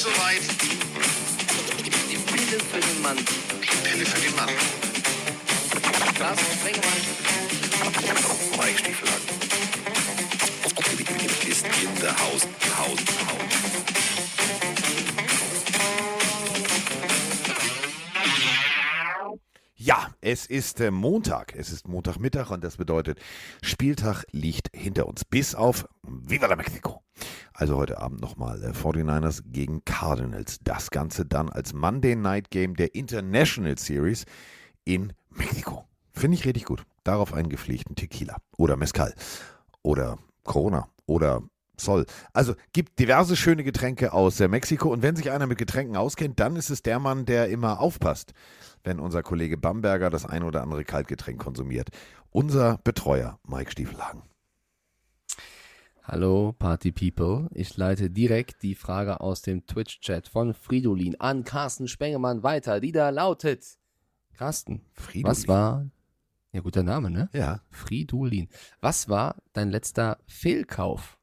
ist soweit. Die Pille für den Mann. Die Pille für den Mann. Sprengemann. Mike Stiefel ist in der Haus. Haus. Haus. Ja, es ist äh, Montag. Es ist Montagmittag und das bedeutet, Spieltag liegt hinter uns. Bis auf Viva la Mexico. Also heute Abend nochmal äh, 49ers gegen Cardinals. Das Ganze dann als Monday Night Game der International Series in Mexiko. Finde ich richtig gut. Darauf einen gepflegten Tequila oder Mezcal oder Corona oder Sol. Also gibt diverse schöne Getränke aus äh, Mexiko und wenn sich einer mit Getränken auskennt, dann ist es der Mann, der immer aufpasst, wenn unser Kollege Bamberger das ein oder andere Kaltgetränk konsumiert. Unser Betreuer Mike Stiefelhagen. Hallo Party People, ich leite direkt die Frage aus dem Twitch-Chat von Fridolin an Carsten Spengemann weiter, die da lautet. Carsten, Fridolin. was war, ja guter Name, ne? Ja. Fridolin. Was war dein letzter Fehlkauf?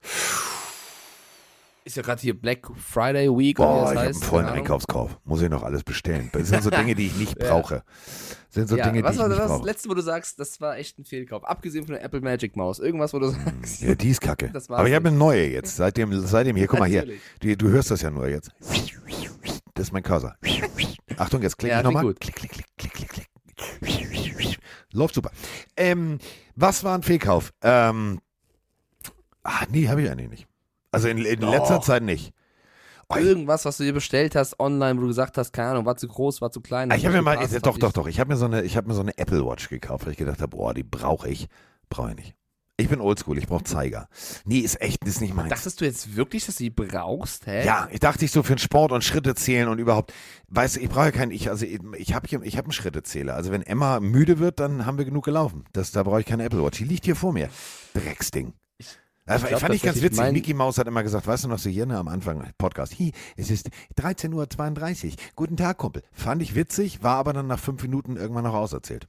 Ist ja gerade hier Black Friday Week Boah, wie ich das habe einen vollen. Einkaufskorb. Muss ich noch alles bestellen. Das sind so Dinge, die ich nicht brauche. Das sind so ja, Dinge, die was ich war nicht das brauche. letzte, wo du sagst, das war echt ein Fehlkauf? Abgesehen von der Apple Magic Maus. Irgendwas, wo du sagst. Ja, die ist kacke. Das Aber ich habe eine neue jetzt. Seitdem, seitdem hier, guck mal hier. Natürlich. Du, hörst das ja nur jetzt. Das ist mein Cursor. Achtung, jetzt klick Ja, ich nochmal. Klick, klick, klick, klick, klick, klick. Läuft super. Ähm, was war ein Fehlkauf? Ähm, ah, nee, habe ich eigentlich nicht. Also in, in letzter. Zeit nicht. Oh, Irgendwas, was du dir bestellt hast online, wo du gesagt hast, keine Ahnung, war zu groß, war zu klein. Ah, ich habe mir mal, gepasst, doch, doch, doch. Ich habe mir so eine, ich habe mir so eine Apple Watch gekauft, weil ich gedacht habe, boah, die brauche ich, brauche ich nicht. Ich bin oldschool, ich brauche Zeiger. Nee, ist echt, ist nicht meins. Dachtest du jetzt wirklich, dass du die brauchst, hä? Ja, ich dachte ich so für den Sport und Schritte zählen und überhaupt, weißt du, ich brauche ja keinen, ich, also ich, ich habe hier, ich habe einen Schrittezähler. Also wenn Emma müde wird, dann haben wir genug gelaufen. Das, da brauche ich keine Apple Watch. Die liegt hier vor mir. Drecksding. Das glaub fand ich ganz witzig. mein- Mickey Mouse hat immer gesagt, weißt du noch so hier ne, am Anfang Podcast, hi, es ist 13.32 Uhr. Guten Tag, Kumpel. Fand ich witzig, war aber dann nach fünf Minuten irgendwann noch auserzählt.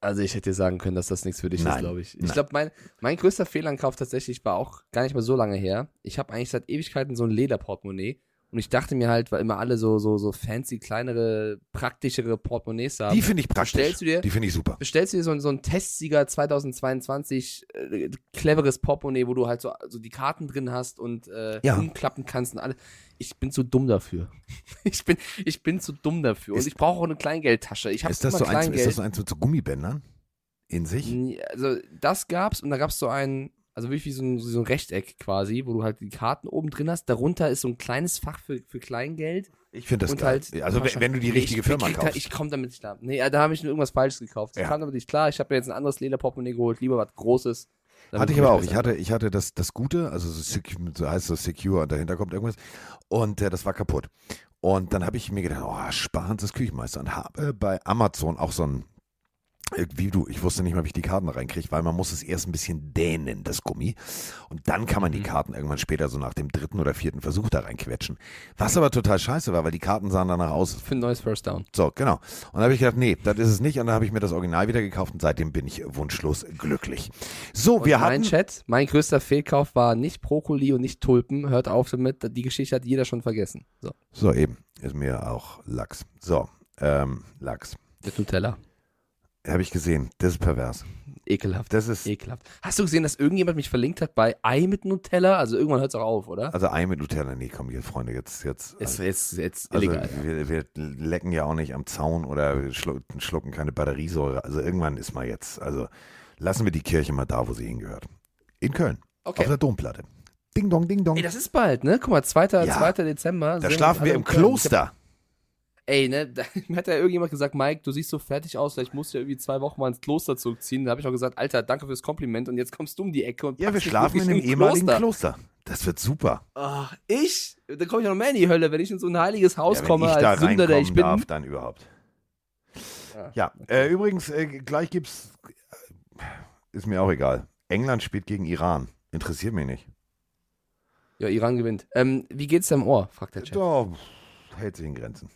Also ich hätte dir sagen können, dass das nichts für dich Nein, ist, glaube ich. Ich glaube, mein, mein größter Fehlankauf tatsächlich war auch gar nicht mal so lange her. Ich habe eigentlich seit Ewigkeiten so ein Lederportemonnaie und ich dachte mir halt, weil immer alle so so so fancy kleinere, praktischere Portemonnaies haben. Die finde ich praktisch. Bestellst du dir- Die finde ich super. bestellst du dir so, so ein Testsieger 2022 äh, cleveres Portemonnaie, wo du halt so, so die Karten drin hast und äh, Ja. umklappen kannst und alles. Ich bin zu dumm dafür. Ich bin, ich bin zu dumm dafür. Ist- und ich brauche auch eine Kleingeldtasche. Ich Ist das, immer so eins, ist das so eins mit so Gummibändern in sich? Also das gab's und da gab's so ein, also wirklich wie so ein, so ein Rechteck quasi, wo du halt die Karten oben drin hast. Darunter ist so ein kleines Fach für, für Kleingeld. Ich finde das und geil. halt also wenn, du die richtige ich, Firma ich, da- kaufst. Ich komme damit nicht klar. Nee, da habe ich nur irgendwas Falsches gekauft. Ich Ja. kam damit nicht klar. Ich habe mir jetzt ein anderes Lederportemonnaie geholt, lieber was Großes. Hatte ich aber auch. Ich hatte, ich hatte das, das Gute, also so, secu- so heißt so secure und dahinter kommt irgendwas. Und äh, das war kaputt. Und dann habe ich mir gedacht, oh, Spahns ist Küchenmeister und habe bei Amazon auch so ein, äh, wie du, ich wusste nicht mal, wie ich die Karten reinkriege, weil man muss es erst ein bisschen dehnen, das Gummi. Und dann kann man die Mhm. Karten irgendwann später so nach dem dritten oder vierten Versuch da reinquetschen. Was aber total scheiße war, weil die Karten sahen danach aus, Für ein neues First Down. so, genau. Und da habe ich gedacht, nee, das ist es nicht. Und dann habe ich mir das Original wieder gekauft und seitdem bin ich wunschlos glücklich. So, Und wir mein hatten. Chat, mein größter Fehlkauf war nicht Brokkoli und nicht Tulpen. Hört auf damit. Die Geschichte hat jeder schon vergessen. So, So, eben. Ist mir auch Lachs. So, ähm, Lachs. mit Nutella. Habe ich gesehen. Das ist pervers. Ekelhaft. Das ist, Ekelhaft. Hast du gesehen, dass irgendjemand mich verlinkt hat bei Ei mit Nutella? Also irgendwann hört es auch auf, oder? also Ei mit Nutella. Nee, komm hier, Freunde, jetzt, jetzt. Ist jetzt, jetzt also, illegal. wir, wir lecken ja auch nicht am Zaun oder schlucken, schlucken keine Batteriesäure. Also irgendwann ist mal jetzt, also lassen wir die Kirche mal da, wo sie hingehört. In Köln. Auf Okay. der Domplatte. Ding dong, ding dong. Ey, das ist bald, ne? Guck mal, 2. Ja. 2. Dezember. da schlafen wir im Kloster. Ey, ne, da mir hat ja irgendjemand gesagt, Mike, du siehst so fertig aus, vielleicht musst du ja irgendwie zwei Wochen mal ins Kloster zurückziehen. Da habe ich auch gesagt, Alter, danke fürs Kompliment und jetzt kommst du um die Ecke und Ja, wir schlafen in einem ehemaligen Kloster. Kloster. Das wird super. Ach, ich? Da komme ich noch mehr in die Hölle, wenn ich in so ein heiliges Haus Ja, komme als Sünder, der ich bin. darf, dann überhaupt. Ja, Ja, äh, übrigens, äh, gleich gibt's, äh, ist mir auch egal. England spielt gegen Iran. Interessiert mich nicht. Ja, Iran gewinnt. Ähm, wie geht's deinem Ohr? fragt der Chat. Da hält sich in Grenzen.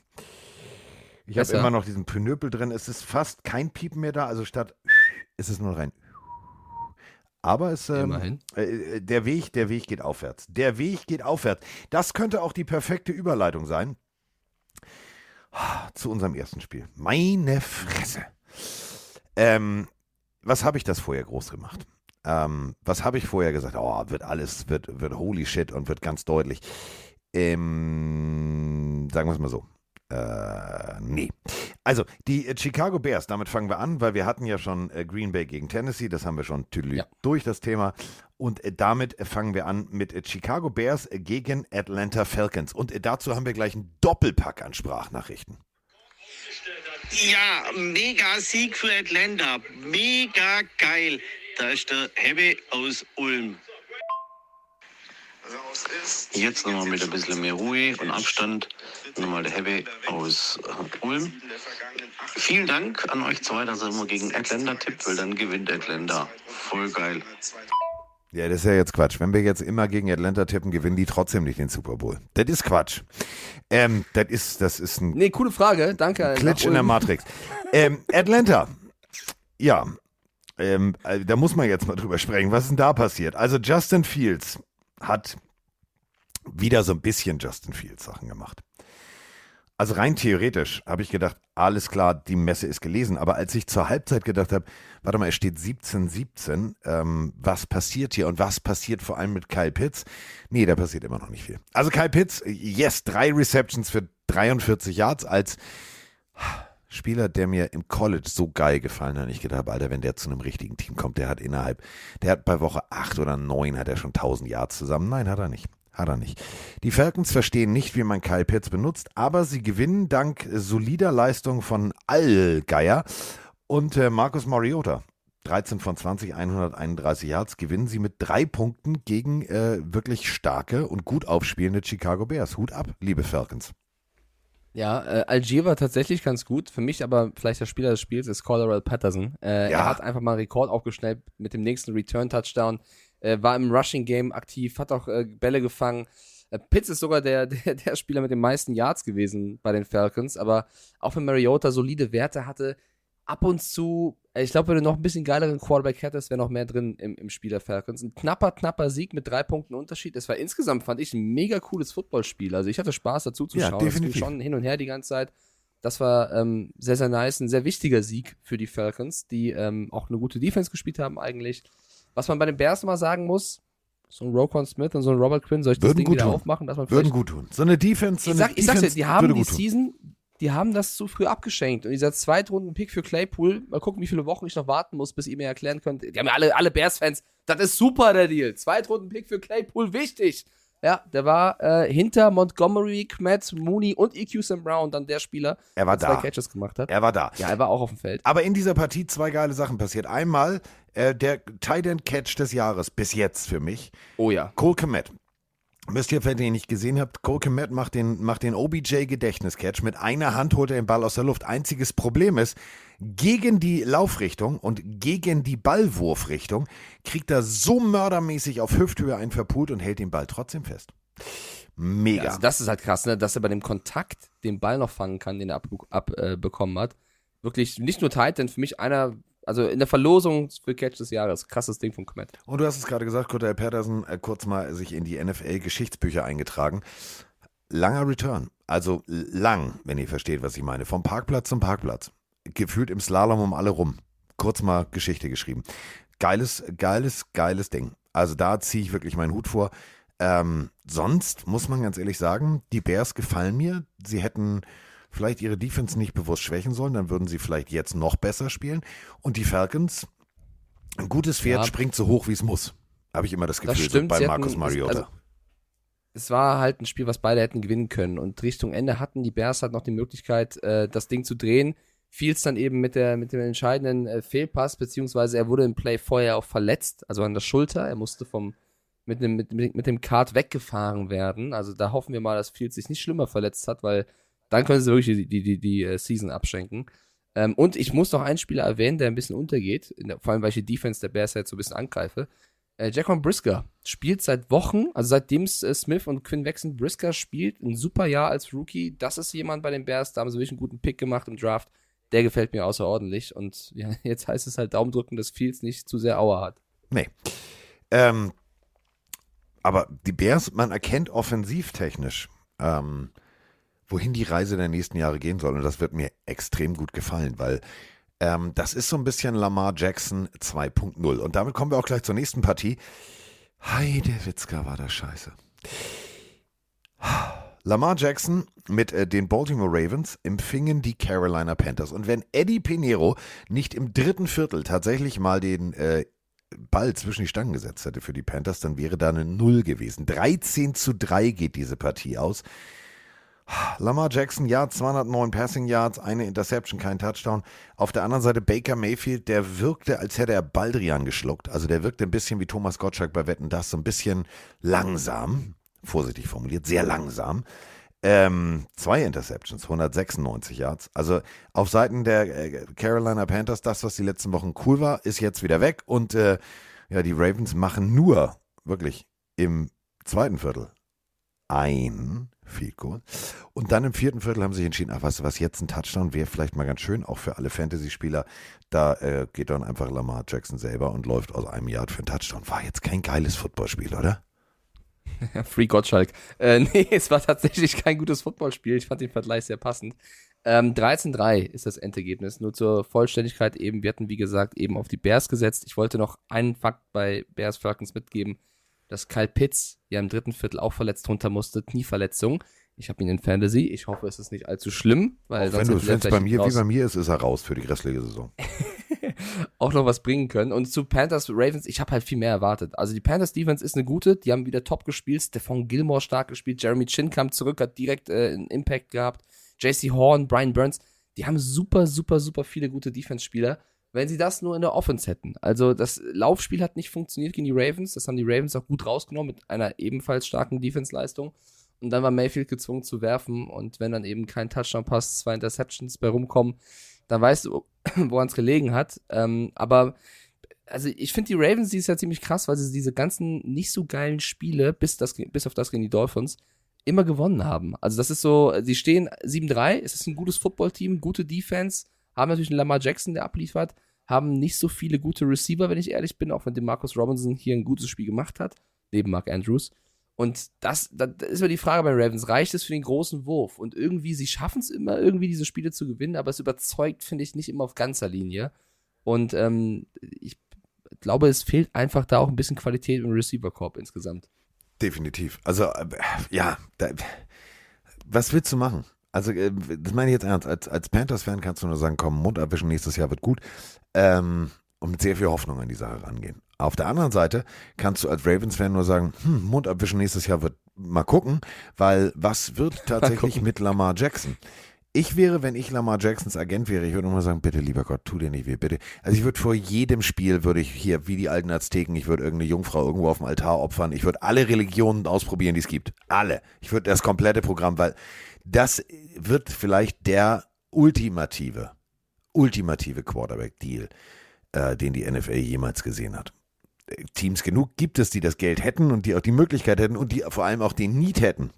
Ich habe immer noch diesen Pönöpel drin. Es ist fast kein Piepen mehr da. Also statt ist es nur rein. Aber es, ähm, Immerhin. äh, der Weg, der Weg geht aufwärts. Der Weg geht aufwärts. Das könnte auch die perfekte Überleitung sein zu unserem ersten Spiel. Meine Fresse. Ähm, was habe ich das vorher groß gemacht? Ähm, was habe ich vorher gesagt? Oh, wird alles, wird, wird holy shit und wird ganz deutlich. Ähm, sagen wir es mal so. Äh, nee. Also, die äh, Chicago Bears, damit fangen wir an, weil wir hatten ja schon äh, Green Bay gegen Tennessee, das haben wir schon Ja. durch das Thema. Und äh, damit fangen wir an mit Chicago Bears gegen Atlanta Falcons. Und dazu haben wir gleich einen Doppelpack an Sprachnachrichten. Ja, mega Sieg für Atlanta. Mega geil. Da ist der Hebbe aus Ulm. Jetzt nochmal mit ein bisschen mehr Ruhe und Abstand. Nochmal der Hebbe aus äh, Ulm. Vielen Dank an euch zwei, dass ihr immer gegen Atlanta tippt, weil dann gewinnt Atlanta. Voll geil. Ja, das ist ja jetzt Quatsch. Wenn wir jetzt immer gegen Atlanta tippen, gewinnen die trotzdem nicht den Super Bowl. Das ist Quatsch. Ähm, das ist, das ist ein Nee, coole Frage. Danke. Klitsch in der. Matrix. ähm, Atlanta. Ja. Ähm, äh, da muss man jetzt mal drüber sprechen. Was ist denn da passiert? Also Justin Fields hat wieder so ein bisschen Justin Fields Sachen gemacht. Also rein theoretisch habe ich gedacht, alles klar, die Messe ist gelesen. Aber als ich zur Halbzeit gedacht habe, warte mal, es steht 17-17, ähm, was passiert hier und was passiert vor allem mit Kyle Pitts? Nee, da passiert immer noch nicht viel. Also Kyle Pitts, yes, drei Receptions für 43 Yards als Spieler, der mir im College so geil gefallen hat. Ich gedacht habe, Alter, wenn der zu einem richtigen Team kommt, der hat innerhalb, der hat bei Woche 8 oder 9 hat er schon 1000 Yards zusammen. Nein, hat er nicht. Hat er nicht. Die Falcons verstehen nicht, wie man Kyle Pitts benutzt, aber sie gewinnen dank solider Leistung von Allgeier und äh, Marcus Mariota. 13 von 20, 131 Yards gewinnen sie mit drei Punkten gegen äh, wirklich starke und gut aufspielende Chicago Bears. Hut ab, liebe Falcons. Ja, äh, Algier war tatsächlich ganz gut. Für mich aber vielleicht der Spieler des Spiels ist Colorado Patterson. Äh, Ja. Er hat einfach mal einen Rekord aufgeschnellt mit dem nächsten Return-Touchdown. Äh, war im Rushing-Game aktiv, hat auch äh, Bälle gefangen. Äh, Pitts ist sogar der, der, der Spieler mit den meisten Yards gewesen bei den Falcons. Aber auch wenn Mariota solide Werte hatte, ab und zu, äh, ich glaube, wenn du noch ein bisschen geileren Quarterback hättest, wäre noch mehr drin im, im Spiel der Falcons. Ein knapper, knapper Sieg mit drei Punkten Unterschied. Es war insgesamt, fand ich, ein mega cooles Footballspiel. Also ich hatte Spaß dazu zu Ja, schauen. Es ging definitiv. schon hin und her die ganze Zeit. Das war ähm, sehr, sehr nice. Ein sehr wichtiger Sieg für die Falcons, die ähm, auch eine gute Defense gespielt haben eigentlich. Was man bei den Bears mal sagen muss, so ein Rokon Smith und so ein Robert Quinn, soll ich das Würden Ding gut wieder tun. aufmachen, dass man Würden gut tun. So eine Defense, so ich, eine sag, ich sag's dir, Defense die haben die. Season, die haben das zu früh abgeschenkt. Und dieser Zweitrunden-Pick für Claypool, mal gucken, wie viele Wochen ich noch warten muss, bis ihr mir erklären könnt. Die haben ja alle, alle Bears-Fans, das ist super, der Deal. Zweitrunden-Pick für Claypool, wichtig. Ja, der war äh, hinter Montgomery, Kmet, Mooney und EQ Sam Brown, dann der Spieler, Er war der zwei da. Catches gemacht hat. Er war da. Ja, er war auch auf dem Feld. Aber in dieser Partie zwei geile Sachen passiert. Einmal äh, der Tight End Catch des Jahres bis jetzt für mich. Oh ja. Cole Komet. Müsst ihr, wenn ihr ihn nicht gesehen habt, Cole Komet macht den, macht den OBJ-Gedächtnis-Catch. Mit einer Hand holt er den Ball aus der Luft. Einziges Problem ist, gegen die Laufrichtung und gegen die Ballwurfrichtung kriegt er so mördermäßig auf Hüfthöhe einen verpult und hält den Ball trotzdem fest. Mega. Also das ist halt krass, ne? dass er bei dem Kontakt den Ball noch fangen kann, den er abbekommen ab, äh, hat. Wirklich nicht nur Titan, für mich einer, also in der Verlosung für Catch des Jahres. Krasses Ding von Komet. Und du hast es gerade gesagt, Cordell Patterson äh, kurz mal sich in die NFL-Geschichtsbücher eingetragen. Langer Return, also lang, wenn ihr versteht, was ich meine. Vom Parkplatz zum Parkplatz. Gefühlt im Slalom um alle rum. Kurz mal Geschichte geschrieben. Geiles, geiles, geiles Ding. Also da ziehe ich wirklich meinen Hut vor. Ähm, sonst muss man ganz ehrlich sagen, die Bears gefallen mir. Sie hätten vielleicht ihre Defense nicht bewusst schwächen sollen, dann würden sie vielleicht jetzt noch besser spielen. Und die Falcons, ein gutes Pferd Ja. springt so hoch, wie es muss. Habe ich immer das Gefühl, stimmt, so bei Markus Mariota. also- Es war halt ein Spiel, was beide hätten gewinnen können. Und Richtung Ende hatten die Bears halt noch die Möglichkeit, äh, das Ding zu drehen. Fields dann eben mit, der, mit dem entscheidenden äh, Fehlpass, beziehungsweise er wurde im Play vorher auch verletzt, also an der Schulter. Er musste vom, mit, dem, mit, mit, mit dem Kart weggefahren werden. Also da hoffen wir mal, dass Fields sich nicht schlimmer verletzt hat, weil dann können sie wirklich die, die, die, die äh, Season abschenken. Ähm, und ich muss noch einen Spieler erwähnen, der ein bisschen untergeht, der, vor allem weil ich die Defense der Bears jetzt so ein bisschen angreife. Äh, Jaquan Brisker spielt seit Wochen, also seitdem äh, Smith und Quinn wechseln, Brisker spielt ein super Jahr als Rookie. Das ist jemand bei den Bears, da haben sie wirklich einen guten Pick gemacht im Draft. Der gefällt mir außerordentlich. Und ja, jetzt heißt es halt Daumen drücken, dass Fields nicht zu sehr Auer hat. Nee. Ähm, aber die Bears, man erkennt offensivtechnisch, ähm, wohin die Reise der nächsten Jahre gehen soll. Und das wird mir extrem gut gefallen, weil ähm, das ist so ein bisschen Lamar Jackson 2.0. Und damit kommen wir auch gleich zur nächsten Partie. Heide Witzka war das scheiße. Lamar Jackson mit äh, den Baltimore Ravens empfingen die Carolina Panthers. Und wenn Eddie Pinero nicht im dritten Viertel tatsächlich mal den äh, Ball zwischen die Stangen gesetzt hätte für die Panthers, dann wäre da eine Null gewesen. 13 zu 3 geht diese Partie aus. Lamar Jackson, ja, 209 Passing Yards, eine Interception, kein Touchdown. Auf der anderen Seite Baker Mayfield, der wirkte, als hätte er Baldrian geschluckt. Also der wirkte ein bisschen wie Thomas Gottschalk bei Wetten, das so ein bisschen langsam, vorsichtig formuliert, sehr langsam. Ähm, zwei Interceptions, 196 Yards. Also auf Seiten der äh, Carolina Panthers, das, was die letzten Wochen cool war, ist jetzt wieder weg. Und äh, ja, die Ravens machen nur, wirklich, im zweiten Viertel ein Field Goal. Und dann im vierten Viertel haben sie sich entschieden, ach, weißt du was, jetzt ein Touchdown wäre vielleicht mal ganz schön, auch für alle Fantasy-Spieler. Da äh, geht dann einfach Lamar Jackson selber und läuft aus einem Yard für einen Touchdown. War jetzt kein geiles Footballspiel, oder? Free Gottschalk. Äh, nee, es war tatsächlich kein gutes Footballspiel. Ich fand den Vergleich sehr passend. Ähm, 13-3 ist das Endergebnis. Nur zur Vollständigkeit eben. Wir hatten, wie gesagt, eben auf die Bears gesetzt. Ich wollte noch einen Fakt bei Bears Falcons mitgeben, dass Kyle Pitts ja im dritten Viertel auch verletzt runter musste. Knieverletzung. Ich habe ihn in Fantasy. Ich hoffe, es ist nicht allzu schlimm, weil Auch sonst wenn du es bei mir raus- wie bei mir ist, ist er raus für die restliche Saison. auch noch was bringen können. Und zu Panthers Ravens, ich habe halt viel mehr erwartet. Also die Panthers Defense ist eine gute, die haben wieder top gespielt. Stephon Gilmore stark gespielt, Jeremy Chin kam zurück, hat direkt äh, einen Impact gehabt. JC Horn, Brian Burns, die haben super, super, super viele gute Defense-Spieler. Wenn sie das nur in der Offense hätten. Also das Laufspiel hat nicht funktioniert gegen die Ravens. Das haben die Ravens auch gut rausgenommen mit einer ebenfalls starken Defense-Leistung. Und dann war Mayfield gezwungen zu werfen. Und wenn dann eben kein Touchdown passt, zwei Interceptions bei rumkommen, dann weißt du, woran es gelegen hat. Ähm, aber also ich finde die Ravens, die ist ja ziemlich krass, weil sie diese ganzen nicht so geilen Spiele, bis, das, bis auf das gegen die Dolphins, immer gewonnen haben. Also das ist so, sie stehen 7-3, es ist ein gutes Footballteam, gute Defense, haben natürlich einen Lamar Jackson, der abliefert, haben nicht so viele gute Receiver, wenn ich ehrlich bin, auch wenn Marcus Robinson hier ein gutes Spiel gemacht hat, neben Mark Andrews. Und das, das ist immer die Frage bei Ravens, reicht es für den großen Wurf? Und irgendwie, sie schaffen es immer, irgendwie diese Spiele zu gewinnen, aber es überzeugt, finde ich, nicht immer auf ganzer Linie. Und ähm, ich glaube, es fehlt einfach da auch ein bisschen Qualität im Receiver-Korb insgesamt. Definitiv. Also, äh, ja, da, was willst du machen? Also, äh, das meine ich jetzt ernst. Als, als Panthers-Fan kannst du nur sagen, komm, Mund abwischen, nächstes Jahr wird gut. Ähm, und mit sehr viel Hoffnung an die Sache rangehen. Auf der anderen Seite kannst du als Ravens-Fan nur sagen, hm, Mund abwischen, nächstes Jahr wird mal gucken, weil was wird tatsächlich mit Lamar Jackson? Ich wäre, wenn ich Lamar Jacksons Agent wäre, ich würde immer sagen, bitte, lieber Gott, tu dir nicht weh, bitte. Also ich würde vor jedem Spiel, würde ich hier, wie die alten Azteken, ich würde irgendeine Jungfrau irgendwo auf dem Altar opfern. Ich würde alle Religionen ausprobieren, die es gibt. Alle. Ich würde das komplette Programm, weil das wird vielleicht der ultimative, ultimative Quarterback-Deal, äh, den die NFL jemals gesehen hat. Teams genug gibt es, die das Geld hätten und die auch die Möglichkeit hätten und die vor allem auch den Need hätten.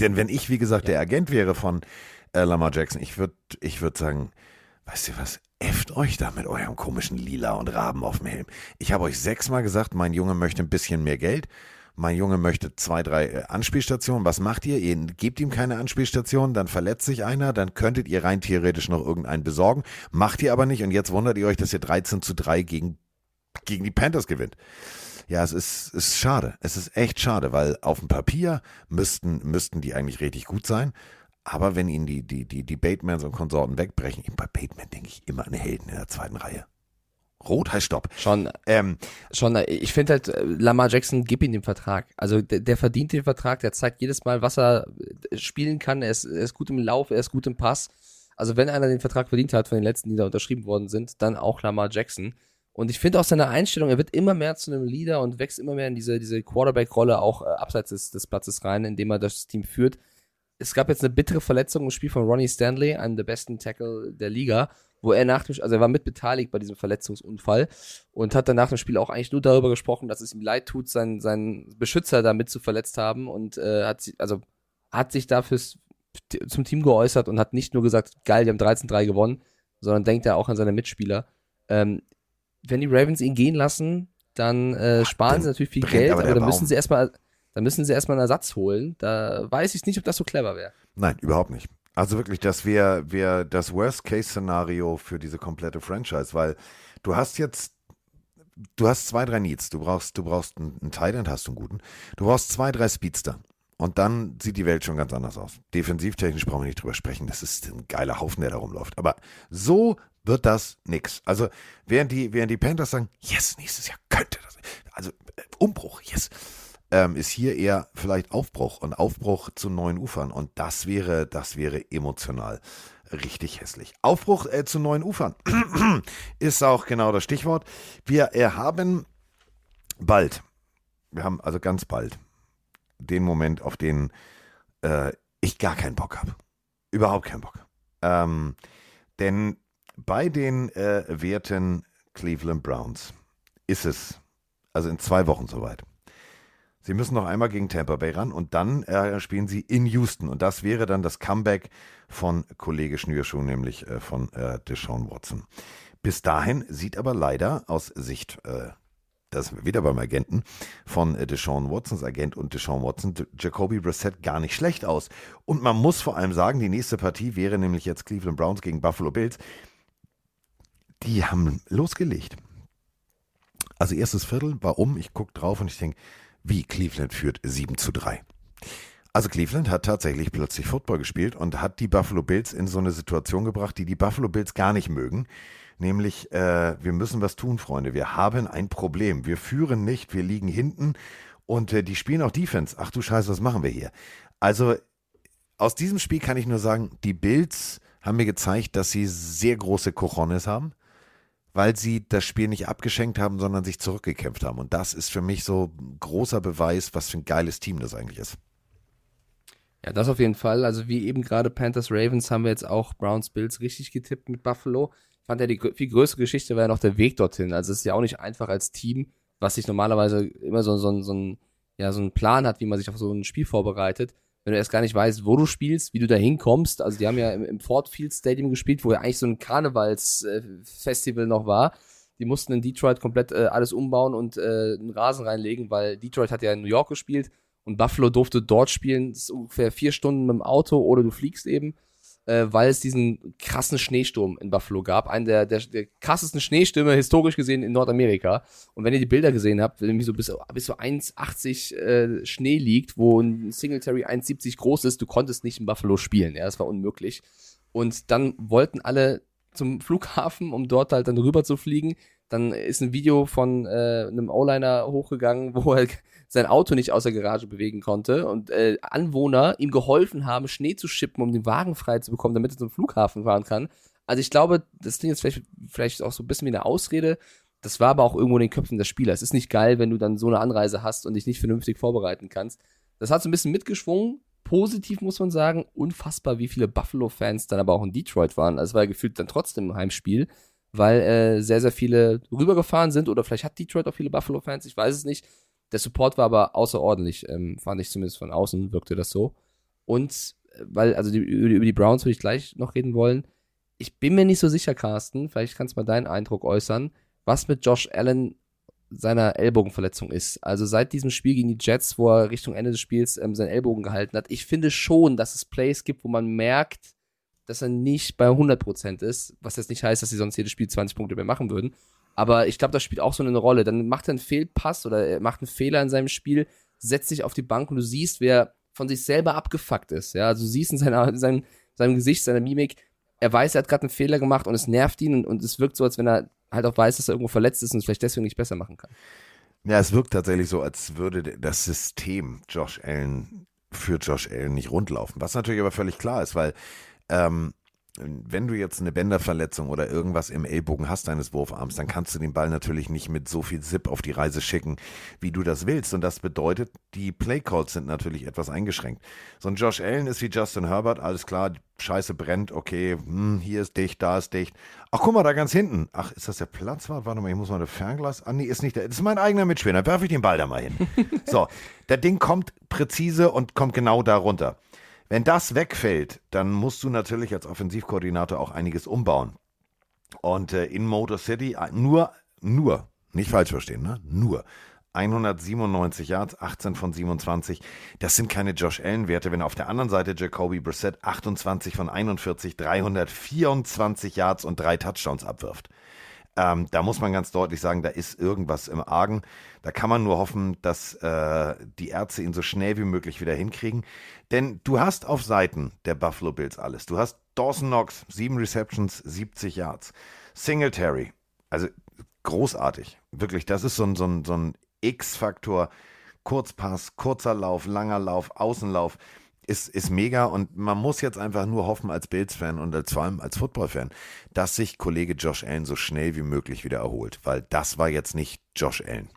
Denn wenn ich, wie gesagt, der Agent wäre von äh, Lamar Jackson, ich würde ich würd sagen, weißt du was, äfft euch da mit eurem komischen Lila und Raben auf dem Helm. Ich habe euch sechsmal gesagt, mein Junge möchte ein bisschen mehr Geld. Mein Junge möchte zwei, drei äh, Anspielstationen. Was macht ihr? Ihr gebt ihm keine Anspielstationen, dann verletzt sich einer, dann könntet ihr rein theoretisch noch irgendeinen besorgen. Macht ihr aber nicht und jetzt wundert ihr euch, dass ihr 13 zu 3 gegen, gegen die Panthers gewinnt. Ja, es ist, ist schade. Es ist echt schade, weil auf dem Papier müssten, müssten die eigentlich richtig gut sein. Aber wenn ihnen die, die, die, die Batemans und Konsorten wegbrechen, bei Bateman denke ich immer an Helden in der zweiten Reihe. Rot heißt Stopp. Schon, Ähm, schon, ich finde halt, Lamar Jackson, gib ihm den Vertrag. Also der, der verdient den Vertrag, der zeigt jedes Mal, was er spielen kann. Er ist, er ist gut im Lauf, er ist gut im Pass. Also wenn einer den Vertrag verdient hat von den letzten, die da unterschrieben worden sind, dann auch Lamar Jackson. Und ich finde auch seine Einstellung, er wird immer mehr zu einem Leader und wächst immer mehr in diese, diese Quarterback-Rolle auch äh, abseits des, des Platzes rein, indem er das Team führt. Es gab jetzt eine bittere Verletzung im Spiel von Ronnie Stanley, einem der besten Tackle der Liga, wo er nach dem, also er war mit beteiligt bei diesem Verletzungsunfall und hat dann nach dem Spiel auch eigentlich nur darüber gesprochen, dass es ihm leid tut, seinen, seinen Beschützer damit zu verletzt haben und äh, hat sich, also hat sich dafür zum Team geäußert und hat nicht nur gesagt, geil, die haben 13-3 gewonnen, sondern denkt er auch an seine Mitspieler. Ähm, wenn die Ravens ihn gehen lassen, dann äh, sparen dann sie natürlich viel Geld, aber aber, dann müssen sie erstmal, dann müssen sie erstmal einen Ersatz holen. Da weiß ich nicht, ob das so clever wäre. Nein, überhaupt nicht. Also wirklich, das wäre wär das Worst-Case-Szenario für diese komplette Franchise, weil du hast jetzt, du hast zwei, drei Needs. Du brauchst, du brauchst einen, einen Tight hast du einen guten. Du brauchst zwei, drei Speedster. Und dann sieht die Welt schon ganz anders aus. Defensivtechnisch brauchen wir nicht drüber sprechen. Das ist ein geiler Haufen, der da rumläuft. Aber so wird das nix. Also während die, während die Panthers sagen, yes, nächstes Jahr könnte das, also äh, Umbruch, yes, ähm, ist hier eher vielleicht Aufbruch und Aufbruch zu neuen Ufern. Und das wäre, das wäre emotional richtig hässlich. Aufbruch äh, zu neuen Ufern ist auch genau das Stichwort. Wir äh, haben bald, wir haben also ganz bald den Moment, auf den äh, ich gar keinen Bock habe. Überhaupt keinen Bock. Ähm, denn bei den äh, werten Cleveland Browns ist es also in zwei Wochen soweit. Sie müssen noch einmal gegen Tampa Bay ran und dann äh, spielen sie in Houston. Und das wäre dann das Comeback von Kollege Schnürschuh, nämlich äh, von äh, Deshaun Watson. Bis dahin sieht aber leider aus Sicht, äh, das sind wir wieder beim Agenten, von äh, Deshaun Watsons Agent und Deshaun Watson, D Jacoby Brissett gar nicht schlecht aus. Und man muss vor allem sagen, die nächste Partie wäre nämlich jetzt Cleveland Browns gegen Buffalo Bills. Die haben losgelegt. Also erstes Viertel war um, ich gucke drauf und ich denke, wie Cleveland führt 7 zu 3. Also Cleveland hat tatsächlich plötzlich Football gespielt und hat die Buffalo Bills in so eine Situation gebracht, die die Buffalo Bills gar nicht mögen. Nämlich, äh, wir müssen was tun, Freunde. Wir haben ein Problem. Wir führen nicht, wir liegen hinten und äh, die spielen auch Defense. Ach du Scheiße, was machen wir hier? Also aus diesem Spiel kann ich nur sagen, die Bills haben mir gezeigt, dass sie sehr große Cojones haben weil sie das Spiel nicht abgeschenkt haben, sondern sich zurückgekämpft haben. Und das ist für mich so ein großer Beweis, was für ein geiles Team das eigentlich ist. Ja, das auf jeden Fall. Also wie eben gerade Panthers Ravens haben wir jetzt auch Browns Bills richtig getippt mit Buffalo. Ich fand ja die viel größere Geschichte war ja noch der Weg dorthin. Also es ist ja auch nicht einfach als Team, was sich normalerweise immer so, so, so, ein, ja, so einen Plan hat, wie man sich auf so ein Spiel vorbereitet. Wenn du erst gar nicht weißt, wo du spielst, wie du da hinkommst. Also die haben ja im, im Ford Field Stadium gespielt, wo ja eigentlich so ein Karnevalsfestival noch war. Die mussten in Detroit komplett äh, alles umbauen und äh, einen Rasen reinlegen, weil Detroit hat ja in New York gespielt und Buffalo durfte dort spielen. Das ist ungefähr vier Stunden mit dem Auto oder du fliegst eben, äh, weil es diesen krassen Schneesturm in Buffalo gab. Einen der, der, der krassesten Schneestürme historisch gesehen in Nordamerika. Und wenn ihr die Bilder gesehen habt, wenn nämlich so bis, bis so 1,80 äh, Schnee liegt, wo ein Singletary 1,70 groß ist, du konntest nicht in Buffalo spielen. Ja, das war unmöglich. Und dann wollten alle zum Flughafen, um dort halt dann rüber zu fliegen. Dann ist ein Video von äh, einem O-Liner hochgegangen, wo er sein Auto nicht aus der Garage bewegen konnte und äh, Anwohner ihm geholfen haben, Schnee zu schippen, um den Wagen frei zu bekommen, damit er zum Flughafen fahren kann. Also ich glaube, das klingt jetzt vielleicht, vielleicht auch so ein bisschen wie eine Ausrede. Das war aber auch irgendwo in den Köpfen der Spieler. Es ist nicht geil, wenn du dann so eine Anreise hast und dich nicht vernünftig vorbereiten kannst. Das hat so ein bisschen mitgeschwungen. Positiv muss man sagen, unfassbar, wie viele Buffalo-Fans dann aber auch in Detroit waren. Also es war gefühlt dann trotzdem ein Heimspiel, weil äh, sehr, sehr viele rübergefahren sind oder vielleicht hat Detroit auch viele Buffalo-Fans, ich weiß es nicht. Der Support war aber außerordentlich, ähm, fand ich zumindest von außen, wirkte das so. Und äh, weil, also die, über, die, Browns würde ich gleich noch reden wollen. Ich bin mir nicht so sicher, Carsten, vielleicht kannst du mal deinen Eindruck äußern, was mit Josh Allen seiner Ellbogenverletzung ist. Also seit diesem Spiel gegen die Jets, wo er Richtung Ende des Spiels ähm, seinen Ellbogen gehalten hat, ich finde schon, dass es Plays gibt, wo man merkt, dass er nicht bei 100% ist, was jetzt nicht heißt, dass sie sonst jedes Spiel 20 Punkte mehr machen würden. Aber ich glaube, das spielt auch so eine Rolle. Dann macht er einen Fehlpass oder er macht einen Fehler in seinem Spiel, setzt sich auf die Bank und du siehst, wer von sich selber abgefuckt ist. Ja, also du siehst in, seiner, in seinem, seinem Gesicht, seiner Mimik, er weiß, er hat gerade einen Fehler gemacht und es nervt ihn und, und es wirkt so, als wenn er halt auch weiß, dass er irgendwo verletzt ist und es vielleicht deswegen nicht besser machen kann. Ja, es wirkt tatsächlich so, als würde das System Josh Allen für Josh Allen nicht rundlaufen. Was natürlich aber völlig klar ist, weil ähm, wenn du jetzt eine Bänderverletzung oder irgendwas im Ellbogen hast deines Wurfarms, dann kannst du den Ball natürlich nicht mit so viel Zip auf die Reise schicken, wie du das willst. Und das bedeutet, die Playcalls sind natürlich etwas eingeschränkt. So ein Josh Allen ist wie Justin Herbert, alles klar, Scheiße brennt, okay, hm, hier ist dicht, da ist dicht. Ach, guck mal, da ganz hinten. Ach, ist das der Platzwart? Warte mal, ich muss mal das Fernglas. Ah, nee, ist nicht der. Das ist mein eigener Mitspieler. Dann werfe ich den Ball da mal hin. so, das Ding kommt präzise und kommt genau da runter. Wenn das wegfällt, dann musst du natürlich als Offensivkoordinator auch einiges umbauen. Und äh, in Motor City äh, nur, nur, Nicht falsch verstehen, ne? Nur. 197 Yards, 18 von 27. Das sind keine Josh Allen-Werte, wenn auf der anderen Seite Jacoby Brissett 28 von 41, 324 Yards und drei Touchdowns abwirft. Ähm, da muss man ganz deutlich sagen, da ist irgendwas im Argen. Da kann man nur hoffen, dass äh, die Ärzte ihn so schnell wie möglich wieder hinkriegen. Denn du hast auf Seiten der Buffalo Bills alles. Du hast Dawson Knox, sieben Receptions, 70 Yards. Singletary, also großartig. Wirklich, das ist so ein, so ein, so ein X-Faktor. Kurzpass, kurzer Lauf, langer Lauf, Außenlauf ist, ist mega und man muss jetzt einfach nur hoffen als Bills-Fan und als, vor allem als Football-Fan, dass sich Kollege Josh Allen so schnell wie möglich wieder erholt, weil das war jetzt nicht Josh Allen.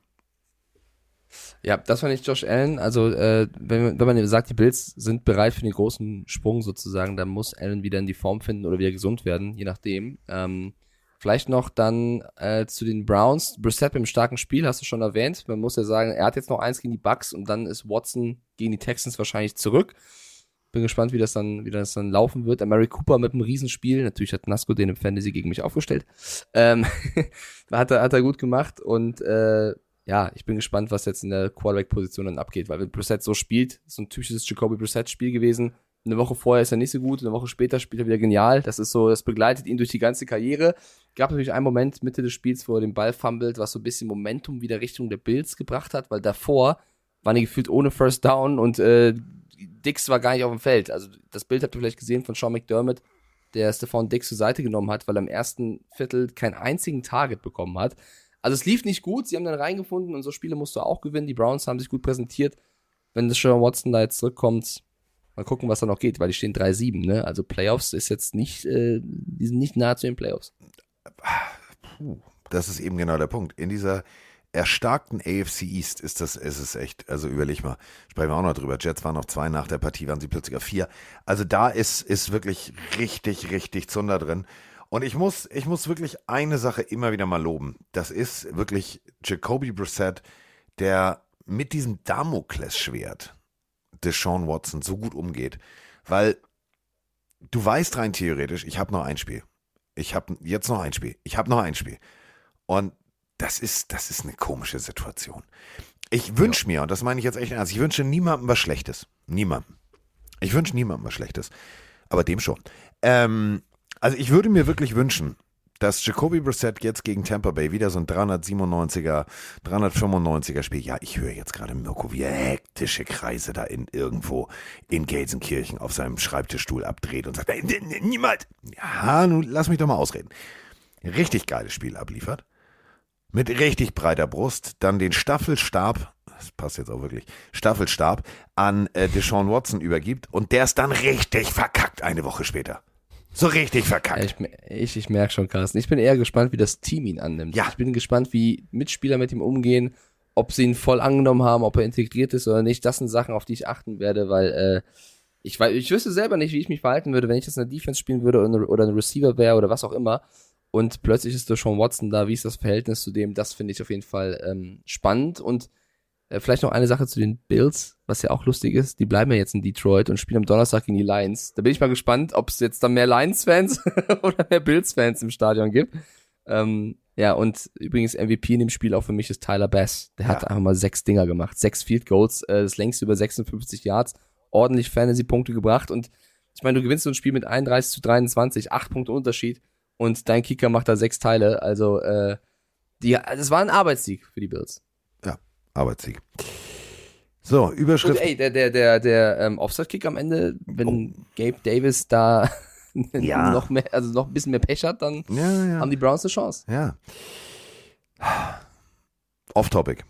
Ja, das war nicht Josh Allen. Also, äh, wenn, wenn man sagt, die Bills sind bereit für den großen Sprung sozusagen, dann muss Allen wieder in die Form finden oder wieder gesund werden, je nachdem. Ähm, Vielleicht noch dann äh, zu den Browns. Brissett im starken Spiel, hast du schon erwähnt. Man muss ja sagen, er hat jetzt noch eins gegen die Bucks und dann ist Watson gegen die Texans wahrscheinlich zurück. Bin gespannt, wie das dann, wie das dann laufen wird. Mary Cooper mit einem Riesenspiel. Natürlich hat Nasco den im Fantasy gegen mich aufgestellt. Ähm, hat, er, hat er gut gemacht und äh, ja, ich bin gespannt, was jetzt in der Quarterback-Position dann abgeht, weil wenn Brissett so spielt, so ein typisches Jacoby Brissett-Spiel gewesen. Eine Woche vorher ist er nicht so gut, eine Woche später spielt er wieder genial. Das ist so, das begleitet ihn durch die ganze Karriere. Gab natürlich einen Moment Mitte des Spiels, wo er den Ball fummelt, was so ein bisschen Momentum wieder Richtung der Bills gebracht hat, weil davor waren die gefühlt ohne First Down und äh, Dix war gar nicht auf dem Feld. Also das Bild habt ihr vielleicht gesehen von Sean McDermott, der Stefan Dix zur Seite genommen hat, weil er im ersten Viertel keinen einzigen Target bekommen hat. Also es lief nicht gut, sie haben dann reingefunden und so Spiele musst du auch gewinnen. Die Browns haben sich gut präsentiert. Wenn das Sean Watson da jetzt zurückkommt, mal gucken, was da noch geht, weil die stehen 3-7, ne? Also Playoffs ist jetzt nicht, äh, die sind nicht nahe zu den Playoffs. Das ist eben genau der Punkt. In dieser erstarkten AFC East ist das, ist es echt, also überleg mal, sprechen wir auch noch drüber. Jets waren noch zwei, nach der Partie waren sie plötzlich auf vier. Also da ist, ist wirklich richtig, richtig Zunder drin. Und ich muss, ich muss wirklich eine Sache immer wieder mal loben. Das ist wirklich Jacoby Brissett, der mit diesem Damoklesschwert des Sean Watson so gut umgeht, weil du weißt rein theoretisch, ich habe noch ein Spiel. Ich habe jetzt noch ein Spiel. Ich habe noch ein Spiel. Und das ist, das ist eine komische Situation. Ich wünsche mir, und das meine ich jetzt echt ernst, ich wünsche niemandem was Schlechtes. Niemandem. Ich wünsche niemandem was Schlechtes. Aber dem schon. Ähm, also ich würde mir wirklich wünschen, dass Jacoby Brissett jetzt gegen Tampa Bay wieder so ein 397er, 395er Spiel. Ja, ich höre jetzt gerade Mirko, wie er hektische Kreise da in irgendwo in Gelsenkirchen auf seinem Schreibtischstuhl abdreht und sagt, niemand. Ja, nun lass mich doch mal ausreden. Richtig geiles Spiel abliefert. Mit richtig breiter Brust, dann den Staffelstab, das passt jetzt auch wirklich, Staffelstab an äh, Deshaun Watson übergibt und der ist dann richtig verkackt eine Woche später. So richtig verkackt. Ich, ich, ich merke schon, Carsten. Ich bin eher gespannt, wie das Team ihn annimmt. Ja. Ich bin gespannt, wie Mitspieler mit ihm umgehen, ob sie ihn voll angenommen haben, ob er integriert ist oder nicht. Das sind Sachen, auf die ich achten werde, weil äh, ich, weiß, ich wüsste selber nicht, wie ich mich verhalten würde, wenn ich in der Defense spielen würde oder, ein Receiver wäre oder was auch immer. Und plötzlich ist der Sean Watson da. Wie ist das Verhältnis zu dem? Das finde ich auf jeden Fall ähm, spannend und vielleicht noch eine Sache zu den Bills, was ja auch lustig ist. Die bleiben ja jetzt in Detroit und spielen am Donnerstag gegen die Lions. Da bin ich mal gespannt, ob es jetzt dann mehr Lions-Fans oder mehr Bills-Fans im Stadion gibt. Ähm, ja, und übrigens MVP in dem Spiel auch für mich ist Tyler Bass. Der hat Ja. einfach mal sechs Dinger gemacht. Sechs Field Goals, äh, das längste über 56 Yards. Ordentlich Fantasy-Punkte gebracht. Und ich meine, du gewinnst so ein Spiel mit 31 zu 23, acht Punkte Unterschied. Und dein Kicker macht da sechs Teile. Also, äh, die, das war ein Arbeitssieg für die Bills. Arbeitssieg. So, Und Überschrift. ey, der, der, der, der ähm, Offside-Kick am Ende, wenn Gabe Davis da Ja. noch mehr, also noch ein bisschen mehr Pech hat, dann Ja, ja. haben die Browns eine Chance. Ja. Off-Topic.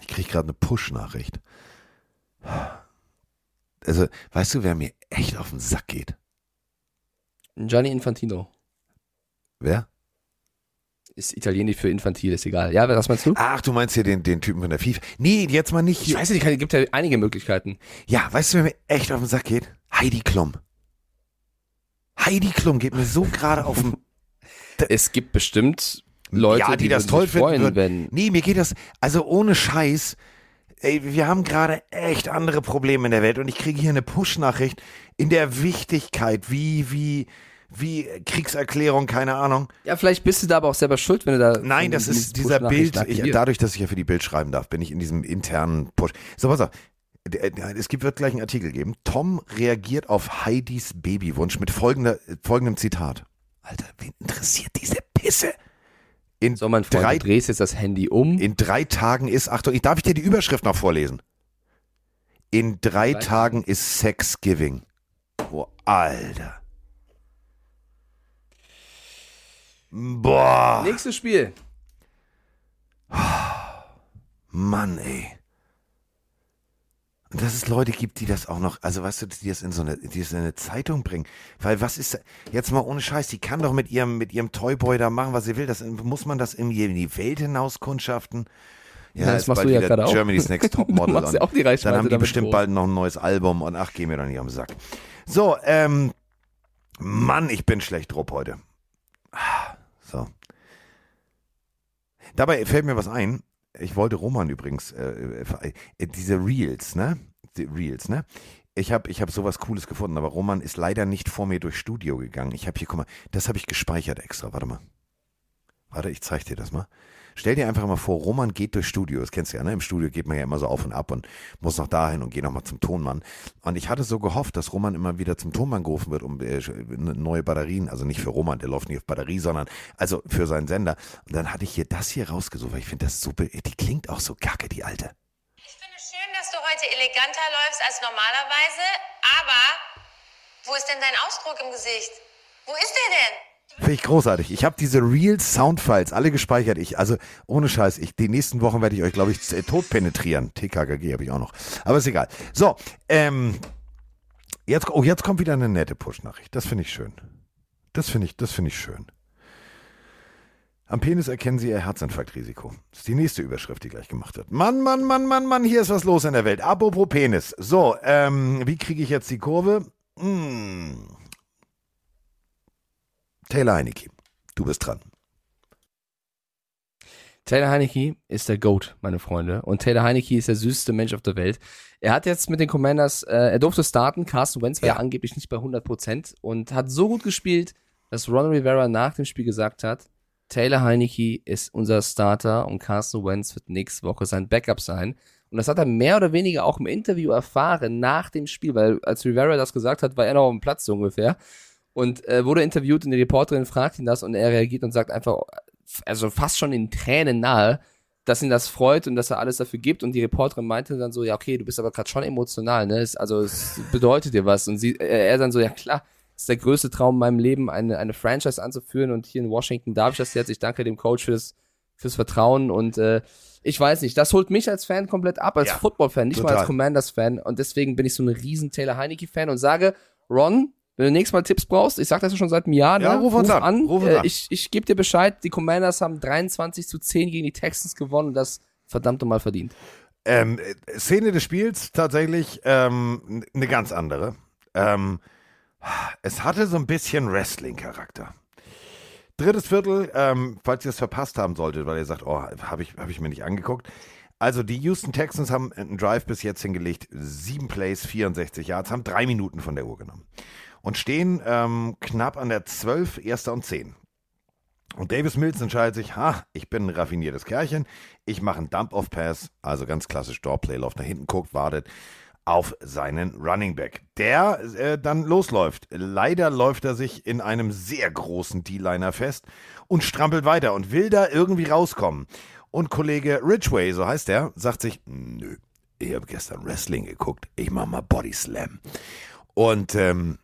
Ich kriege gerade eine Push-Nachricht. Also, weißt du, wer mir echt auf den Sack geht? Gianni Infantino Wer? Ist italienisch für infantil, ist egal. Ja, was meinst du? Ach, du meinst hier den, den Typen von der FIFA. Nee, jetzt mal nicht Ich weiß nicht, es gibt ja einige Möglichkeiten. Ja, weißt du, wer mir echt auf den Sack geht? Heidi Klum. Heidi Klum geht mir so gerade auf den Es gibt bestimmt Leute, ja, die, das würden toll finden freuen, würden. wenn Nee, mir geht das, also ohne Scheiß, ey, wir haben gerade echt andere Probleme in der Welt und ich kriege hier eine Push-Nachricht in der Wichtigkeit, wie, wie, wie Kriegserklärung, keine Ahnung. Ja, vielleicht bist du da aber auch selber schuld, wenn du da. Nein, das ist dieser Bild, ich, dadurch, dass ich ja für die Bild schreiben darf, bin ich in diesem internen Push. So, pass auf. D- Es gibt, wird gleich einen Artikel geben. Tom reagiert auf Heidis Babywunsch mit folgender, folgendem Zitat. Alter, wen interessiert diese Pisse? In, So, mein Freund, drei, du drehst jetzt das Handy um. in drei Tagen ist, Achtung, ich darf ich dir die Überschrift noch vorlesen? In drei Drei Tagen ist Thanksgiving. Boah, Alter. Boah. Nächstes Spiel. Mann, ey. Und dass es Leute gibt, die das auch noch, also weißt du, die das in so eine, die das in eine Zeitung bringen. Weil was ist, jetzt mal ohne Scheiß, die kann doch mit ihrem, mit ihrem Toyboy da machen, was sie will. Das, muss man das irgendwie in die Welt hinaus kundschaften? Ja, das ist machst du ja gerade auch. Germany's Next Top Du Model. machst ja auch die Reichweite Dann haben die bestimmt groß. bald noch ein neues Album und ach, geh mir doch nicht am Sack. So, ähm, Mann, ich bin schlecht drauf heute. Ah, So. Dabei fällt mir was ein. Ich wollte Roman übrigens, äh, äh, diese Reels, ne? Die Reels, ne? Ich habe ich hab sowas Cooles gefunden, aber Roman ist leider nicht vor mir durchs Studio gegangen. Ich habe hier, guck mal, das habe ich gespeichert extra. Warte mal. Warte, ich zeig dir das mal. Stell dir einfach mal vor, Roman geht durchs Studio. Das kennst du ja, ne? Im Studio geht man ja immer so auf und ab und muss noch dahin und geht nochmal zum Tonmann. Und ich hatte so gehofft, dass Roman immer wieder zum Tonmann gerufen wird, um äh, neue Batterien, also nicht für Roman, der läuft nicht auf Batterie, sondern also für seinen Sender. Und dann hatte ich hier das hier rausgesucht, weil ich finde das super, die klingt auch so kacke, die alte. Ich finde es schön, dass du heute eleganter läufst als normalerweise, aber wo ist denn dein Ausdruck im Gesicht? Wo ist der denn? Finde ich großartig. Ich habe diese Real Soundfiles alle gespeichert. Ich, also ohne Scheiß, ich, die nächsten Wochen werde ich euch, glaube ich, äh, tot penetrieren. TKKG habe ich auch noch. Aber ist egal. So, ähm, jetzt, oh, jetzt kommt wieder eine nette Push-Nachricht. Das finde ich schön. Das finde ich, das finde ich schön. Am Penis erkennen Sie Ihr Herzinfarktrisiko. Das ist die nächste Überschrift, die gleich gemacht wird. Mann, Mann, Mann, Mann, Mann, hier ist was los in der Welt. Apropos Penis. So, ähm, wie kriege ich jetzt die Kurve? Hm. Taylor Heinecke, du bist dran. Taylor Heineke ist der GOAT, meine Freunde. Und Taylor Heineke ist der süßeste Mensch auf der Welt. Er hat jetzt mit den Commanders, äh, er durfte starten. Carson Wentz war ja. Angeblich nicht bei 100% und hat so gut gespielt, dass Ron Rivera nach dem Spiel gesagt hat, Taylor Heineke ist unser Starter und Carson Wentz wird nächste Woche sein Backup sein. Und das hat er mehr oder weniger auch im Interview erfahren nach dem Spiel, weil als Rivera das gesagt hat, war er noch auf dem Platz so ungefähr. Und äh, wurde interviewt und die Reporterin fragt ihn das und er reagiert und sagt einfach, also fast schon in Tränen nahe, dass ihn das freut und dass er alles dafür gibt. Und die Reporterin meinte dann so, ja, okay, du bist aber gerade schon emotional, ne? Es, also es bedeutet dir was. Und sie, äh, er dann so, ja klar, ist der größte Traum in meinem Leben, eine, eine Franchise anzuführen. Und hier in Washington darf ich das jetzt. Ich danke dem Coach fürs, fürs Vertrauen. Und äh, ich weiß nicht, das holt mich als Fan komplett ab, als Ja, Football-Fan, nicht mal total. als Commanders-Fan. Und deswegen bin ich so ein riesen Taylor Heineke-Fan und sage, Ron, wenn du nächstes Mal Tipps brauchst, ich sag das ja schon seit einem Jahr, Ja, ne? ruf uns an, ruf uns Äh, an. ich ich gebe dir Bescheid, die Commanders haben 23 zu 10 gegen die Texans gewonnen und das verdammt nochmal verdient. Ähm, äh, Szene des Spiels tatsächlich ähm, eine ganz andere. Ähm, es hatte so ein bisschen Wrestling-Charakter. Drittes Viertel, ähm, falls ihr es verpasst haben solltet, weil ihr sagt, oh, habe ich, hab ich mir nicht angeguckt. Also die Houston Texans haben einen Drive bis jetzt hingelegt, sieben Plays, 64 Yards, haben drei Minuten von der Uhr genommen und stehen ähm, knapp an der 12, erster und 10. Und Davis Mills entscheidet sich, ha, ich bin ein raffiniertes Kerlchen, ich mache einen Dump-Off-Pass, also ganz klassisch Doorplay, läuft nach hinten, guckt, wartet auf seinen Running Back, der äh, dann losläuft. Leider läuft er sich in einem sehr großen D-Liner fest und strampelt weiter und will da irgendwie rauskommen. Und Kollege Ridgway, so heißt er, sagt sich, nö, ich habe gestern Wrestling geguckt, ich mache mal Body Slam. Und ähm,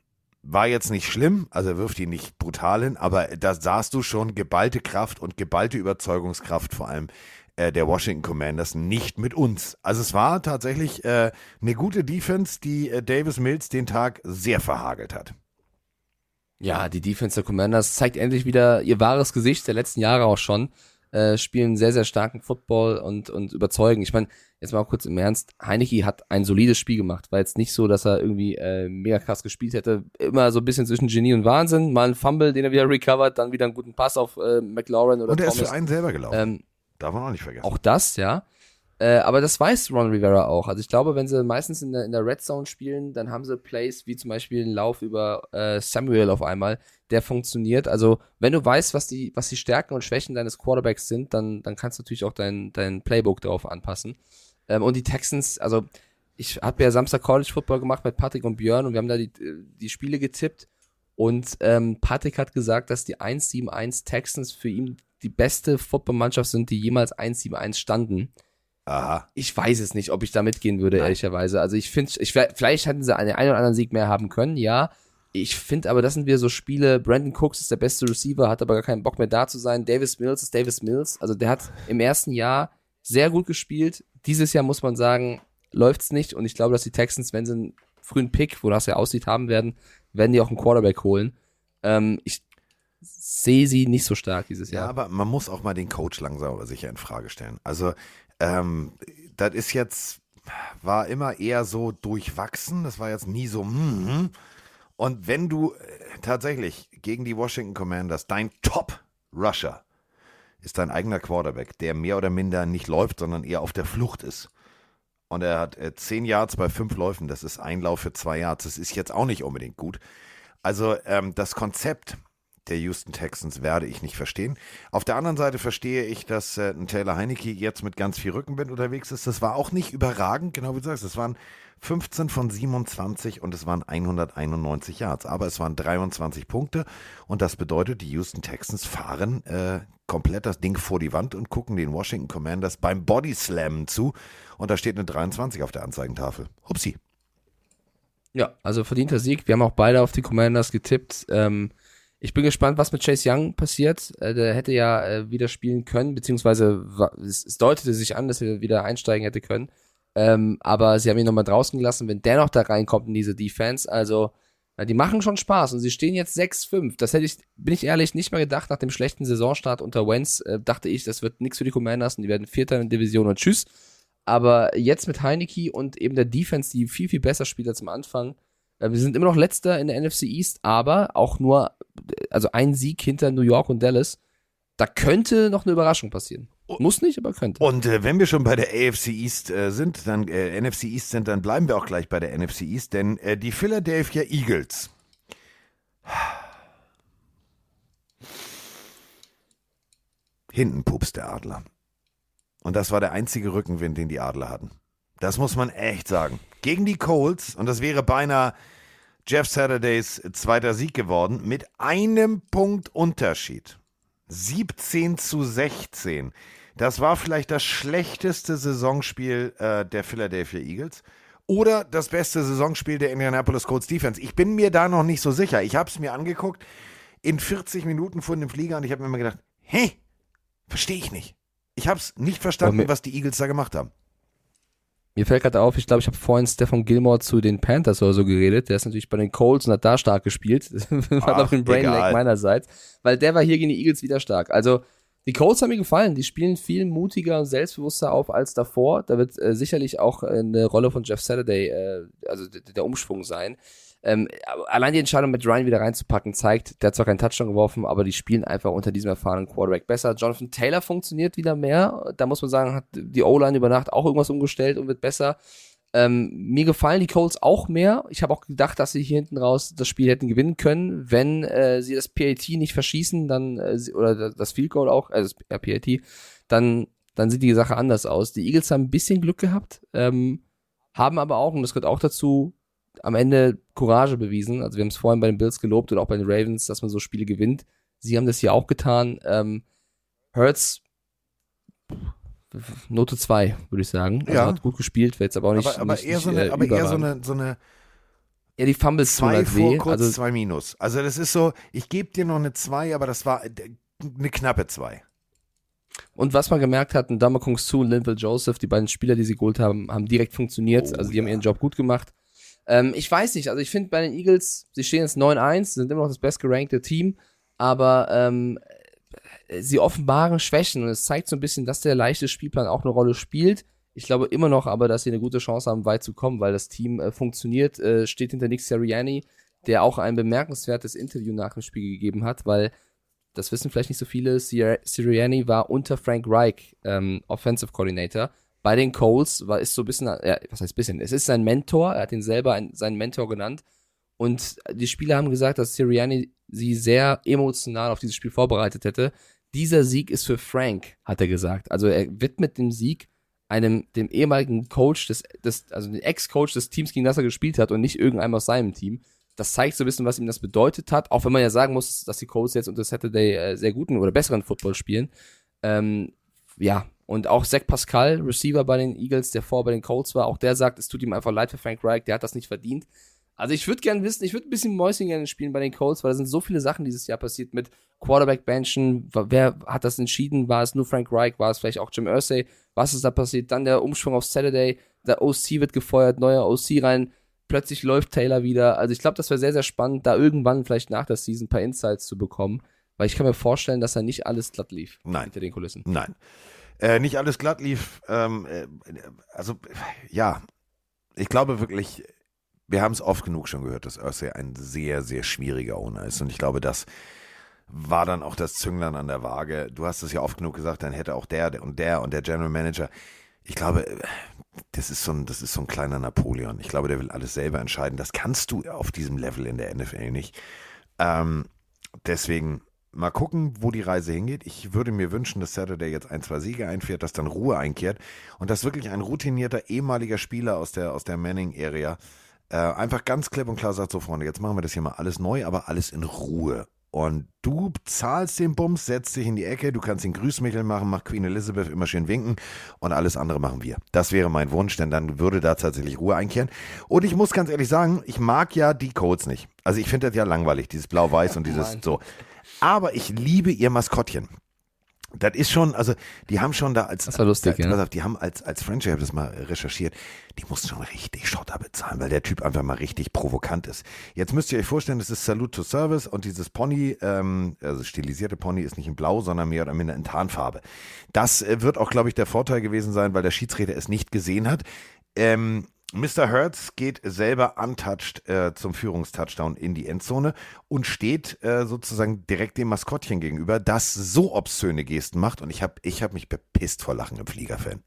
war jetzt nicht schlimm, also er wirft ihn nicht brutal hin, aber da sahst du schon geballte Kraft und geballte Überzeugungskraft vor allem äh, der Washington Commanders nicht mit uns. Also es war tatsächlich äh, eine gute Defense, die äh, Davis Mills den Tag sehr verhagelt hat. Ja, die Defense der Commanders zeigt endlich wieder ihr wahres Gesicht der letzten Jahre auch schon. Äh, spielen sehr, sehr starken Football und, und überzeugen. Ich meine, jetzt mal kurz im Ernst, Heineke hat ein solides Spiel gemacht. War jetzt nicht so, dass er irgendwie äh, mega krass gespielt hätte. Immer so ein bisschen zwischen Genie und Wahnsinn. Mal ein Fumble, den er wieder recovert, dann wieder einen guten Pass auf äh, McLaurin oder Und er ist Thomas. für einen selber gelaufen. ähm, Darf man auch nicht vergessen. auch das, ja. Äh, aber das weiß Ron Rivera auch. Also ich glaube, wenn sie meistens in der, in der Red Zone spielen, dann haben sie Plays wie zum Beispiel einen Lauf über äh, Samuel auf einmal, der funktioniert. Also wenn du weißt, was die, was die Stärken und Schwächen deines Quarterbacks sind, dann, dann kannst du natürlich auch dein, dein Playbook darauf anpassen. Ähm, und die Texans, also ich habe ja Samstag College Football gemacht mit Patrick und Björn und wir haben da die, die Spiele getippt. Und ähm, Patrick hat gesagt, dass die 1-7-1 Texans für ihn die beste Footballmannschaft sind, die jemals 1-7-1 standen. Aha. Ich weiß es nicht, ob ich da mitgehen würde, ehrlicherweise. Also ich finde, ich, vielleicht hätten sie einen, einen oder anderen Sieg mehr haben können, ja. Ich finde aber, das sind wieder so Spiele. Brandon Cooks ist der beste Receiver, hat aber gar keinen Bock mehr da zu sein. Davis Mills ist Davis Mills. Also der hat im ersten Jahr sehr gut gespielt. Dieses Jahr muss man sagen, läuft's nicht. Und ich glaube, dass die Texans, wenn sie einen frühen Pick, wo das ja aussieht, haben werden, werden die auch einen Quarterback holen. Ähm, ich sehe sie nicht so stark dieses Ja, Jahr. aber man muss auch mal den Coach langsam aber sicher in Frage stellen. Also, ähm, das ist jetzt, war immer eher so durchwachsen. Das war jetzt nie so, hm. Und wenn du äh, tatsächlich gegen die Washington Commanders dein Top-Rusher ist dein eigener Quarterback, der mehr oder minder nicht läuft, sondern eher auf der Flucht ist. Und er hat äh, zehn Yards bei fünf Läufen. Das ist ein Lauf für zwei Yards. Das ist jetzt auch nicht unbedingt gut. Also ähm, das Konzept der Houston Texans werde ich nicht verstehen. Auf der anderen Seite verstehe ich, dass äh, ein Taylor Heinecke jetzt mit ganz viel Rückenwind unterwegs ist. Das war auch nicht überragend, genau wie du sagst. Es waren 15 von 27 und es waren 191 Yards. Aber es waren 23 Punkte und das bedeutet, die Houston Texans fahren äh, komplett das Ding vor die Wand und gucken den Washington Commanders beim Body Slammen zu. Und da steht eine 23 auf der Anzeigentafel. Hupsi. Ja, also verdienter Sieg. Wir haben auch beide auf die Commanders getippt. Ähm, ich bin gespannt, was mit Chase Young passiert. Äh, der hätte ja äh, wieder spielen können, beziehungsweise es, deutete sich an, dass er wieder einsteigen hätte können. Ähm, aber sie haben ihn nochmal draußen gelassen, wenn der noch da reinkommt in diese Defense. Also, die machen schon Spaß und sie stehen jetzt 6-5. Das hätte ich, bin ich ehrlich, nicht mal gedacht nach dem schlechten Saisonstart unter Wentz. Äh, dachte ich, das wird nichts für die Commanders und die werden Vierter in der Division und tschüss. Aber jetzt mit Heineke und eben der Defense, die viel, viel besser spielt als am Anfang. Äh, Wir sind immer noch letzter in der NFC East, aber auch nur, also ein Sieg hinter New York und Dallas. Da könnte noch eine Überraschung passieren. Muss nicht, aber könnte. Und äh, wenn wir schon bei der AFC East äh, sind, dann äh, NFC East sind, dann bleiben wir auch gleich bei der NFC East, denn äh, die Philadelphia Eagles. Hinten pupst der Adler. Und das war der einzige Rückenwind, den die Adler hatten. Das muss man echt sagen. Gegen die Colts, und das wäre beinahe Jeff Saturdays zweiter Sieg geworden, mit einem Punkt Unterschied. 17 zu 16. Das war vielleicht das schlechteste Saisonspiel äh, der Philadelphia Eagles oder das beste Saisonspiel der Indianapolis Colts Defense. Ich bin mir da noch nicht so sicher. Ich habe es mir angeguckt in 40 Minuten von dem Flieger und ich habe mir immer gedacht, hey, verstehe ich nicht. Ich habe es nicht verstanden, was die Eagles da gemacht haben. Mir fällt gerade auf, ich glaube, ich habe vorhin Stefan Gilmore zu den Panthers oder so geredet. Der ist natürlich bei den Colts und hat da stark gespielt. war doch ein Brain egal. Lag meinerseits. Weil der war hier gegen die Eagles wieder stark. Also, die Colts haben mir gefallen. Die spielen viel mutiger und selbstbewusster auf als davor. Da wird äh, sicherlich auch äh, eine Rolle von Jeff Saturday, äh, also der Umschwung sein. Ähm, allein die Entscheidung mit Ryan wieder reinzupacken zeigt, der hat zwar keinen Touchdown geworfen, aber die spielen einfach unter diesem erfahrenen Quarterback besser. Jonathan Taylor funktioniert wieder mehr. Da muss man sagen, hat die O-Line über Nacht auch irgendwas umgestellt und wird besser. Ähm, mir gefallen die Colts auch mehr. Ich habe auch gedacht, dass sie hier hinten raus das Spiel hätten gewinnen können, wenn äh, sie das PAT nicht verschießen, dann äh, oder das Field Goal auch, also das ja, PAT, dann dann sieht die Sache anders aus. Die Eagles haben ein bisschen Glück gehabt, ähm, haben aber auch und das gehört auch dazu am Ende Courage bewiesen. Also wir haben es vorhin bei den Bills gelobt und auch bei den Ravens, dass man so Spiele gewinnt. Sie haben das hier auch getan. Ähm, Hurts Note 2, würde ich sagen. Also Ja. hat gut gespielt, wird jetzt aber auch nicht. aber aber nicht, eher, nicht, so eine, äh, aber eher so eine, so eine Ja, die Fumbles zwei halt vor, weh. kurz Also, zwei Minus. Also das ist so, ich gebe dir noch eine zwei, aber das war eine knappe zwei. und was man gemerkt hat, ein Damakung Su und Linville Joseph, die beiden Spieler, die sie geholt haben, haben direkt funktioniert. Oh, also die haben ja. ihren Job gut gemacht. Ähm, ich weiß nicht, also ich finde bei den Eagles, sie stehen jetzt 9-1, sind immer noch das bestgerankte Team, aber ähm, sie offenbaren Schwächen und es zeigt so ein bisschen, dass der leichte Spielplan auch eine Rolle spielt. Ich glaube immer noch aber, dass sie eine gute Chance haben, weit zu kommen, weil das Team äh, funktioniert, äh, steht hinter Nick Sirianni, der auch ein bemerkenswertes Interview nach dem Spiel gegeben hat, weil das wissen vielleicht nicht so viele, Sir- Sirianni war unter Frank Reich ähm, Offensive Coordinator bei den Coles, war, ist so ein bisschen, ja, was heißt bisschen, es ist sein Mentor, er hat ihn selber ein, seinen Mentor genannt. Und die Spieler haben gesagt, dass Sirianni sie sehr emotional auf dieses Spiel vorbereitet hätte. Dieser Sieg ist für Frank, hat er gesagt. Also er widmet dem Sieg einem, dem ehemaligen Coach des, des also den Ex-Coach des Teams, gegen das er gespielt hat und nicht irgendeinem aus seinem Team. Das zeigt so ein bisschen, was ihm das bedeutet hat, auch wenn man ja sagen muss, dass die Colts jetzt unter Saturday äh, sehr guten oder besseren Football spielen. Ähm, ja, und auch Zach Pascal, Receiver bei den Eagles, der vor bei den Colts war, auch der sagt, es tut ihm einfach leid für Frank Reich, der hat das nicht verdient. Also ich würde gerne wissen, ich würde ein bisschen Mäuschen gerne spielen bei den Colts, weil da sind so viele Sachen dieses Jahr passiert mit Quarterback-Benchen. Wer hat das entschieden? War es nur Frank Reich? War es vielleicht auch Jim Irsay? Was ist da passiert? Dann der Umschwung auf Saturday. Der OC wird gefeuert, neuer OC rein. Plötzlich läuft Taylor wieder. Also ich glaube, das wäre sehr, sehr spannend, da irgendwann vielleicht nach der Season ein paar Insights zu bekommen. Weil ich kann mir vorstellen, dass da nicht alles glatt lief. Nein. Hinter den Kulissen. Nein. Äh, nicht alles glatt lief. Ähm, äh, also, ja, ich glaube wirklich, wir haben es oft genug schon gehört, dass Ursay ein sehr, sehr schwieriger Owner ist. Und ich glaube, das war dann auch das Zünglein an der Waage. Du hast es ja oft genug gesagt, dann hätte auch der und der und der General Manager. Ich glaube, das ist so ein, das ist so ein kleiner Napoleon. Ich glaube, der will alles selber entscheiden. Das kannst du auf diesem Level in der NFL nicht. Ähm, deswegen mal gucken, wo die Reise hingeht. Ich würde mir wünschen, dass Saturday jetzt ein, zwei Siege einfährt, dass dann Ruhe einkehrt und dass wirklich ein routinierter ehemaliger Spieler aus der, aus der Manning-Area äh, einfach ganz klipp und klar sagt, so Freunde, jetzt machen wir das hier mal alles neu, aber alles in Ruhe. Und du zahlst den Bums, setzt dich in die Ecke, du kannst den Grüßmichel machen, mach Queen Elizabeth immer schön winken und alles andere machen wir. Das wäre mein Wunsch, denn dann würde da tatsächlich Ruhe einkehren. Und ich muss ganz ehrlich sagen, ich mag ja die Codes nicht. Also ich finde das ja langweilig, dieses Blau-Weiß und dieses so. Aber ich liebe ihr Maskottchen. Das ist schon, also die haben schon da als, Das war lustig, als, ja. pass auf, die haben als, als Franchise, ich habe das mal recherchiert, die mussten schon richtig Schotter bezahlen, weil der Typ einfach mal richtig provokant ist. Jetzt müsst ihr euch vorstellen, das ist Salute to Service und dieses Pony, ähm, also stilisierte Pony ist nicht in Blau, sondern mehr oder minder in Tarnfarbe. Das äh, wird auch, glaube ich, der Vorteil gewesen sein, weil der Schiedsrichter es nicht gesehen hat. Ähm, Mr. Hertz geht selber untouched äh, zum Führungstouchdown in die Endzone und steht äh, sozusagen direkt dem Maskottchen gegenüber, das so obszöne Gesten macht. Und ich habe ich hab mich bepisst vor Lachen im Fliegerfan.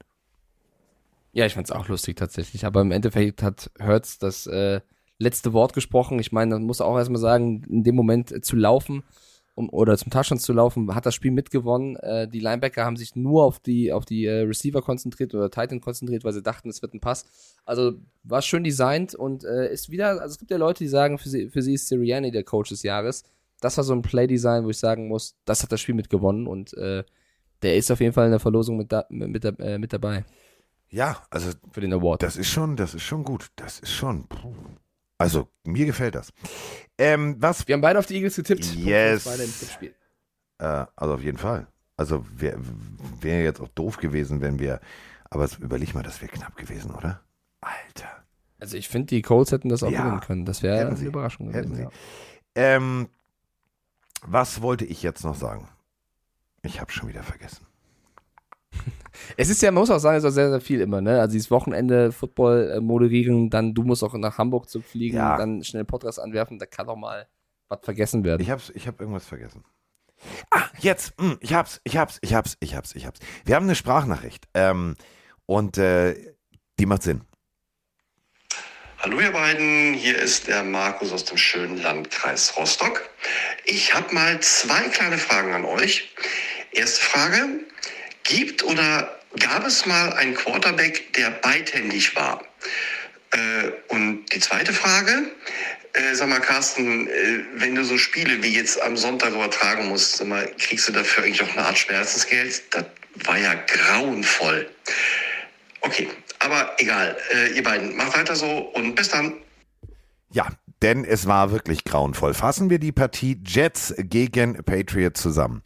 Ja, ich fand's auch lustig tatsächlich. Aber im Endeffekt hat Hertz das äh, letzte Wort gesprochen. Ich meine, man muss auch erstmal sagen, in dem Moment äh, zu laufen um, oder zum Touchdown zu laufen, hat das Spiel mitgewonnen. Äh, die Linebacker haben sich nur auf die, auf die äh, Receiver konzentriert oder Titan konzentriert, weil sie dachten, es wird ein Pass. Also war schön designt und äh, ist wieder, also es gibt ja Leute, die sagen, für sie, für sie ist Sirianni der Coach des Jahres. Das war so ein Play-Design, wo ich sagen muss, das hat das Spiel mitgewonnen und äh, der ist auf jeden Fall in der Verlosung mit, da, mit, äh, mit dabei Ja, also für den Award. das ist schon, das ist schon gut. Das ist schon. puh. Also mir gefällt das. Ähm, was? Wir haben beide auf die Eagles getippt. Yes. Tippspiel. Äh, also auf jeden Fall. Also wäre wär jetzt auch doof gewesen, wenn wir. Aber überleg mal, das wäre knapp gewesen, oder? Alter. Also ich finde, die Colts hätten das auch Ja, gewinnen können. Das wäre eine. Überraschung gewesen. Ja. Ähm, was wollte ich jetzt noch sagen? Ich habe schon wieder vergessen. Es ist ja, man muss auch sagen, es ist auch sehr, sehr viel immer, ne? Also dieses Wochenende Football äh, moderieren, dann du musst auch nach Hamburg zu fliegen, Ja. dann schnell Podcast anwerfen, da kann doch mal was vergessen werden. Ich hab's, ich hab irgendwas vergessen. Ah, jetzt, hm, ich hab's, ich hab's, ich hab's, ich hab's, ich hab's. Wir haben eine Sprachnachricht ähm, und äh, die macht Sinn. Hallo ihr beiden, hier ist der Markus aus dem schönen Landkreis Rostock. Ich habe mal zwei kleine Fragen an euch. Erste Frage, gibt oder gab es mal einen Quarterback, der beidhändig war? Äh, und die zweite Frage, äh, sag mal Carsten, äh, wenn du so Spiele wie jetzt am Sonntag übertragen musst, sag mal, kriegst du dafür eigentlich auch eine Art Schmerzensgeld? Das war ja grauenvoll. Okay, aber egal. Äh, ihr beiden, macht weiter so und bis dann. Ja, denn es war wirklich grauenvoll. Fassen wir die Partie Jets gegen Patriots zusammen.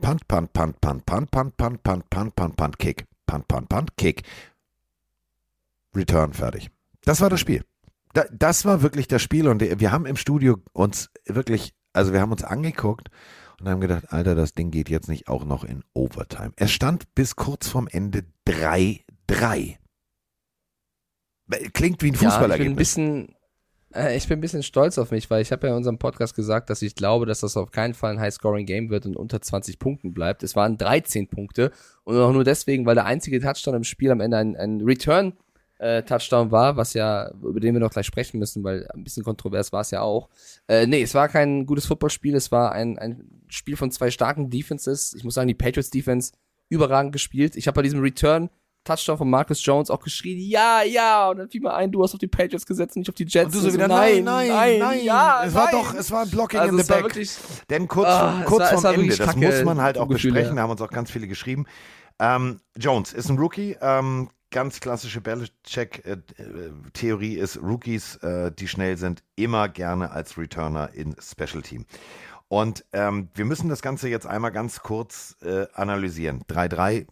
Punt, punt, punt, punt, punt, punt, punt, punt, punt, punt, punt, kick. Punt, punt, punt, kick. Return, fertig. Das war das Spiel. Da, das war wirklich das Spiel und wir haben im Studio uns wirklich, also wir haben uns angeguckt und haben gedacht, Alter, das Ding geht jetzt nicht auch noch in Overtime. Es stand bis kurz vorm Ende 3-3. Klingt wie ein Ja, ich bin ein Fußballergebnis. bisschen, Äh, ich bin ein bisschen stolz auf mich, weil ich habe ja in unserem Podcast gesagt, dass ich glaube, dass das auf keinen Fall ein High-Scoring-Game wird und unter 20 Punkten bleibt. Es waren 13 Punkte und auch nur deswegen, weil der einzige Touchdown im Spiel am Ende ein, ein Return äh, war, was ja, über den wir noch gleich sprechen müssen, weil ein bisschen kontrovers war es ja auch. Äh, nee, es war kein gutes Footballspiel, es war ein, ein Spiel von zwei starken Defenses. Ich muss sagen, die Patriots Defense überragend gespielt. Ich habe bei diesem Return Touchdown von Marcus Jones auch geschrien, ja, ja, und dann fiel mir ein, du hast auf die Patriots gesetzt, nicht auf die Jets. Und du so Ich wieder, nein, nein, nein. ja, es war nein. doch, es war ein Blocking Also in the war back. wirklich, Denn kurz, Ah, kurz war- vorm war Ende, das kacke, muss man halt auch Gefühl besprechen, her. haben uns auch ganz viele geschrieben. Ähm, Jones ist ein Rookie. Ähm, ganz klassische Belichick-Theorie ist, Rookies, äh, die schnell sind, immer gerne als Returner in Special Team. Und ähm, wir müssen das Ganze jetzt einmal ganz kurz äh, analysieren. 3-3, äh,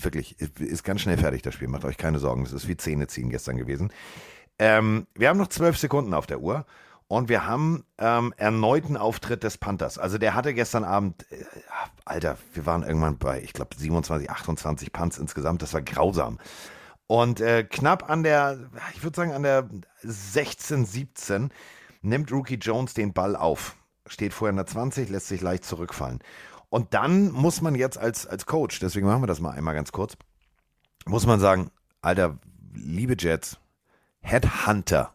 wirklich, ist ganz schnell fertig das Spiel, macht euch keine Sorgen. Das ist wie Zähne ziehen gestern gewesen. Ähm, wir haben noch zwölf Sekunden auf der Uhr und wir haben ähm, erneuten Auftritt des Panthers. Also der hatte gestern Abend, äh, Alter, wir waren irgendwann bei, ich glaube, 27, 28 Punts insgesamt. Das war grausam. Und äh, knapp an der, ich würde sagen, an der 16, 17 nimmt Rookie Jones den Ball auf. Steht vorher in der 20, lässt sich leicht zurückfallen. Und dann muss man jetzt als, als Coach, deswegen machen wir das mal einmal ganz kurz, muss man sagen, Alter, liebe Jets, Headhunter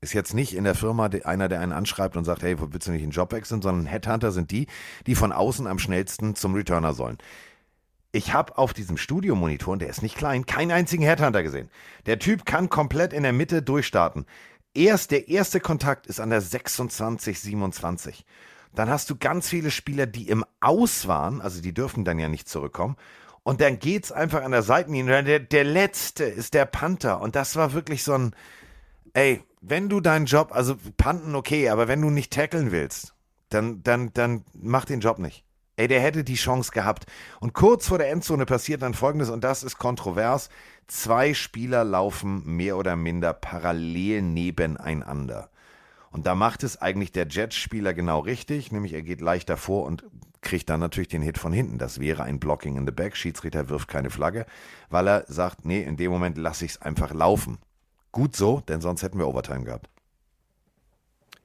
ist jetzt nicht in der Firma einer, der einen anschreibt und sagt, hey, willst du nicht einen Job wechseln, sondern Headhunter sind die, die von außen am schnellsten zum Returner sollen. Ich habe auf diesem Studiomonitor, und der ist nicht klein, keinen einzigen Headhunter gesehen. Der Typ kann komplett in der Mitte durchstarten. Erst der erste Kontakt ist an der 26, 27. Dann hast du ganz viele Spieler, die im Aus waren, also die dürfen dann ja nicht zurückkommen. Und dann geht's einfach an der Seitenlinie. Der, der letzte ist der Panther. Und das war wirklich so ein, ey, wenn du deinen Job, also Panten okay, aber wenn du nicht tackeln willst, dann, dann, dann mach den Job nicht. Ey, der hätte die Chance gehabt. Und kurz vor der Endzone passiert dann folgendes, und das ist kontrovers. Zwei Spieler laufen mehr oder minder parallel nebeneinander. Und da macht es eigentlich der Jets-Spieler genau richtig, nämlich er geht leicht davor und kriegt dann natürlich den Hit von hinten. Das wäre ein Blocking in the Back. Schiedsrichter wirft keine Flagge, weil er sagt, nee, in dem Moment lasse ich es einfach laufen. Gut so, denn sonst hätten wir Overtime gehabt.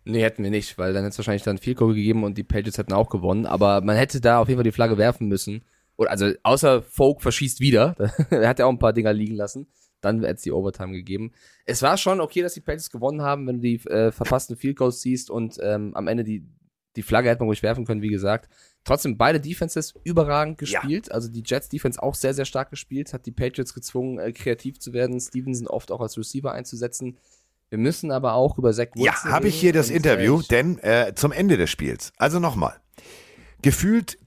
Nee, hätten wir nicht, weil dann hätte es wahrscheinlich dann viel Kohle gegeben und die Patriots hätten auch gewonnen. Aber man hätte da auf jeden Fall die Flagge werfen müssen. Oder also außer Folk verschießt wieder. er hat ja auch ein paar Dinger liegen lassen. Dann hätte es die Overtime gegeben. Es war schon okay, dass die Patriots gewonnen haben, wenn du die äh, verpassten Field Goals siehst und ähm, am Ende die, die Flagge hätte man ruhig werfen können, wie gesagt. Trotzdem beide Defenses überragend Ja. gespielt. Also die Jets Defense auch sehr, sehr stark gespielt, hat die Patriots gezwungen, äh, kreativ zu werden, Stevenson oft auch als Receiver einzusetzen. Wir müssen aber auch über Zach Ja, Wilson habe ich hier das Interview, äh, denn äh, zum Ende des Spiels, also nochmal, gefühlt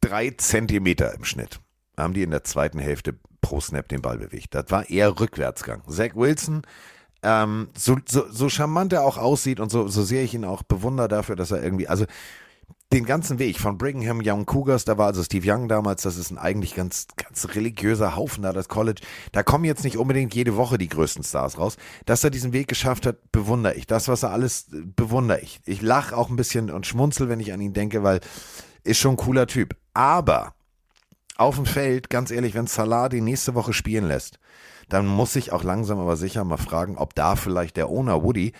drei Zentimeter im Schnitt haben die in der zweiten Hälfte pro Snap den Ball bewegt. Das war eher Rückwärtsgang. Zach Wilson, ähm, so, so, so charmant er auch aussieht und so, so sehr ich ihn auch bewundere dafür, dass er irgendwie, also den ganzen Weg von Brigham Young Cougars, da war also Steve Young damals, das ist ein eigentlich ganz, ganz religiöser Haufen da, das College. Da kommen jetzt nicht unbedingt jede Woche die größten Stars raus. Dass er diesen Weg geschafft hat, bewundere ich. Das, was er alles, bewundere ich. Ich lache auch ein bisschen und schmunzel, wenn ich an ihn denke, weil ist schon ein cooler Typ. Aber auf dem Feld, ganz ehrlich, wenn Salah die nächste Woche spielen lässt, dann muss ich auch langsam aber sicher mal fragen, ob da vielleicht der Owner Woody,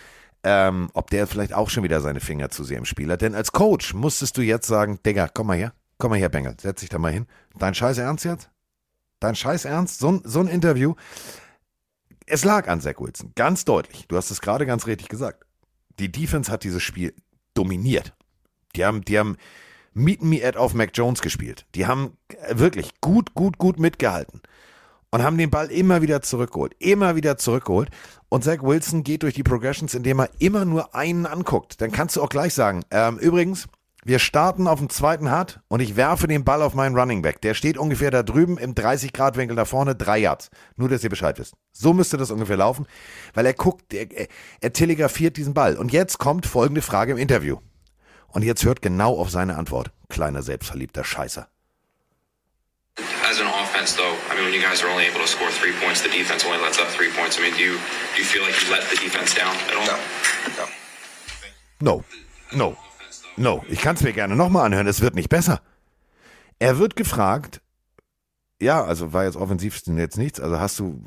ähm, ob der vielleicht auch schon wieder seine Finger zu sehr im Spiel hat. Denn als Coach musstest du jetzt sagen, Digga, komm mal her, komm mal her, Bengel, setz dich da mal hin. Dein Scheiß Ernst jetzt? Dein Scheiß Ernst? So, ein- so ein Interview. Es lag an Zach Wilson, ganz deutlich. Du hast es gerade ganz richtig gesagt. Die Defense hat dieses Spiel dominiert. Die haben, die haben Meet Me at auf Mac Jones gespielt. Die haben wirklich gut, gut, gut mitgehalten und haben den Ball immer wieder zurückgeholt, immer wieder zurückgeholt. Und Zach Wilson geht durch die Progressions, indem er immer nur einen anguckt. Dann kannst du auch gleich sagen, ähm, übrigens, wir starten auf dem zweiten Hard und ich werfe den Ball auf meinen Running Back. Der steht ungefähr da drüben im 30-Grad-Winkel da vorne, drei Yards. Nur, dass ihr Bescheid wisst. So müsste das ungefähr laufen, weil er guckt, er, er telegrafiert diesen Ball. Und jetzt kommt folgende Frage im Interview. Und jetzt hört genau auf seine Antwort. Kleiner selbstverliebter Scheißer. Offense, though, I mean, when you guys are only able to score three points, the defense only lets up three points. I mean, do you do you feel like you let the defense down at all? No. No. No. Ich kann es mir gerne nochmal anhören. Es wird nicht besser. Er wird gefragt, ja, also war jetzt offensiv jetzt nichts. Also hast du,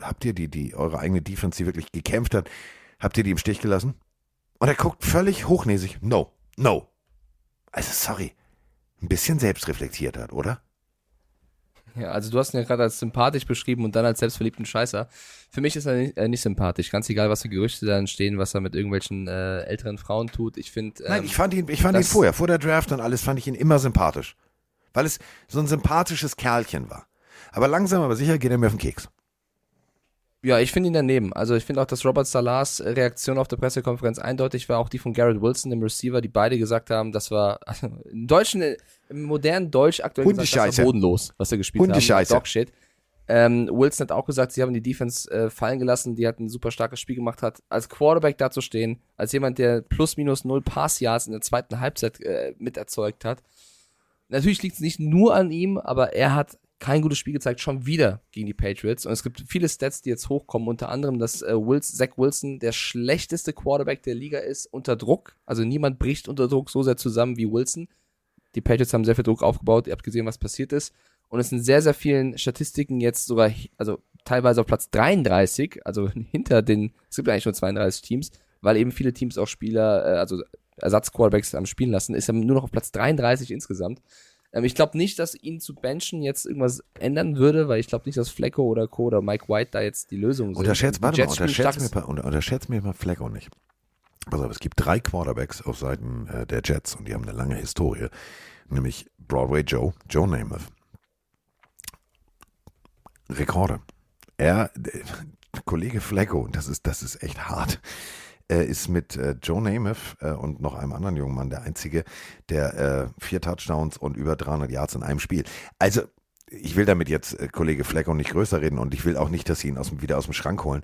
habt ihr die, die, eure eigene Defense, die wirklich gekämpft hat, Habt ihr die im Stich gelassen? Und er guckt völlig hochnäsig. No, no. Also sorry. Ein bisschen selbstreflektiert hat, oder? Ja, also du hast ihn ja gerade als sympathisch beschrieben und dann als selbstverliebten Scheißer. Für mich ist er nicht, äh, nicht sympathisch. Ganz egal, was für Gerüchte da entstehen, was er mit irgendwelchen äh, älteren Frauen tut. Ich finde. Ähm, Nein, ich fand ihn, ich fand ihn vorher, vor der Draft und alles, fand ich ihn immer sympathisch. Weil es so ein sympathisches Kerlchen war. Aber langsam, aber sicher geht er mir auf den Keks. Ja, ich finde ihn daneben. Also ich finde auch, dass Robert Salahs äh, Reaktion auf der Pressekonferenz eindeutig war, auch die von Garrett Wilson, dem Receiver, die beide gesagt haben, das war also im deutschen, im modernen Deutsch aktuell gesagt, das war bodenlos, was er gespielt haben. Dogshit. Ähm, Wilson hat auch gesagt, sie haben die Defense äh, fallen gelassen, die hat ein super starkes Spiel gemacht hat. Als Quarterback dazustehen, als jemand, der plus minus null Pass-Yards in der zweiten Halbzeit äh, miterzeugt hat. Natürlich liegt es nicht nur an ihm, aber er hat kein gutes Spiel gezeigt, schon wieder gegen die Patriots. Und es gibt viele Stats, die jetzt hochkommen, unter anderem, dass äh, Wilson, Zach Wilson der schlechteste Quarterback der Liga ist unter Druck. Also niemand bricht unter Druck so sehr zusammen wie Wilson. Die Patriots haben sehr viel Druck aufgebaut. Ihr habt gesehen, was passiert ist. Und es sind sehr, sehr vielen Statistiken jetzt sogar, also teilweise auf Platz 33, also hinter den, es gibt eigentlich nur 32 Teams, weil eben viele Teams auch Spieler, äh, also Ersatzquarterbacks am Spielen lassen, ist er nur noch auf Platz 33 insgesamt. Ähm, ich glaube nicht, dass ihn zu benchen jetzt irgendwas ändern würde, weil ich glaube nicht, dass Flecko oder Co. oder Mike White da jetzt die Lösung sind. Unterschätzt, warte mal, unterschätzt mir, unter- unterschätzt mir mal Flacco nicht. Pass auf, es gibt drei Quarterbacks auf Seiten äh, der Jets und die haben eine lange Historie. Nämlich Broadway Joe, Joe Namath. Rekorde. Er, Kollege Flacco, das ist, das ist echt hart. Er ist mit äh, Joe Namath äh, und noch einem anderen jungen Mann der einzige, der äh, vier Touchdowns und über 300 Yards in einem Spiel. Also, ich will damit jetzt äh, Kollege Flacco nicht größer reden und ich will auch nicht, dass sie ihn aus, wieder aus dem Schrank holen.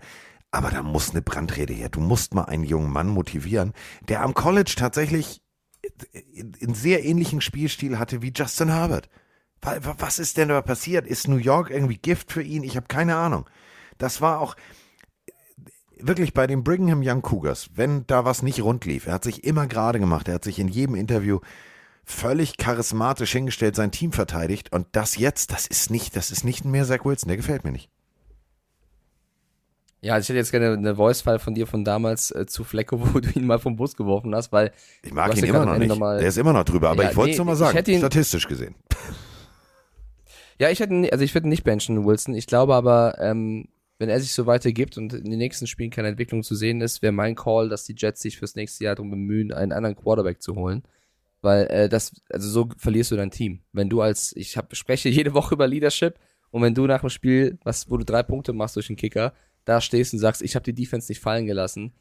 Aber da muss eine Brandrede her. Du musst mal einen jungen Mann motivieren, der am College tatsächlich einen sehr ähnlichen Spielstil hatte wie Justin Herbert. Wa- wa- Was ist denn da passiert? Ist New York irgendwie Gift für ihn? Ich habe keine Ahnung. Das war auch wirklich bei den Brigham Young Cougars, wenn da was nicht rund lief. Er hat sich immer gerade gemacht. Er hat sich in jedem Interview völlig charismatisch hingestellt, sein Team verteidigt. Und das jetzt, das ist nicht, das ist nicht mehr Zach Wilson. Der gefällt mir nicht. Ja, also ich hätte jetzt gerne eine Voice-File von dir von damals äh, zu Flecko, wo du ihn mal vom Bus geworfen hast, weil Ich mag ihn immer noch nicht. noch mal- Der ist immer noch drüber, aber Ja, ich wollte es nee, nur mal sagen, ihn- statistisch gesehen. Ja, ich hätte, also ich würde nicht benchen, Wilson. Ich glaube aber, ähm, wenn er sich so weitergibt und in den nächsten Spielen keine Entwicklung zu sehen ist, wäre mein Call, dass die Jets sich fürs nächste Jahr darum bemühen, einen anderen Quarterback zu holen. Weil äh, das, also so verlierst du dein Team. Wenn du als, ich hab, spreche jede Woche über Leadership und wenn du nach dem Spiel, was, wo du drei Punkte machst durch den Kicker, da stehst und sagst, ich habe die Defense nicht fallen gelassen,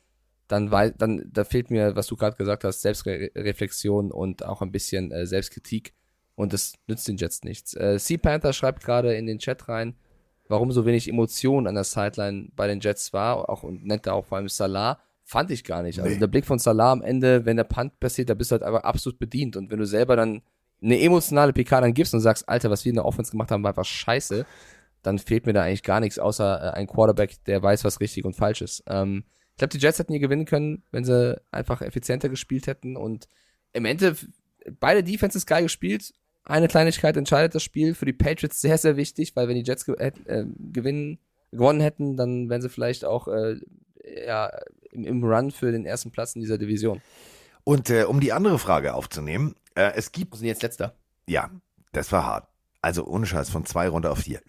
dann, wei- dann da fehlt mir, was du gerade gesagt hast, Selbstreflexion und auch ein bisschen äh, Selbstkritik. Und das nützt den Jets nichts. Äh, Sea Panther schreibt gerade in den Chat rein, warum so wenig Emotion an der Sideline bei den Jets war, auch und nennt da auch vor allem Salah, fand ich gar nicht. Also Nee. der Blick von Salah am Ende, wenn der Punt passiert, da bist du halt einfach absolut bedient. Und wenn du selber dann eine emotionale PK dann gibst und sagst, Alter, was wir in der Offense gemacht haben, war einfach scheiße, dann fehlt mir da eigentlich gar nichts, außer äh, ein Quarterback, der weiß, was richtig und falsch ist. Ähm, ich glaube, die Jets hätten hier gewinnen können, wenn sie einfach effizienter gespielt hätten. Und im Ende, beide Defenses geil gespielt. Eine Kleinigkeit entscheidet das Spiel. Für die Patriots sehr, sehr wichtig, weil wenn die Jets ge hätt- äh, gewinnen, gewonnen hätten, dann wären sie vielleicht auch äh, ja, im, im Run für den ersten Platz in dieser Division. Und äh, um die andere Frage aufzunehmen, äh, es gibt Wir sind jetzt letzter. Ja, das war hart. Also ohne Scheiß, von zwei runter auf vier.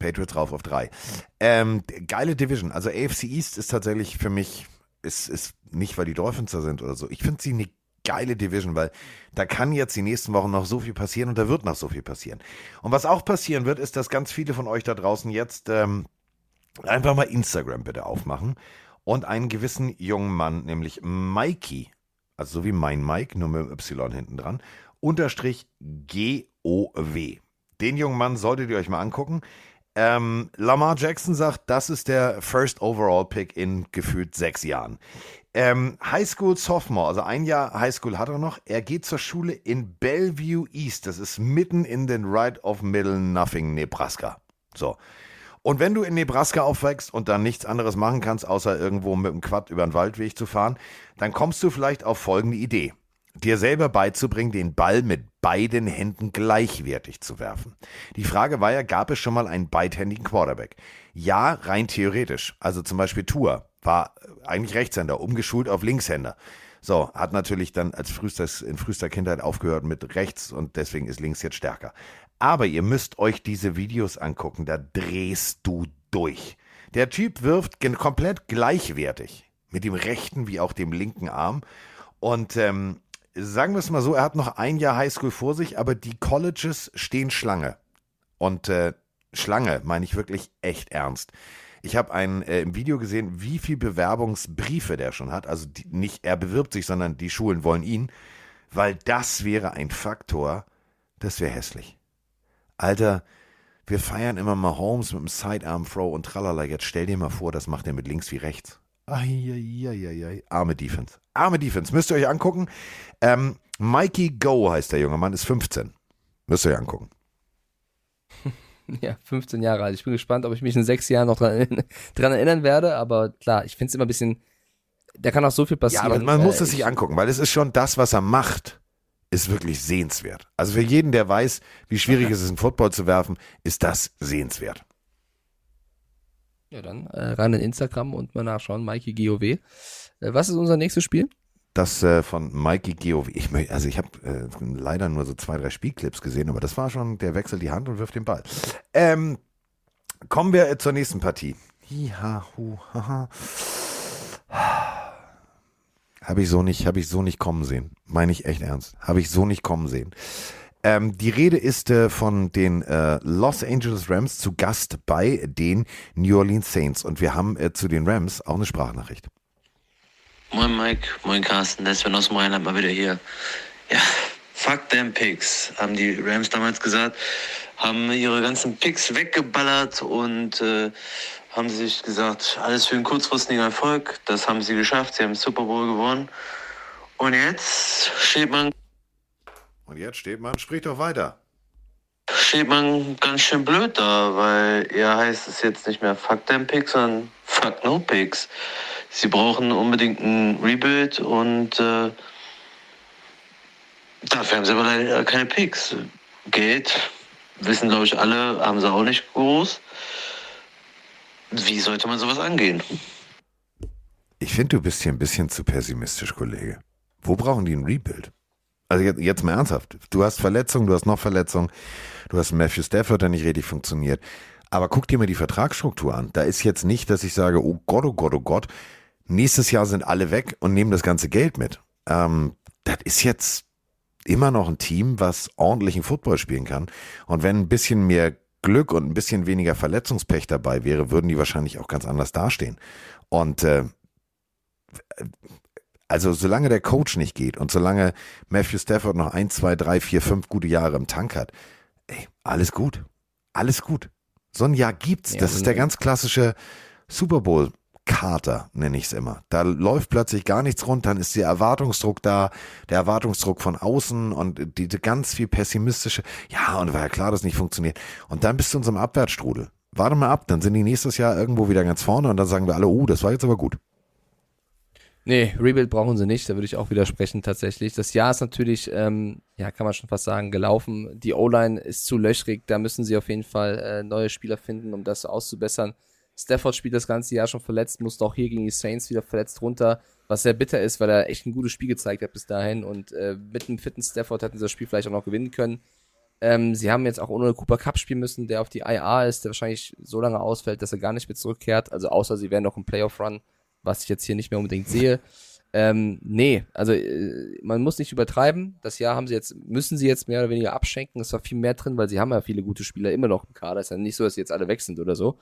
Patriots rauf auf drei. Ähm, geile Division. Also AFC East ist tatsächlich für mich, ist, ist nicht, weil die Dolphins da sind oder so. Ich finde sie eine geile Division, weil da kann jetzt die nächsten Wochen noch so viel passieren und da wird noch so viel passieren. Und was auch passieren wird, ist, dass ganz viele von euch da draußen jetzt ähm, einfach mal Instagram bitte aufmachen und einen gewissen jungen Mann, nämlich Mikey, also so wie mein Mike, nur mit Y hinten dran, unterstrich G-O-W. Den jungen Mann solltet ihr euch mal angucken. Ähm, Lamar Jackson sagt, das ist der First Overall Pick in gefühlt sechs Jahren. Ähm, High School Sophomore, also ein Jahr High School hat er noch. Er geht zur Schule in Bellevue East. Das ist mitten in den Right of Middle Nothing, Nebraska. So. Und wenn du in Nebraska aufwächst und dann nichts anderes machen kannst, außer irgendwo mit dem Quad über den Waldweg zu fahren, dann kommst du vielleicht auf folgende Idee. Dir selber beizubringen, den Ball mit beiden Händen gleichwertig zu werfen. Die Frage war ja, gab es schon mal einen beidhändigen Quarterback? Ja, rein theoretisch. Also zum Beispiel Tour war eigentlich Rechtshänder, umgeschult auf Linkshänder. So, hat natürlich dann als frühester, in frühester Kindheit aufgehört mit rechts und deswegen ist links jetzt stärker. Aber ihr müsst euch diese Videos angucken, da drehst du durch. Der Typ wirft komplett gleichwertig mit dem rechten wie auch dem linken Arm. Und ähm, sagen wir es mal so, er hat noch ein Jahr Highschool vor sich, aber die Colleges stehen Schlange. Und äh, Schlange meine ich wirklich echt ernst. Ich habe ein äh, im Video gesehen, wie viel Bewerbungsbriefe der schon hat. Also die, nicht er bewirbt sich, sondern die Schulen wollen ihn, weil das wäre ein Faktor, das wäre hässlich. Alter, wir feiern immer mal Holmes mit dem Sidearm Throw und tralala. Jetzt stell dir mal vor, das macht er mit links wie rechts. Eieieiei. Arme Defense. Arme Defense. Müsst ihr euch angucken. Ähm, Mikey Go heißt der junge Mann, ist 15. Müsst ihr euch angucken. Ja, 15 Jahre alt. Ich bin gespannt, ob ich mich in sechs Jahren noch dran, dran erinnern werde. Aber klar, ich finde es immer ein bisschen. Da kann auch so viel Ja, passieren. aber man muss Äh, es sich ich- angucken, weil es ist schon das, was er macht, ist wirklich sehenswert. Also für jeden, der weiß, wie schwierig es ist, einen Football zu werfen, ist das sehenswert. Ja, dann äh, rein in Instagram und mal nachschauen. Mikey GOW. Äh, was ist unser nächstes Spiel? Das äh, von Mikey Geo, ich mö- also ich habe äh, leider nur so zwei, drei Spielclips gesehen, aber das war schon, der wechselt die Hand und wirft den Ball. Ähm, kommen wir äh, zur nächsten Partie. Hiha, hu, haha. Habe ich so nicht, habe ich so nicht kommen sehen. Meine ich echt ernst. Habe ich so nicht kommen sehen. Ähm, die Rede ist äh, von den äh, Los Angeles Rams zu Gast bei den New Orleans Saints und wir haben äh, zu den Rams auch eine Sprachnachricht. Moin Mike, moin Carsten, der ist Sven aus dem Rheinland mal wieder hier. Ja, fuck them Picks, haben die Rams damals gesagt. Haben ihre ganzen Picks weggeballert und äh, haben sich gesagt, alles für einen kurzfristigen Erfolg. Das haben sie geschafft, sie haben Super Bowl gewonnen. Und jetzt steht man, Und jetzt steht man, sprich doch weiter. steht man ganz schön blöd da, weil ja heißt es jetzt nicht mehr fuck them Picks, sondern fuck no Picks. Sie brauchen unbedingt ein Rebuild und äh, dafür haben sie aber leider keine Picks. Geld, wissen glaube ich alle, haben sie auch nicht groß. Wie sollte man sowas angehen? Ich finde, du bist hier ein bisschen zu pessimistisch, Kollege. Wo brauchen die ein Rebuild? Also jetzt, jetzt mal ernsthaft. Du hast Verletzungen, du hast noch Verletzungen, du hast Matthew Stafford, der nicht richtig funktioniert. Aber guck dir mal die Vertragsstruktur an. Da ist jetzt nicht, dass ich sage, oh Gott, oh Gott, oh Gott, nächstes Jahr sind alle weg und nehmen das ganze Geld mit. Ähm, das ist jetzt immer noch ein Team, was ordentlichen Football spielen kann. Und wenn ein bisschen mehr Glück und ein bisschen weniger Verletzungspech dabei wäre, würden die wahrscheinlich auch ganz anders dastehen. Und äh, also solange der Coach nicht geht und solange Matthew Stafford noch ein, zwei, drei, vier, fünf gute Jahre im Tank hat, ey, alles gut. Alles gut. So ein Jahr gibt's. Ja, das ist der ganz klassische Super Bowl. Kater, nenne ich es immer. Da läuft plötzlich gar nichts rund, dann ist der Erwartungsdruck da, der Erwartungsdruck von außen und diese ganz viel pessimistische, ja, und war ja klar, dass nicht funktioniert. Und dann bist du in so einem Abwärtsstrudel. Warte mal ab, dann sind die nächstes Jahr irgendwo wieder ganz vorne und dann sagen wir alle, oh, das war jetzt aber gut. Nee, Rebuild brauchen sie nicht, da würde ich auch widersprechen tatsächlich. Das Jahr ist natürlich, ähm, ja, kann man schon fast sagen, gelaufen. Die O-Line ist zu löchrig, da müssen sie auf jeden Fall äh, neue Spieler finden, um das auszubessern. Stafford spielt das ganze Jahr schon verletzt, musste auch hier gegen die Saints wieder verletzt runter, was sehr bitter ist, weil er echt ein gutes Spiel gezeigt hat bis dahin und äh, mit einem fitten Stafford hätten sie das Spiel vielleicht auch noch gewinnen können. Ähm, sie haben jetzt auch ohne Cooper Cup spielen müssen, der auf die IR ist, der wahrscheinlich so lange ausfällt, dass er gar nicht mehr zurückkehrt. Also außer sie werden noch im Playoff-Run, was ich jetzt hier nicht mehr unbedingt sehe. Ähm, nee, also äh, man muss nicht übertreiben. Das Jahr haben sie jetzt, müssen sie jetzt mehr oder weniger abschenken. Es war viel mehr drin, weil sie haben ja viele gute Spieler immer noch im Kader. ist ja nicht so, dass sie jetzt alle weg sind oder so.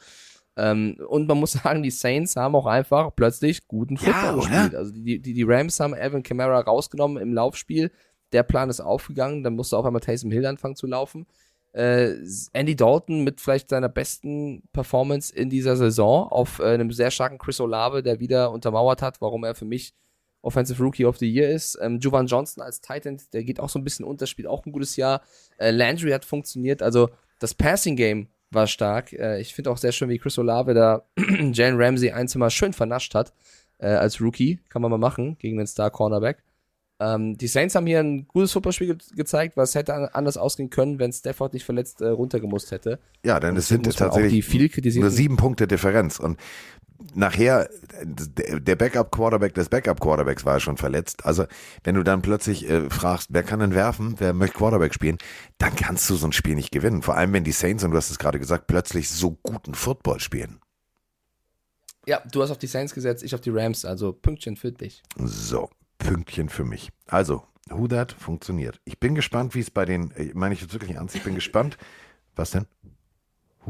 Ähm, und man muss sagen, die Saints haben auch einfach plötzlich guten Football oder? gespielt. Also die, die, die Rams haben Alvin Kamara rausgenommen im Laufspiel. Der Plan ist aufgegangen. Dann musste auf einmal Taysom Hill anfangen zu laufen. Äh, Andy Dalton mit vielleicht seiner besten Performance in dieser Saison auf äh, einem sehr starken Chris Olave, der wieder untermauert hat, warum er für mich Offensive Rookie of the Year ist. Ähm, Jovan Johnson als Titan, der geht auch so ein bisschen unter, spielt auch ein gutes Jahr. Äh, Landry hat funktioniert. Also das Passing Game war stark. Äh, ich finde auch sehr schön, wie Chris Olave da Jalen Ramsey ein, Mal schön vernascht hat. Äh, als Rookie. Kann man mal machen gegen den Star Cornerback. Ähm, die Saints haben hier ein gutes Footballspiel ge gezeigt, was hätte an- anders ausgehen können, wenn Stafford nicht verletzt äh, runtergemusst hätte. Ja, denn es sind tatsächlich nur sieben Punkte Differenz. Und nachher, der Backup-Quarterback des Backup-Quarterbacks war ja schon verletzt. Also, wenn du dann plötzlich äh, fragst, wer kann denn werfen, wer möchte Quarterback spielen, dann kannst du so ein Spiel nicht gewinnen. Vor allem, wenn die Saints, und du hast es gerade gesagt, plötzlich so guten Football spielen. Ja, du hast auf die Saints gesetzt, ich auf die Rams, also Pünktchen für dich. So, Pünktchen für mich. Also, Who That funktioniert. Ich bin gespannt, wie es bei den, ich meine ich jetzt wirklich ernst, ich bin gespannt. Was denn?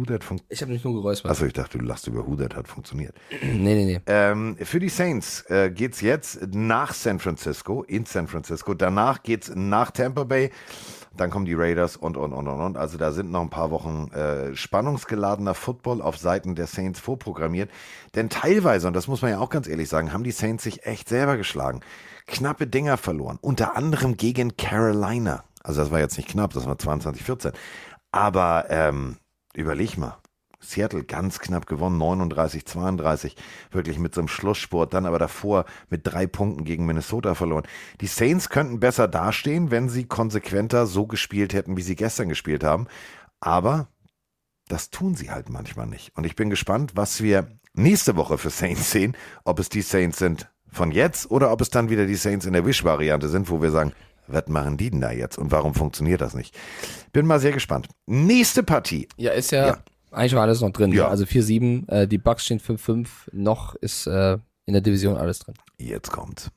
That funktioniert. Ich habe mich nur geräuspert. Achso, ich dachte, du lachst über That hat funktioniert. nee, nee, nee. Ähm, für die Saints äh, geht's jetzt nach San Francisco, in San Francisco. Danach geht's nach Tampa Bay. Dann kommen die Raiders und, und, und, und, und. Also da sind noch ein paar Wochen äh, spannungsgeladener Football auf Seiten der Saints vorprogrammiert. Denn teilweise, und das muss man ja auch ganz ehrlich sagen, haben die Saints sich echt selber geschlagen. Knappe Dinger verloren. Unter anderem gegen Carolina. Also das war jetzt nicht knapp, das war 22-14. Aber ähm, überleg mal. Seattle ganz knapp gewonnen, 39, 32, wirklich mit so einem Schlusssport, dann aber davor mit drei Punkten gegen Minnesota verloren. Die Saints könnten besser dastehen, wenn sie konsequenter so gespielt hätten, wie sie gestern gespielt haben. Aber das tun sie halt manchmal nicht. Und ich bin gespannt, was wir nächste Woche für Saints sehen, ob es die Saints sind von jetzt oder ob es dann wieder die Saints in der Wish-Variante sind, wo wir sagen, was machen die denn da jetzt und warum funktioniert das nicht? Bin mal sehr gespannt. Nächste Partie. Ja, ist ja, Ja. eigentlich war alles noch drin. Ja. Ja. Also 4-7, äh, die Bucks stehen 5-5, noch ist äh, in der Division alles drin. Jetzt kommt's.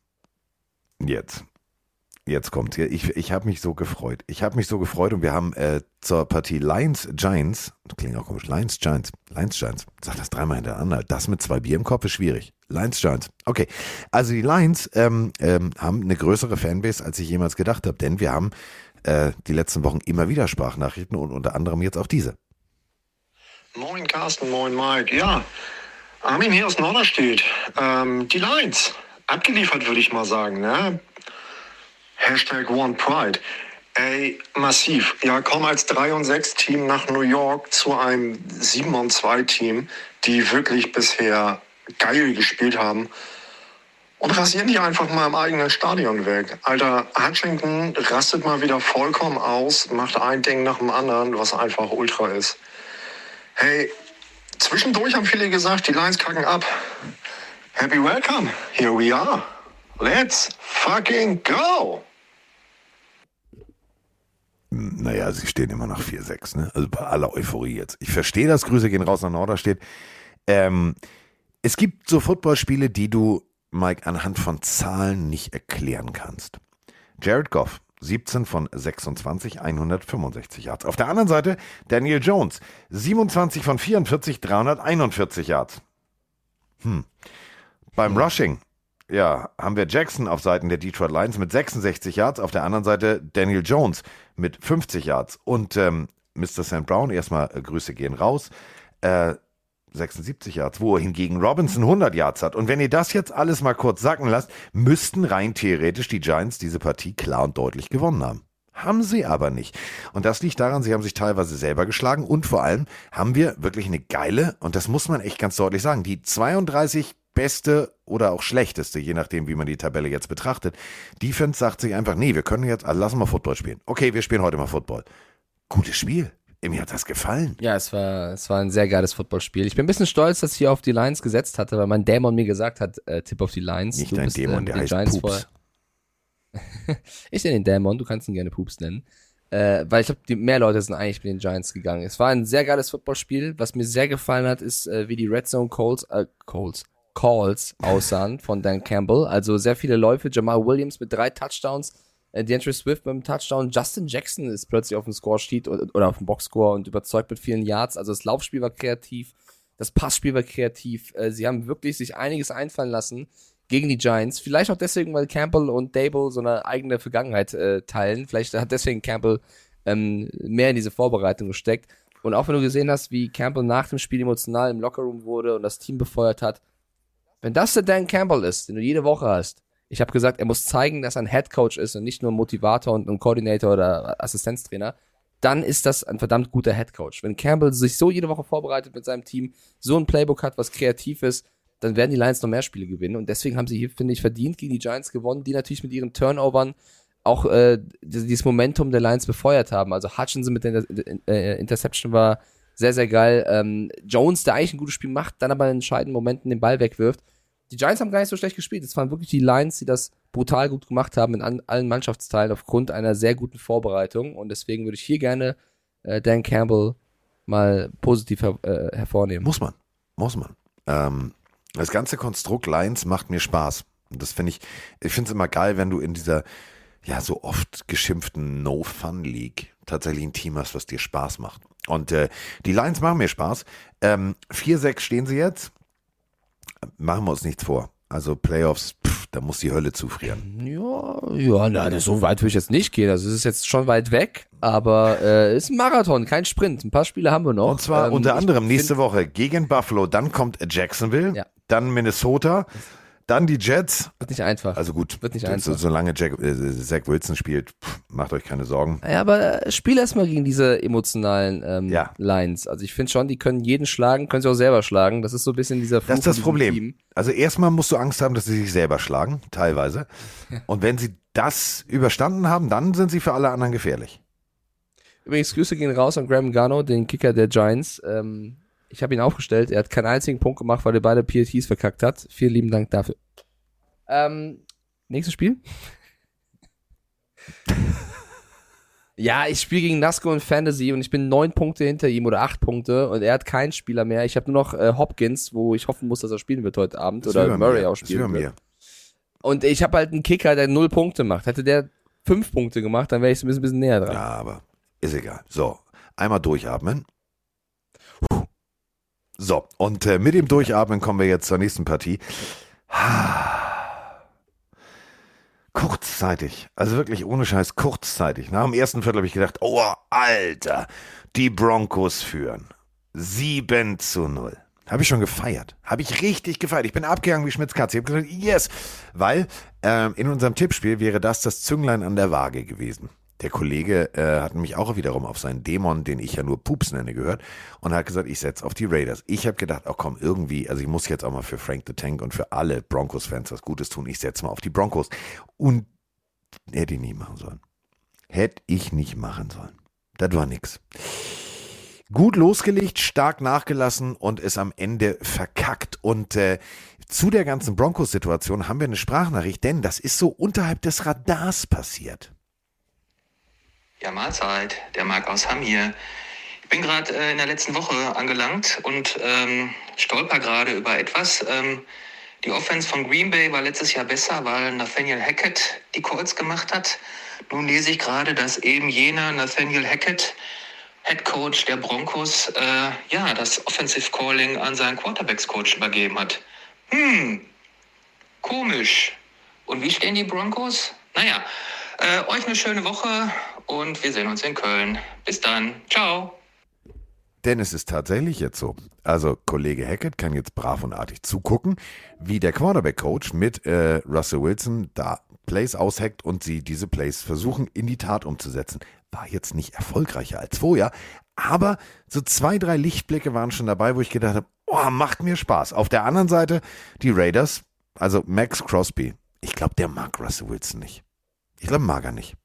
Jetzt. Jetzt kommt's. Ich, ich habe mich so gefreut. Ich habe mich so gefreut und wir haben äh, zur Partie Lions Giants, klingt auch komisch, Lions Giants, Lions Giants, sag das dreimal hintereinander. Das mit zwei Bier im Kopf ist schwierig. Lions Giants. Okay. Also die Lions ähm, ähm, haben eine größere Fanbase, als ich jemals gedacht habe, denn wir haben äh, die letzten Wochen immer wieder Sprachnachrichten und unter anderem jetzt auch diese. Moin Carsten, moin Mike. Ja, Armin hier aus Norderstedt. Ähm, die Lions. Abgeliefert, würde ich mal sagen. Ne? Hashtag One Pride. Ey, massiv. Ja, komm als 3 und 6 Team nach New York zu einem 7 und 2 Team, die wirklich bisher geil gespielt haben. Und rasieren die einfach mal im eigenen Stadion weg. Alter, Hutchinson rastet mal wieder vollkommen aus, macht ein Ding nach dem anderen, was einfach ultra ist. Hey, zwischendurch haben viele gesagt, die Lions kacken ab. Happy welcome. Here we are. Let's fucking go. Naja, sie stehen immer noch 4-6, ne? Also bei aller Euphorie jetzt. Ich verstehe das, Grüße gehen raus nach Norderstedt. Ähm, es gibt so Footballspiele, die du, Mike, anhand von Zahlen nicht erklären kannst. Jared Goff, 17 von 26, 165 Yards. Auf der anderen Seite Daniel Jones, 27 von 44, 341 Yards. Hm. Beim Rushing, ja, haben wir Jackson auf Seiten der Detroit Lions mit 66 Yards, auf der anderen Seite Daniel Jones mit 50 Yards. Und ähm, Mr. St. Brown, erstmal äh, Grüße gehen raus, äh, 76 Yards, wo hingegen Robinson 100 Yards hat. Und wenn ihr das jetzt alles mal kurz sacken lasst, müssten rein theoretisch die Giants diese Partie klar und deutlich gewonnen haben. Haben sie aber nicht. Und das liegt daran, sie haben sich teilweise selber geschlagen und vor allem haben wir wirklich eine geile, und das muss man echt ganz deutlich sagen, die 32 beste oder auch schlechteste, je nachdem, wie man die Tabelle jetzt betrachtet. Defense sagt sich einfach, nee, wir können jetzt, also lassen wir Football spielen. Okay, wir spielen heute mal Football. Gutes Spiel. Mir hat das gefallen. Ja, es war, es war ein sehr geiles Footballspiel. Ich bin ein bisschen stolz, dass ich hier auf die Lions gesetzt hatte, weil mein Dämon mir gesagt hat, äh, Tipp auf die Lions. Nicht Du dein bist, äh, Dämon, mit der heißt Giants Pups. ich nenne den Dämon, du kannst ihn gerne Pups nennen. Äh, weil ich glaube, die mehr Leute sind eigentlich mit den Giants gegangen. Es war ein sehr geiles Footballspiel. Was mir sehr gefallen hat, ist, äh, wie die Red Zone Calls, äh, Calls, Calls aussahen von Dan Campbell. Also sehr viele Läufe. Jamal Williams mit drei Touchdowns. Äh, DeAndre Swift einem Touchdown. Justin Jackson ist plötzlich auf dem Score-Sheet oder, oder auf dem Boxscore und überzeugt mit vielen Yards. Also das Laufspiel war kreativ. Das Passspiel war kreativ. Äh, sie haben wirklich sich einiges einfallen lassen gegen die Giants. Vielleicht auch deswegen, weil Campbell und Dable so eine eigene Vergangenheit äh, teilen. Vielleicht hat deswegen Campbell ähm, mehr in diese Vorbereitung gesteckt. Und auch wenn du gesehen hast, wie Campbell nach dem Spiel emotional im Lockerroom wurde und das Team befeuert hat, wenn das der Dan Campbell ist, den du jede Woche hast, ich habe gesagt, er muss zeigen, dass er ein Head Coach ist und nicht nur ein Motivator und ein Koordinator oder Assistenztrainer, dann ist das ein verdammt guter Head Coach. Wenn Campbell sich so jede Woche vorbereitet mit seinem Team, so ein Playbook hat, was kreativ ist, dann werden die Lions noch mehr Spiele gewinnen. Und deswegen haben sie hier, finde ich, verdient gegen die Giants gewonnen, die natürlich mit ihren Turnovern auch äh, dieses Momentum der Lions befeuert haben. Also Hutchinson mit der äh, Interception war sehr, sehr geil. Ähm, Jones, der eigentlich ein gutes Spiel macht, dann aber in entscheidenden Momenten den Ball wegwirft. Die Giants haben gar nicht so schlecht gespielt. Es waren wirklich die Lions, die das brutal gut gemacht haben in an, allen Mannschaftsteilen aufgrund einer sehr guten Vorbereitung. Und deswegen würde ich hier gerne äh, Dan Campbell mal positiv her äh, hervornehmen. Muss man. Muss man. Ähm, das ganze Konstrukt Lions macht mir Spaß. Und das finde ich, ich finde es immer geil, wenn du in dieser ja so oft geschimpften No-Fun-League tatsächlich ein Team hast, was dir Spaß macht. Und äh, die Lions machen mir Spaß. Ähm, 4-6 stehen sie jetzt. Machen wir uns nichts vor. Also Playoffs, pff, da muss die Hölle zufrieren. Ja, ja, na, so weit würde ich jetzt nicht gehen. Also es ist jetzt schon weit weg, aber äh, ist ein Marathon, kein Sprint. Ein paar Spiele haben wir noch. Und zwar Ähm, unter anderem nächste Woche gegen Buffalo, dann kommt Jacksonville, Ja. dann Minnesota, dann die Jets. Wird nicht einfach. Also gut, Wird nicht einfach. solange Jack, äh, Zach Wilson spielt, pff, macht euch keine Sorgen. Ja, aber äh, spiel erstmal gegen diese emotionalen ähm, Ja. Lines. Also ich finde schon, die können jeden schlagen, können sie auch selber schlagen. Das ist so ein bisschen dieser Fluch Das ist das Problem. Team. Also erstmal musst du Angst haben, dass sie sich selber schlagen, teilweise. Und wenn sie das überstanden haben, dann sind sie für alle anderen gefährlich. Übrigens, Grüße gehen raus an Graham Gano, den Kicker der Giants. Ähm, ich habe ihn aufgestellt. Er hat keinen einzigen Punkt gemacht, weil er beide PATs verkackt hat. Vielen lieben Dank dafür. Ähm, nächstes Spiel? ja, ich spiele gegen Nasco in Fantasy und ich bin neun Punkte hinter ihm oder acht Punkte und er hat keinen Spieler mehr. Ich habe nur noch äh, Hopkins, wo ich hoffen muss, dass er spielen wird heute Abend Das oder Murray mir. auch spielen mir. wird. Und ich habe halt einen Kicker, der null Punkte macht. Hätte der fünf Punkte gemacht, dann wäre ich so ein bisschen, bisschen näher dran. Ja, aber ist egal. So, einmal durchatmen. So, und äh, mit dem Durchatmen kommen wir jetzt zur nächsten Partie. Kurzzeitig, also wirklich ohne Scheiß kurzzeitig. Nach dem ersten Viertel habe ich gedacht, oh Alter, die Broncos führen. 7 zu 0. Habe ich schon gefeiert. Habe ich richtig gefeiert. Ich bin abgegangen wie Schmitz Katze. Ich habe gesagt, yes. Weil ähm, in unserem Tippspiel wäre das das Zünglein an der Waage gewesen. Der Kollege äh, hat mich auch wiederum auf seinen Dämon, den ich ja nur Pups nenne, gehört und hat gesagt, ich setze auf die Raiders. Ich habe gedacht, oh komm, irgendwie, also ich muss jetzt auch mal für Frank the Tank und für alle Broncos-Fans was Gutes tun. Ich setze mal auf die Broncos. Und hätte ich nicht machen sollen. Hätte ich nicht machen sollen. Das war nix. Gut losgelegt, stark nachgelassen und ist am Ende verkackt. Und äh, zu der ganzen Broncos-Situation haben wir eine Sprachnachricht, denn das ist so unterhalb des Radars passiert. Ja, Mahlzeit, der Marc aus Hamm hier. Ich bin gerade äh, in der letzten Woche angelangt und ähm, stolper gerade über etwas. Ähm, die Offense von Green Bay war letztes Jahr besser, weil Nathaniel Hackett die Calls gemacht hat. Nun lese ich gerade, dass eben jener Nathaniel Hackett, Head Coach der Broncos, äh, ja, das Offensive Calling an seinen Quarterbacks Coach übergeben hat. Hm, komisch. Und wie stehen die Broncos? Naja, äh, euch eine schöne Woche und wir sehen uns in Köln. Bis dann. Ciao. Denn es ist tatsächlich jetzt so. Also Kollege Hackett kann jetzt brav und artig zugucken, wie der Quarterback-Coach mit äh, Russell Wilson da Plays ausheckt und sie diese Plays versuchen in die Tat umzusetzen. War jetzt nicht erfolgreicher als vorher, aber so zwei, drei Lichtblicke waren schon dabei, wo ich gedacht habe, oh, macht mir Spaß. Auf der anderen Seite die Raiders, also Max Crosby. Ich glaube, der mag Russell Wilson nicht. Ich glaube, mag er nicht.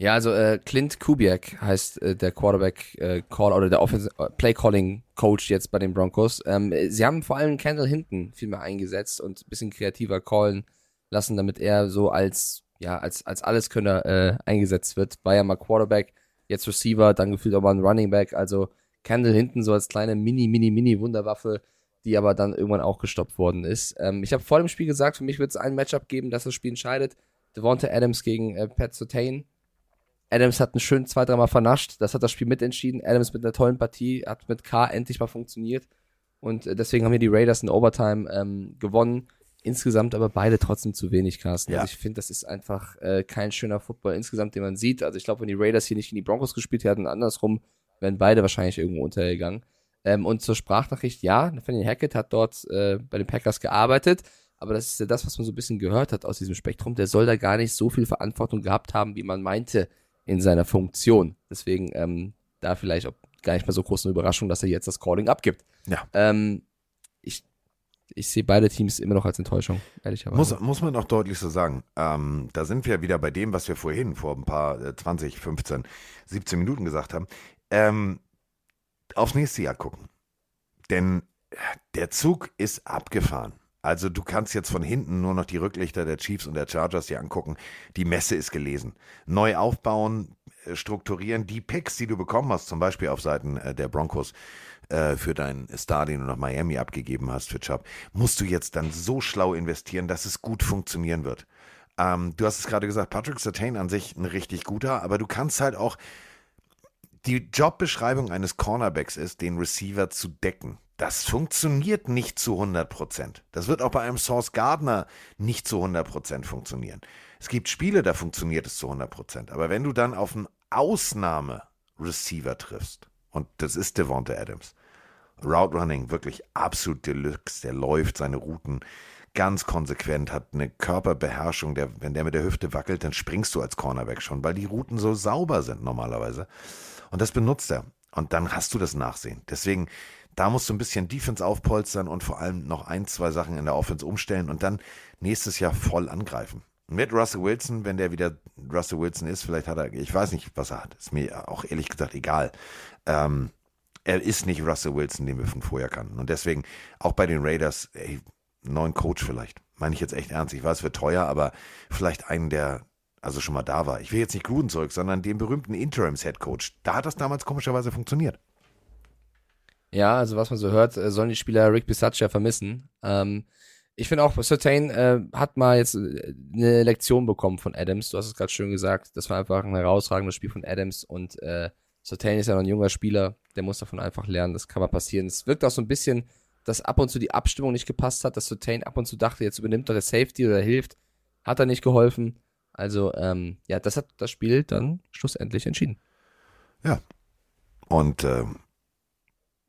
Ja, also äh, Clint Kubiak heißt äh, der Quarterback äh, Call oder der Offensive äh, Play Calling Coach jetzt bei den Broncos. Ähm, äh, sie haben vor allem Kendall hinten viel mehr eingesetzt und ein bisschen kreativer callen lassen, damit er so als ja als als Alleskönner äh, eingesetzt wird. War ja mal Quarterback, jetzt Receiver, dann gefühlt auch mal ein Running Back. Also Kendall hinten so als kleine Mini Mini Mini Wunderwaffe, die aber dann irgendwann auch gestoppt worden ist. Ähm, ich habe vor dem Spiel gesagt, für mich wird es ein Matchup geben, das das Spiel entscheidet. Devonta Adams gegen äh, Pat Surtain. Adams hat einen schönen zwei, dreimal vernascht. Das hat das Spiel mitentschieden. Adams mit einer tollen Partie, hat mit K endlich mal funktioniert. Und äh, deswegen haben hier die Raiders in Overtime ähm, gewonnen. Insgesamt aber beide trotzdem zu wenig, Carsten. Ja. Also ich finde, das ist einfach äh, kein schöner Football insgesamt, den man sieht. Also ich glaube, wenn die Raiders hier nicht gegen die Broncos gespielt hätten, andersrum, wären beide wahrscheinlich irgendwo untergegangen. Ähm, und zur Sprachnachricht, ja, Nathaniel Hackett hat dort äh, bei den Packers gearbeitet, aber das ist ja das, was man so ein bisschen gehört hat aus diesem Spektrum. Der soll da gar nicht so viel Verantwortung gehabt haben, wie man meinte in seiner Funktion. Deswegen ähm, da vielleicht auch gar nicht mehr so groß eine Überraschung, dass er jetzt das Calling abgibt. Ja. Ähm, ich ich sehe beide Teams immer noch als Enttäuschung, ehrlicherweise. Muss, muss man auch deutlich so sagen. Ähm, da sind wir wieder bei dem, was wir vorhin vor ein paar äh, 20, 15, 17 Minuten gesagt haben. Ähm, aufs nächste Jahr gucken. Denn der Zug ist abgefahren. Also du kannst jetzt von hinten nur noch die Rücklichter der Chiefs und der Chargers dir angucken. Die Messe ist gelesen. Neu aufbauen, äh, strukturieren. Die Picks, die du bekommen hast, zum Beispiel auf Seiten äh, der Broncos äh, für deinen Star, den du nach Miami abgegeben hast für Chubb, musst du jetzt dann so schlau investieren, dass es gut funktionieren wird. Ähm, du hast es gerade gesagt, Patrick Sertain an sich ein richtig guter, aber du kannst halt auch die Jobbeschreibung eines Cornerbacks ist, den Receiver zu decken. Das funktioniert nicht zu 100 Prozent. Das wird auch bei einem Source Gardner nicht zu 100 Prozent funktionieren. Es gibt Spiele, da funktioniert es zu 100 Prozent. Aber wenn du dann auf einen Ausnahme-Receiver triffst, und das ist Devonta Adams, Route Running wirklich absolut Deluxe, der läuft seine Routen ganz konsequent, hat eine Körperbeherrschung, der, wenn der mit der Hüfte wackelt, dann springst du als Cornerback schon, weil die Routen so sauber sind normalerweise. Und das benutzt er. Und dann hast du das Nachsehen. Deswegen, da musst du ein bisschen Defense aufpolstern und vor allem noch ein, zwei Sachen in der Offense umstellen und dann nächstes Jahr voll angreifen. Mit Russell Wilson, wenn der wieder Russell Wilson ist, vielleicht hat er, ich weiß nicht, was er hat. Ist mir auch ehrlich gesagt egal. Ähm, er ist nicht Russell Wilson, den wir von vorher kannten. Und deswegen auch bei den Raiders, ey, neuen Coach vielleicht. Meine ich jetzt echt ernst. Ich weiß, es wird teuer, aber vielleicht einen, der also schon mal da war. Ich will jetzt nicht Gruden zurück, sondern den berühmten Interims-Head-Coach. Da hat das damals komischerweise funktioniert. Ja, also was man so hört, äh, sollen die Spieler Rick Bisaccia vermissen. Ähm, ich finde auch, Certain äh, hat mal jetzt äh, eine Lektion bekommen von Adams. Du hast es gerade schön gesagt. Das war einfach ein herausragendes Spiel von Adams und äh, Certain ist ja noch ein junger Spieler. Der muss davon einfach lernen. Das kann mal passieren. Es wirkt auch so ein bisschen, dass ab und zu die Abstimmung nicht gepasst hat, dass Certain ab und zu dachte, jetzt übernimmt er der Safety oder hilft. Hat er nicht geholfen. Also, ähm, ja, das hat das Spiel dann schlussendlich entschieden. Ja. Und ähm,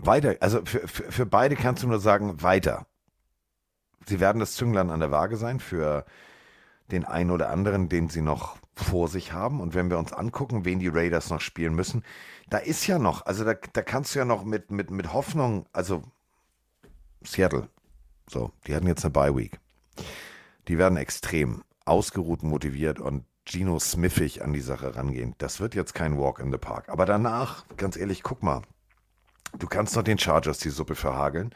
weiter, also für, für, für beide kannst du nur sagen, weiter. Sie werden das Zünglein an der Waage sein für den einen oder anderen, den sie noch vor sich haben. Und wenn wir uns angucken, wen die Raiders noch spielen müssen, da ist ja noch, also da, da kannst du ja noch mit, mit, mit Hoffnung, also Seattle, so, die hatten jetzt eine Bye Week. Die werden extrem ausgeruht, motiviert und Gino Smithig an die Sache rangehen. Das wird jetzt kein Walk in the Park. Aber danach, ganz ehrlich, guck mal. Du kannst noch den Chargers die Suppe verhageln.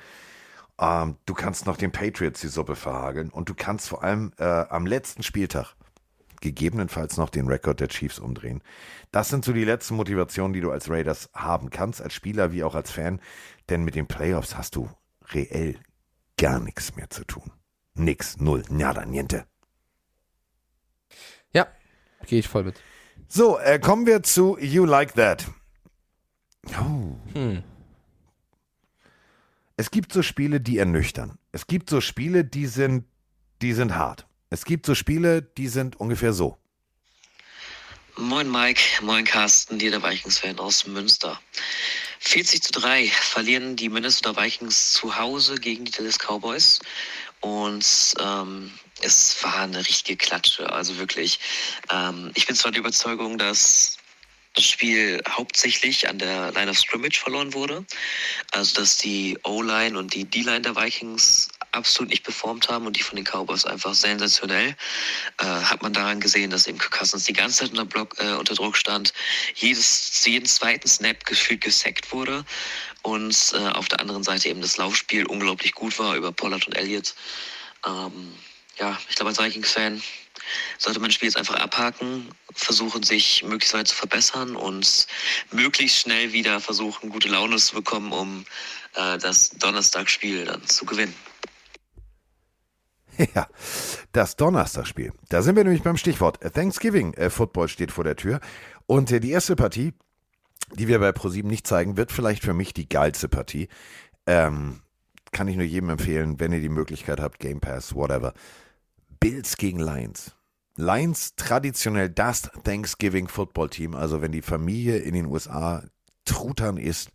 Ähm, du kannst noch den Patriots die Suppe verhageln. Und du kannst vor allem äh, am letzten Spieltag gegebenenfalls noch den Rekord der Chiefs umdrehen. Das sind so die letzten Motivationen, die du als Raiders haben kannst, als Spieler wie auch als Fan. Denn mit den Playoffs hast du reell gar nichts mehr zu tun. Nix, null, nada, niente. Ja, gehe ich voll mit. So, äh, kommen wir zu You Like That. Oh. Hm. Es gibt so Spiele, die ernüchtern. Es gibt so Spiele, die sind, die sind hart. Es gibt so Spiele, die sind ungefähr so. Moin Mike, moin Carsten, hier der Vikings-Fan aus Münster. 40 zu 3 verlieren die Minnesota Vikings zu Hause gegen die Dallas Cowboys. Und ähm, es war eine richtige Klatsche. Also wirklich, ähm, ich bin zwar der Überzeugung, dass das Spiel hauptsächlich an der Line of Scrimmage verloren wurde. Also dass die O-Line und die D-Line der Vikings absolut nicht performt haben und die von den Cowboys einfach sensationell. Äh, hat man daran gesehen, dass eben Kirk Cousins die ganze Zeit unter, Block, äh, unter Druck stand, jedes, jeden zweiten Snap gefühlt gesackt wurde und äh, auf der anderen Seite eben das Laufspiel unglaublich gut war über Pollard und Elliott. Ähm, ja, ich glaube als Vikings-Fan sollte man das Spiel jetzt einfach abhaken, versuchen sich möglichst weit zu verbessern und möglichst schnell wieder versuchen, gute Laune zu bekommen, um äh, das Donnerstagsspiel dann zu gewinnen. Ja, das Donnerstagsspiel. Da sind wir nämlich beim Stichwort Thanksgiving. Äh, Football steht vor der Tür. Und äh, die erste Partie, die wir bei ProSieben nicht zeigen, wird vielleicht für mich die geilste Partie. Ähm, kann ich nur jedem empfehlen, wenn ihr die Möglichkeit habt, Game Pass, whatever. Bills gegen Lions. Lions traditionell das Thanksgiving Football Team. Also wenn die Familie in den USA Truthahn isst,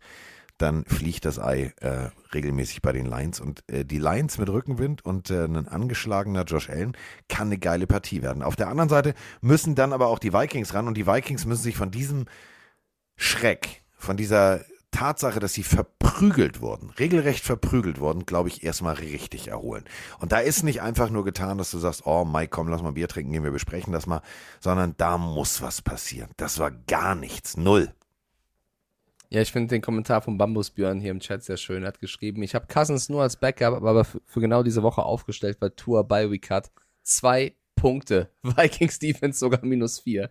dann fliegt das Ei äh, regelmäßig bei den Lions. Und äh, die Lions mit Rückenwind und äh, ein angeschlagener Josh Allen kann eine geile Partie werden. Auf der anderen Seite müssen dann aber auch die Vikings ran und die Vikings müssen sich von diesem Schreck, von dieser Tatsache, dass sie verprügelt wurden, regelrecht verprügelt wurden, glaube ich, erstmal richtig erholen. Und da ist nicht einfach nur getan, dass du sagst, oh Mike, komm, lass mal Bier trinken gehen, wir besprechen das mal, sondern da muss was passieren. Das war gar nichts, null. Ja, ich finde den Kommentar von Bambusbjörn hier im Chat sehr schön. Er hat geschrieben, ich habe Cousins nur als Backup, aber für, genau diese Woche aufgestellt, weil Tour bei Week hat. Zwei Punkte. Vikings Defense sogar minus vier.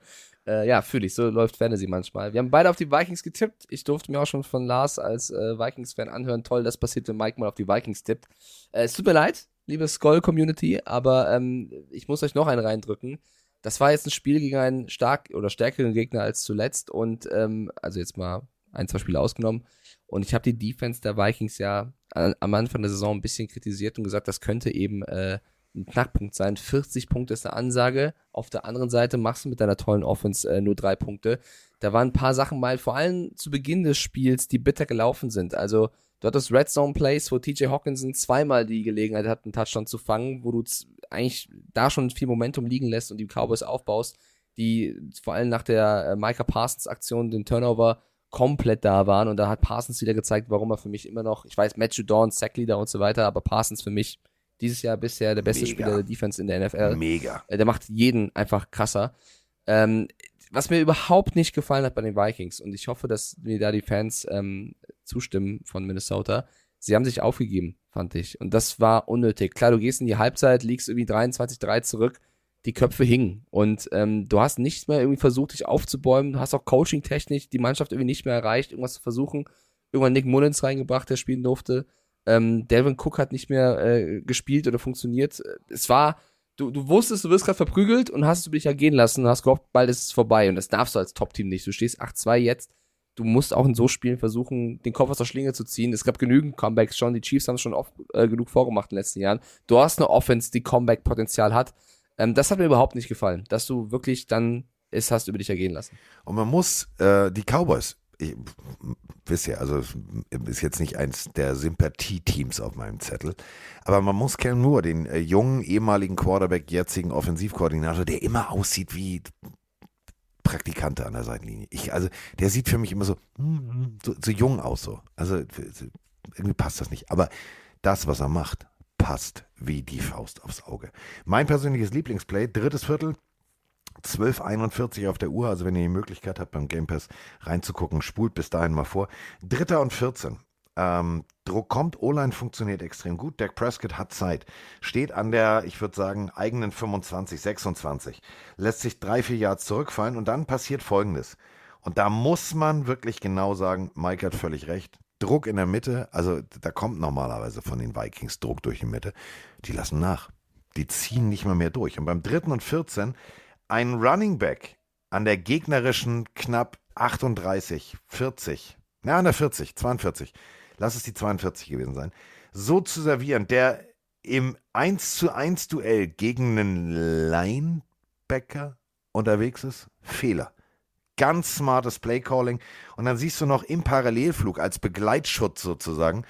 Äh, ja, fühle ich. So läuft Fantasy manchmal. Wir haben beide auf die Vikings getippt. Ich durfte mir auch schon von Lars als äh, Vikings-Fan anhören. Toll, das passiert, wenn Mike mal auf die Vikings tippt. Äh, es tut mir leid, liebe Skull-Community, aber ähm, ich muss euch noch einen reindrücken. Das war jetzt ein Spiel gegen einen stark oder stärkeren Gegner als zuletzt und ähm, also jetzt mal ein, zwei Spiele ausgenommen. Und ich habe die Defense der Vikings ja an, am Anfang der Saison ein bisschen kritisiert und gesagt, das könnte eben äh, ein Knackpunkt sein. 40 Punkte ist eine Ansage. Auf der anderen Seite machst du mit deiner tollen Offense äh, nur drei Punkte. Da waren ein paar Sachen mal, vor allem zu Beginn des Spiels, die bitter gelaufen sind. Also, du hattest Red Zone Plays, wo TJ Hawkinson zweimal die Gelegenheit hat, einen Touchdown zu fangen, wo du eigentlich da schon viel Momentum liegen lässt und die Cowboys aufbaust, die vor allem nach der äh, Micah Parsons Aktion, den Turnover, komplett da waren. Und da hat Parsons wieder gezeigt, warum er für mich immer noch, ich weiß, Matthew Dawn, Sackleader und so weiter, aber Parsons für mich dieses Jahr bisher der beste Mega. Spieler der Defense in der NFL. Mega. Äh, Der macht jeden einfach krasser. Ähm, was mir überhaupt nicht gefallen hat bei den Vikings, und ich hoffe, dass mir da die Fans ähm, zustimmen von Minnesota, sie haben sich aufgegeben, fand ich. Und das war unnötig. Klar, du gehst in die Halbzeit, liegst irgendwie 23-3 zurück, die Köpfe hingen. Und ähm, du hast nicht mehr irgendwie versucht, dich aufzubäumen. Du hast auch coaching-technisch die Mannschaft irgendwie nicht mehr erreicht, irgendwas zu versuchen. Irgendwann Nick Mullins reingebracht, der spielen durfte. Ähm, Delvin Cook hat nicht mehr äh, gespielt oder funktioniert. Es war, du, du wusstest, du wirst gerade verprügelt und hast du dich ja gehen lassen und hast gehofft, bald ist es vorbei. Und das darfst du als Top-Team nicht. Du stehst 8-2 jetzt. Du musst auch in so Spielen versuchen, den Kopf aus der Schlinge zu ziehen. Es gab genügend Comebacks schon. Die Chiefs haben es schon oft äh, genug vorgemacht in den letzten Jahren. Du hast eine Offense, die Comeback-Potenzial hat. Ähm, das hat mir überhaupt nicht gefallen, dass du wirklich dann es hast über dich ergehen lassen. Und man muss äh, die Cowboys, ich, wisst ihr, also ist jetzt nicht eins der Sympathie-Teams auf meinem Zettel, aber man muss Cam Moore, den äh, jungen ehemaligen Quarterback, jetzigen Offensivkoordinator, der immer aussieht wie Praktikante an der Seitenlinie. Ich, also der sieht für mich immer so, so, so jung aus so. Also irgendwie passt das nicht. Aber das, was er macht, passt wie die Faust aufs Auge. Mein persönliches Lieblingsplay, drittes Viertel, 12.41 auf der Uhr, also wenn ihr die Möglichkeit habt, beim Game Pass reinzugucken, spult bis dahin mal vor. Dritter und 14. Ähm, Druck kommt, O-Line funktioniert extrem gut. Dak Prescott hat Zeit. Steht an der, ich würde sagen, eigenen 25, 26. Lässt sich drei, vier Yards zurückfallen und dann passiert Folgendes. Und da muss man wirklich genau sagen, Mike hat völlig recht. Druck in der Mitte, also da kommt normalerweise von den Vikings Druck durch die Mitte. Die lassen nach. Die ziehen nicht mal mehr durch. Und beim dritten und 14 ein Running Back an der gegnerischen knapp 38, 40, na, an der 40, 42, lass es die 42 gewesen sein, so zu servieren, der im 1 zu 1 Duell gegen einen Linebacker unterwegs ist, Fehler. Ganz smartes Playcalling. Und dann siehst du noch im Parallelflug als Begleitschutz sozusagen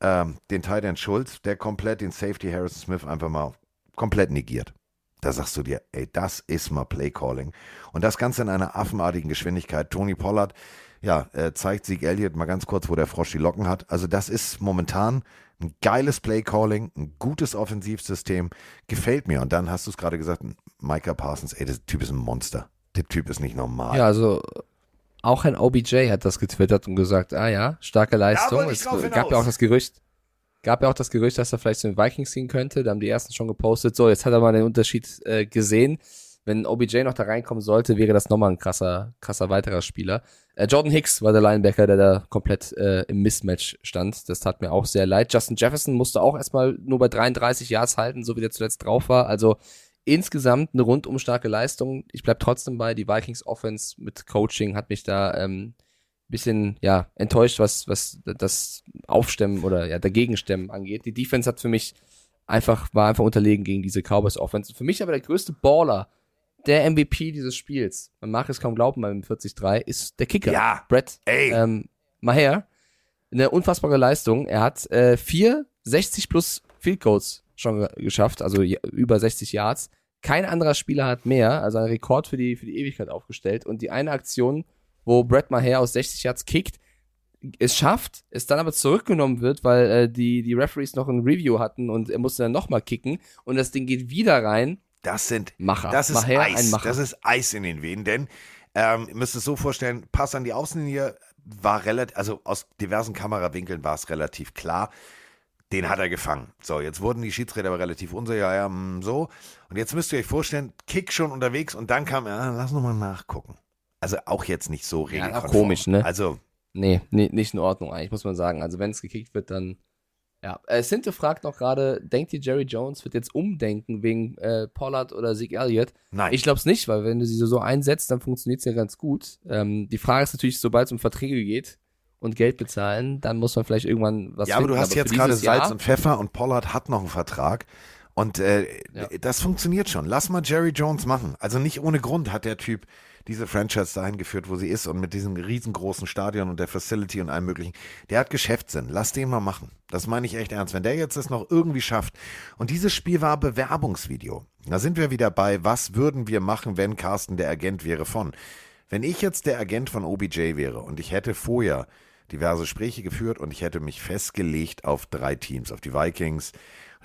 ähm, den Tight Schulz, der komplett den Safety Harrison Smith einfach mal komplett negiert. Da sagst du dir, ey, das ist mal Playcalling. Und das Ganze in einer affenartigen Geschwindigkeit. Tony Pollard, ja, äh, zeigt Sieg Elliott mal ganz kurz, wo der Frosch die Locken hat. Also das ist momentan ein geiles Playcalling, ein gutes Offensivsystem. Gefällt mir. Und dann hast du es gerade gesagt, Micah Parsons, ey, der Typ ist ein Monster. Der Typ ist nicht normal. Ja, also auch ein OBJ hat das getwittert und gesagt, ah ja, starke Leistung. es gab ja auch das Gerücht, gab ja auch das Gerücht, dass er vielleicht zu den Vikings gehen könnte. Da haben die ersten schon gepostet. So, jetzt hat er mal den Unterschied äh, gesehen. Wenn OBJ noch da reinkommen sollte, wäre das nochmal ein krasser, krasser weiterer Spieler. Äh, Jordan Hicks war der Linebacker, der da komplett äh, im Mismatch stand. Das tat mir auch sehr leid. Justin Jefferson musste auch erstmal nur bei 33 Yards halten, so wie der zuletzt drauf war. Also insgesamt eine rundum starke Leistung. Ich bleib trotzdem bei, die Vikings Offense mit Coaching hat mich da ähm, bisschen ja enttäuscht, was was das Aufstemmen oder ja dagegenstemmmen angeht. Die Defense hat für mich einfach war einfach unterlegen gegen diese Cowboys Offense. Für mich aber der größte Baller, der MVP dieses Spiels. Man mag es kaum glauben beim 40-3 ist der Kicker. Ja. Brett Ey. ähm, Maher. Eine unfassbare Leistung. Er hat äh, vier 60 plus Field Goals schon ge- geschafft, also über 60 Yards. Kein anderer Spieler hat mehr, also ein Rekord für die, für die Ewigkeit aufgestellt. Und die eine Aktion, wo Brett Maher aus 60 Yards kickt, es schafft, es dann aber zurückgenommen wird, weil äh, die, die Referees noch ein Review hatten und er musste dann nochmal kicken und das Ding geht wieder rein. Das sind Macher. Das ist Maher, Eis. Das ist Eis in den Venen, denn ähm, ihr müsst es so vorstellen, Pass an die Außenlinie, war relativ, also aus diversen Kamerawinkeln war es relativ klar. Den hat er gefangen. So, jetzt wurden die Schiedsrichter aber relativ unsicher, ja, ja, mm, so. Und jetzt müsst ihr euch vorstellen, Kick schon unterwegs und dann kam, ja, lass nochmal nachgucken. Also auch jetzt nicht so Ja, regelkonform. auch komisch, ne? Also, Nee, nee, nicht in Ordnung eigentlich, muss man sagen. Also wenn es gekickt wird, dann. Ja. Äh, Sinte fragt noch gerade, denkt ihr, Jerry Jones wird jetzt umdenken wegen äh, Pollard oder Zeke Elliott? nein. Ich glaube es nicht, weil wenn du sie so einsetzt, dann funktioniert es ja ganz gut. Ähm, die Frage ist natürlich, sobald es um Verträge geht und Geld bezahlen, dann muss man vielleicht irgendwann was ja, aber finden. du hast für jetzt gerade Salz Jahr- und Pfeffer und Pollard hat noch einen Vertrag. Und äh, Ja. das funktioniert schon. Lass mal Jerry Jones machen. Also nicht ohne Grund hat der Typ diese Franchise dahin geführt, wo sie ist und mit diesem riesengroßen Stadion und der Facility und allem möglichen. Der hat Geschäftssinn. Lass den mal machen. Das meine ich echt ernst. Wenn der jetzt es noch irgendwie schafft. Und dieses Spiel war Bewerbungsvideo. Da sind wir wieder bei, was würden wir machen, wenn Carsten der Agent wäre von. Wenn ich jetzt der Agent von OBJ wäre und ich hätte vorher diverse Gespräche geführt und ich hätte mich festgelegt auf drei Teams, auf die Vikings,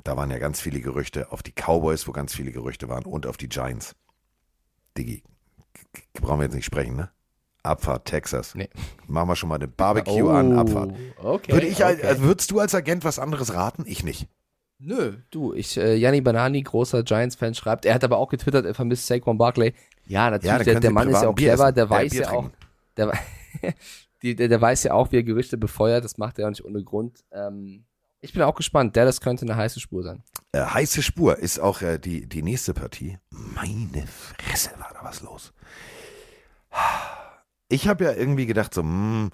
da waren ja ganz viele Gerüchte, auf die Cowboys, wo ganz viele Gerüchte waren und auf die Giants. Diggi, brauchen wir jetzt nicht sprechen, ne? Abfahrt, Texas. Nee. Machen wir schon mal den Barbecue an, Abfahrt. Oh, Okay. Würde ich, okay. also würdest du als Agent was anderes raten? Ich nicht. Nö, du, ich, äh, Yanni Banani, großer Giants-Fan, schreibt, er hat aber auch getwittert, er vermisst Saquon Barkley. Ja, natürlich, Ja, der, der Mann ist ja auch clever, der weiß Bier ja auch, der, die, der, der weiß ja auch, wie er Gerüchte befeuert, das macht er auch nicht ohne Grund. Ähm, ich bin auch gespannt, Dallas könnte eine heiße Spur sein. Äh, heiße Spur ist auch äh, die, die nächste Partie. Meine Fresse, war da was los. Ich habe ja irgendwie gedacht, so, hm,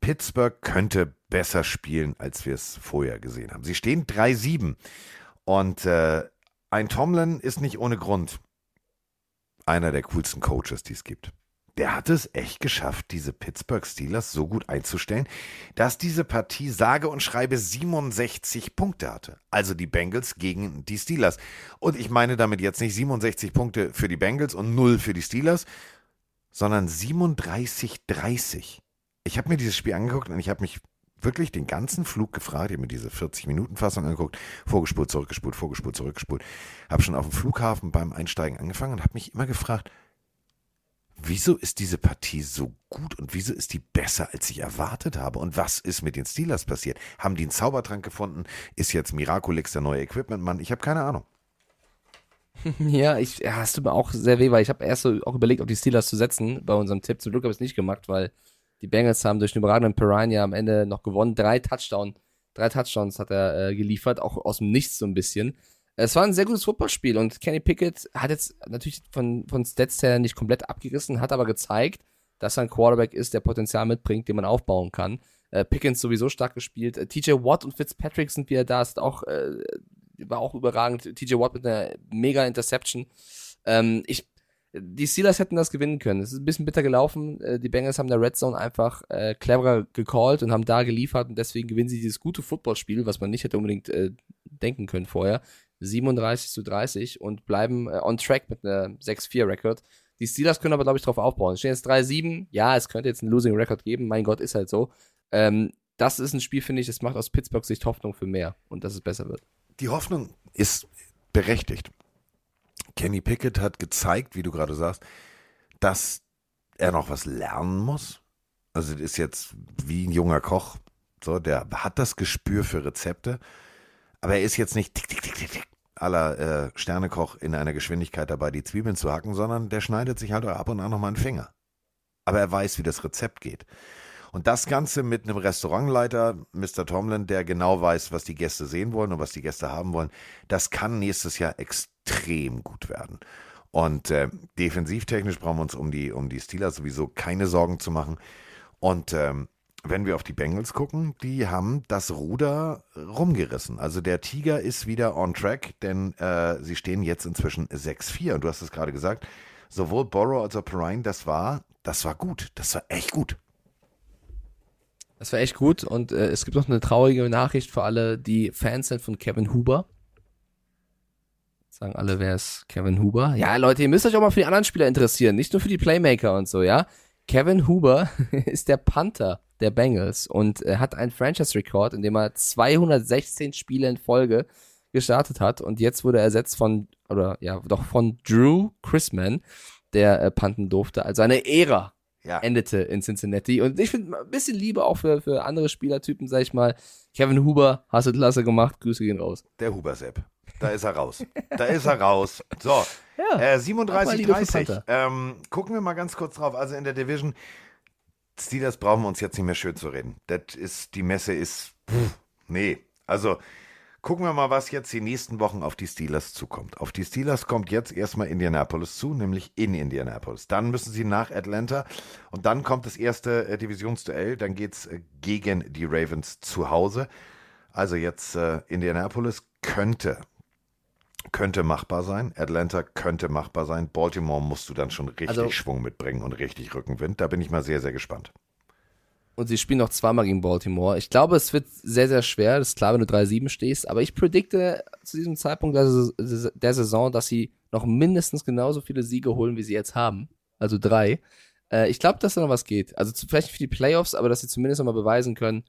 Pittsburgh könnte besser spielen, als wir es vorher gesehen haben. Sie stehen 3-7 und äh, ein Tomlin ist nicht ohne Grund einer der coolsten Coaches, die es gibt. Der hat es echt geschafft, diese Pittsburgh Steelers so gut einzustellen, dass diese Partie sage und schreibe 67 Punkte hatte. Also die Bengals gegen die Steelers. Und ich meine damit jetzt nicht 67 Punkte für die Bengals und 0 für die Steelers, sondern 37-30. Ich habe mir dieses Spiel angeguckt und ich habe mich wirklich den ganzen Flug gefragt. Ich habe mir diese 40-Minuten-Fassung angeguckt, vorgespult, zurückgespult, vorgespult, zurückgespult. Habe schon auf dem Flughafen beim Einsteigen angefangen und habe mich immer gefragt, wieso ist diese Partie so gut und wieso ist die besser, als ich erwartet habe? Und was ist mit den Steelers passiert? Haben die einen Zaubertrank gefunden? Ist jetzt Miraculix der neue Equipment-Mann? Ich habe keine Ahnung. Ja, ich, ja, es tut mir auch sehr weh, weil ich habe erst so auch überlegt, auf die Steelers zu setzen bei unserem Tipp. Zum Glück habe ich es nicht gemacht, weil die Bengals haben durch den überragenden Piranha am Ende noch gewonnen. Drei Touchdown, drei Touchdowns hat er äh, geliefert, auch aus dem Nichts so ein bisschen. Es war ein sehr gutes Footballspiel und Kenny Pickett hat jetzt natürlich von, von Stats her nicht komplett abgerissen, hat aber gezeigt, dass er ein Quarterback ist, der Potenzial mitbringt, den man aufbauen kann. Äh, Pickens sowieso stark gespielt. TJ Watt und Fitzpatrick sind wieder da, ist auch, äh, war auch überragend. TJ Watt mit einer mega Interception. Ähm, ich, die Steelers hätten das gewinnen können. Es ist ein bisschen bitter gelaufen. Äh, die Bengals haben der Red Zone einfach äh, cleverer gecallt und haben da geliefert und deswegen gewinnen sie dieses gute Footballspiel, was man nicht hätte unbedingt äh, denken können vorher. 37 zu 30 und bleiben äh, on track mit einer 6-4-Record. Die Steelers können aber, glaube ich, drauf aufbauen. Stehen jetzt 3-7. Ja, es könnte jetzt einen Losing Record geben. Mein Gott, ist halt so. Ähm, das ist ein Spiel, finde ich, das macht aus Pittsburghs Sicht Hoffnung für mehr und dass es besser wird. Die Hoffnung ist berechtigt. Kenny Pickett hat gezeigt, wie du gerade sagst, dass er noch was lernen muss. Also das ist jetzt wie ein junger Koch. So, der hat das Gespür für Rezepte, aber er ist jetzt nicht tick, tick, tick, tick, tick, aller äh, Sternekoch in einer Geschwindigkeit dabei, die Zwiebeln zu hacken, sondern der schneidet sich halt ab und an nochmal einen Finger. Aber er weiß, wie das Rezept geht. Und das Ganze mit einem Restaurantleiter, Mr. Tomlin, der genau weiß, was die Gäste sehen wollen und was die Gäste haben wollen, das kann nächstes Jahr extrem gut werden. Und äh, defensivtechnisch brauchen wir uns um die, um die Steelers sowieso keine Sorgen zu machen. Und ähm, wenn wir auf die Bengals gucken, die haben das Ruder rumgerissen. Also der Tiger ist wieder on track, denn äh, sie stehen jetzt inzwischen 6-4. Und du hast es gerade gesagt, sowohl Borrow als auch Perrine, das war, das war gut. Das war echt gut. Das war echt gut und äh, es gibt noch eine traurige Nachricht für alle, die Fans sind von Kevin Huber. Sagen alle, wer ist Kevin Huber? Ja, Leute, ihr müsst euch auch mal für die anderen Spieler interessieren, nicht nur für die Playmaker und so, ja. Kevin Huber ist der Panther der Bengals und er hat einen Franchise-Rekord, in dem er 216 Spiele in Folge gestartet hat und jetzt wurde er ersetzt von, oder ja, doch von Drew Chrisman, der äh, panten durfte. Also eine Ära Ja. endete in Cincinnati. Und ich finde ein bisschen Liebe auch für, für andere Spielertypen, sag ich mal. Kevin Huber, hast du klasse gemacht, Grüße gehen raus. Der Huber-Sepp. Da ist er raus. Da ist er raus. So, Ja, äh, auch mal Liebe für 37-30. Panther. Ähm, gucken wir mal ganz kurz drauf. Also in der Division, Steelers brauchen wir uns jetzt nicht mehr schön zu reden. Das ist, die Messe ist, pff, nee. Also gucken wir mal, was jetzt die nächsten Wochen auf die Steelers zukommt. Auf die Steelers kommt jetzt erstmal Indianapolis zu, nämlich in Indianapolis. Dann müssen sie nach Atlanta und dann kommt das erste äh, Divisionsduell. Dann geht's äh, gegen die Ravens zu Hause. Also jetzt äh, Indianapolis könnte könnte machbar sein. Atlanta könnte machbar sein. Baltimore musst du dann schon richtig Also- Schwung mitbringen und richtig Rückenwind. Da bin ich mal sehr, sehr gespannt. Und sie spielen noch zweimal gegen Baltimore. Ich glaube, es wird sehr, sehr schwer. Das ist klar, wenn du 3-7 stehst. Aber ich predikte zu diesem Zeitpunkt der, Saison- der Saison, dass sie noch mindestens genauso viele Siege holen, wie sie jetzt haben. Also drei. Äh, ich glaube, dass da noch was geht. Also vielleicht für die Playoffs, aber dass sie zumindest noch mal beweisen können,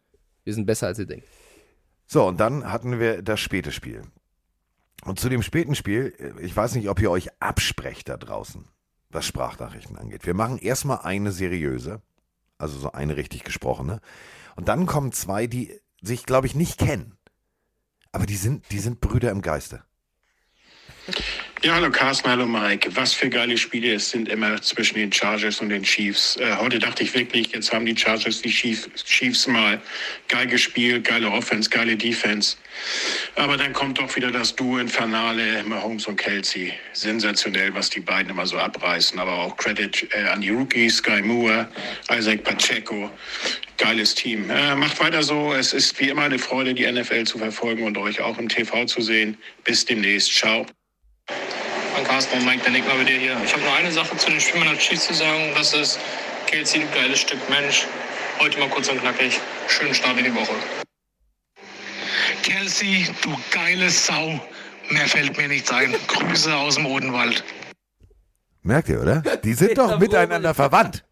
wir sind besser, als ihr denkt. So, und dann hatten wir das späte Spiel. Und zu dem späten Spiel, äh, ich weiß nicht, ob ihr euch absprecht da draußen, was Sprachnachrichten angeht. Wir machen erstmal eine seriöse, also so eine richtig gesprochene. Und dann kommen zwei, die sich, glaube ich, nicht kennen. Aber die sind, die sind Brüder im Geiste. Ja, hallo Carsten, hallo Mike. Was für geile Spiele es sind immer zwischen den Chargers und den Chiefs. Äh, heute dachte ich wirklich, jetzt haben die Chargers die Chief, Chiefs mal geil gespielt, geile Offense, geile Defense. Aber dann kommt doch wieder das Duo Infernale, Mahomes und Kelsey. Sensationell, was die beiden immer so abreißen. Aber auch Credit äh, an die Rookies, Sky Moore, Isaac Pacheco. Geiles Team. Äh, macht weiter so. Es ist wie immer eine Freude, die NFL zu verfolgen und euch auch im TV zu sehen. Bis demnächst. Ciao. An Carsten und Mike, Nick mal wieder hier. Ich habe nur eine Sache zu den Spielen meiner Chiefs zu sagen. Das ist Kelsey, du geiles Stück Mensch. Heute mal kurz und knackig. Schönen Start in die Woche. Kelsey, du geile Sau. Mehr fällt mir nichts ein. Grüße aus dem Odenwald. Merkt ihr, oder? Die sind doch miteinander verwandt.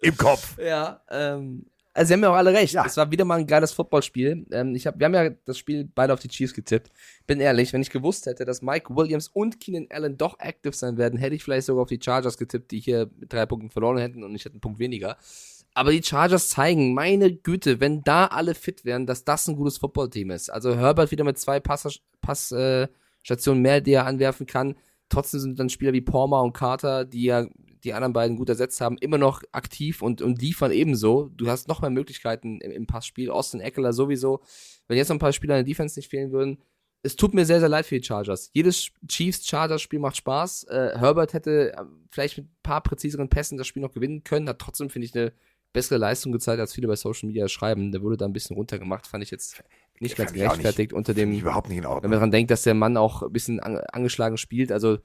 Im Kopf. Ja, ähm, also sie haben ja auch alle recht. Es war wieder mal ein geiles Footballspiel. Ähm, ich hab, wir haben ja das Spiel beide auf die Chiefs getippt. Bin ehrlich, wenn ich gewusst hätte, dass Mike Williams und Keenan Allen doch active sein werden, hätte ich vielleicht sogar auf die Chargers getippt, die hier mit drei Punkten verloren hätten und ich hätte einen Punkt weniger. Aber die Chargers zeigen, meine Güte, wenn da alle fit wären, dass das ein gutes Footballteam ist. Also Herbert wieder mit zwei Passstationen Pass, äh, mehr, die er anwerfen kann. Trotzdem sind dann Spieler wie Palmer und Carter, die ja die anderen beiden gut ersetzt haben, immer noch aktiv und, und liefern ebenso. Du hast noch mehr Möglichkeiten im, im Passspiel. Austin Eckler sowieso. Wenn jetzt noch ein paar Spieler in der Defense nicht fehlen würden, es tut mir sehr, sehr leid für die Chargers. Jedes Chiefs-Chargers-Spiel macht Spaß. Äh, Herbert hätte äh, vielleicht mit ein paar präziseren Pässen das Spiel noch gewinnen können, hat trotzdem, finde ich, eine bessere Leistung gezeigt, als viele bei Social Media schreiben. Der wurde da ein bisschen runtergemacht, fand ich jetzt nicht ganz gerechtfertigt unter dem, überhaupt nicht in wenn Ordnung. man daran denkt, dass der Mann auch ein bisschen an, angeschlagen spielt. Also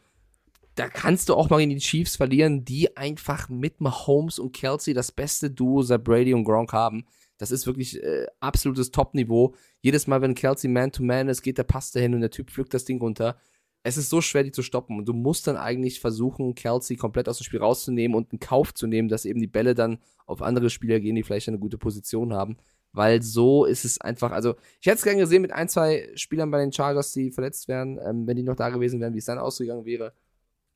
da kannst du auch mal gegen die Chiefs verlieren, die einfach mit Mahomes und Kelsey das beste Duo seit Brady und Gronk haben. Das ist wirklich äh, absolutes Top-Niveau. Jedes Mal, wenn Kelsey Man-to-Man ist, geht der Pass dahin und der Typ pflückt das Ding runter. Es ist so schwer, die zu stoppen. Und du musst dann eigentlich versuchen, Kelsey komplett aus dem Spiel rauszunehmen und in Kauf zu nehmen, dass eben die Bälle dann auf andere Spieler gehen, die vielleicht eine gute Position haben. Weil so ist es einfach, also ich hätte es gerne gesehen mit ein, zwei Spielern bei den Chargers, die verletzt wären, ähm, wenn die noch da gewesen wären, wie es dann ausgegangen wäre.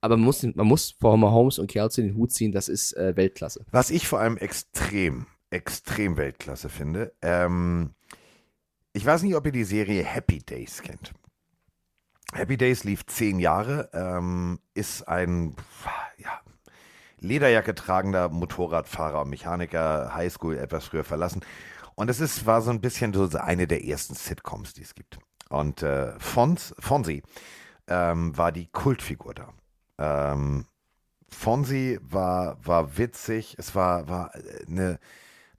Aber man muss, man muss vor Mahomes und Kelsey den Hut ziehen, das ist äh, Weltklasse. Was ich vor allem extrem, extrem Weltklasse finde, ähm, ich weiß nicht, ob ihr die Serie Happy Days kennt. Happy Days lief zehn Jahre, ähm, ist ein ja, Lederjacke tragender Motorradfahrer, Mechaniker, Highschool etwas früher verlassen. Und es ist, war so ein bisschen so eine der ersten Sitcoms, die es gibt. Und äh, Fons, Fonzie ähm, war die Kultfigur da. Ähm, Fonzie war, war witzig, es war, war eine,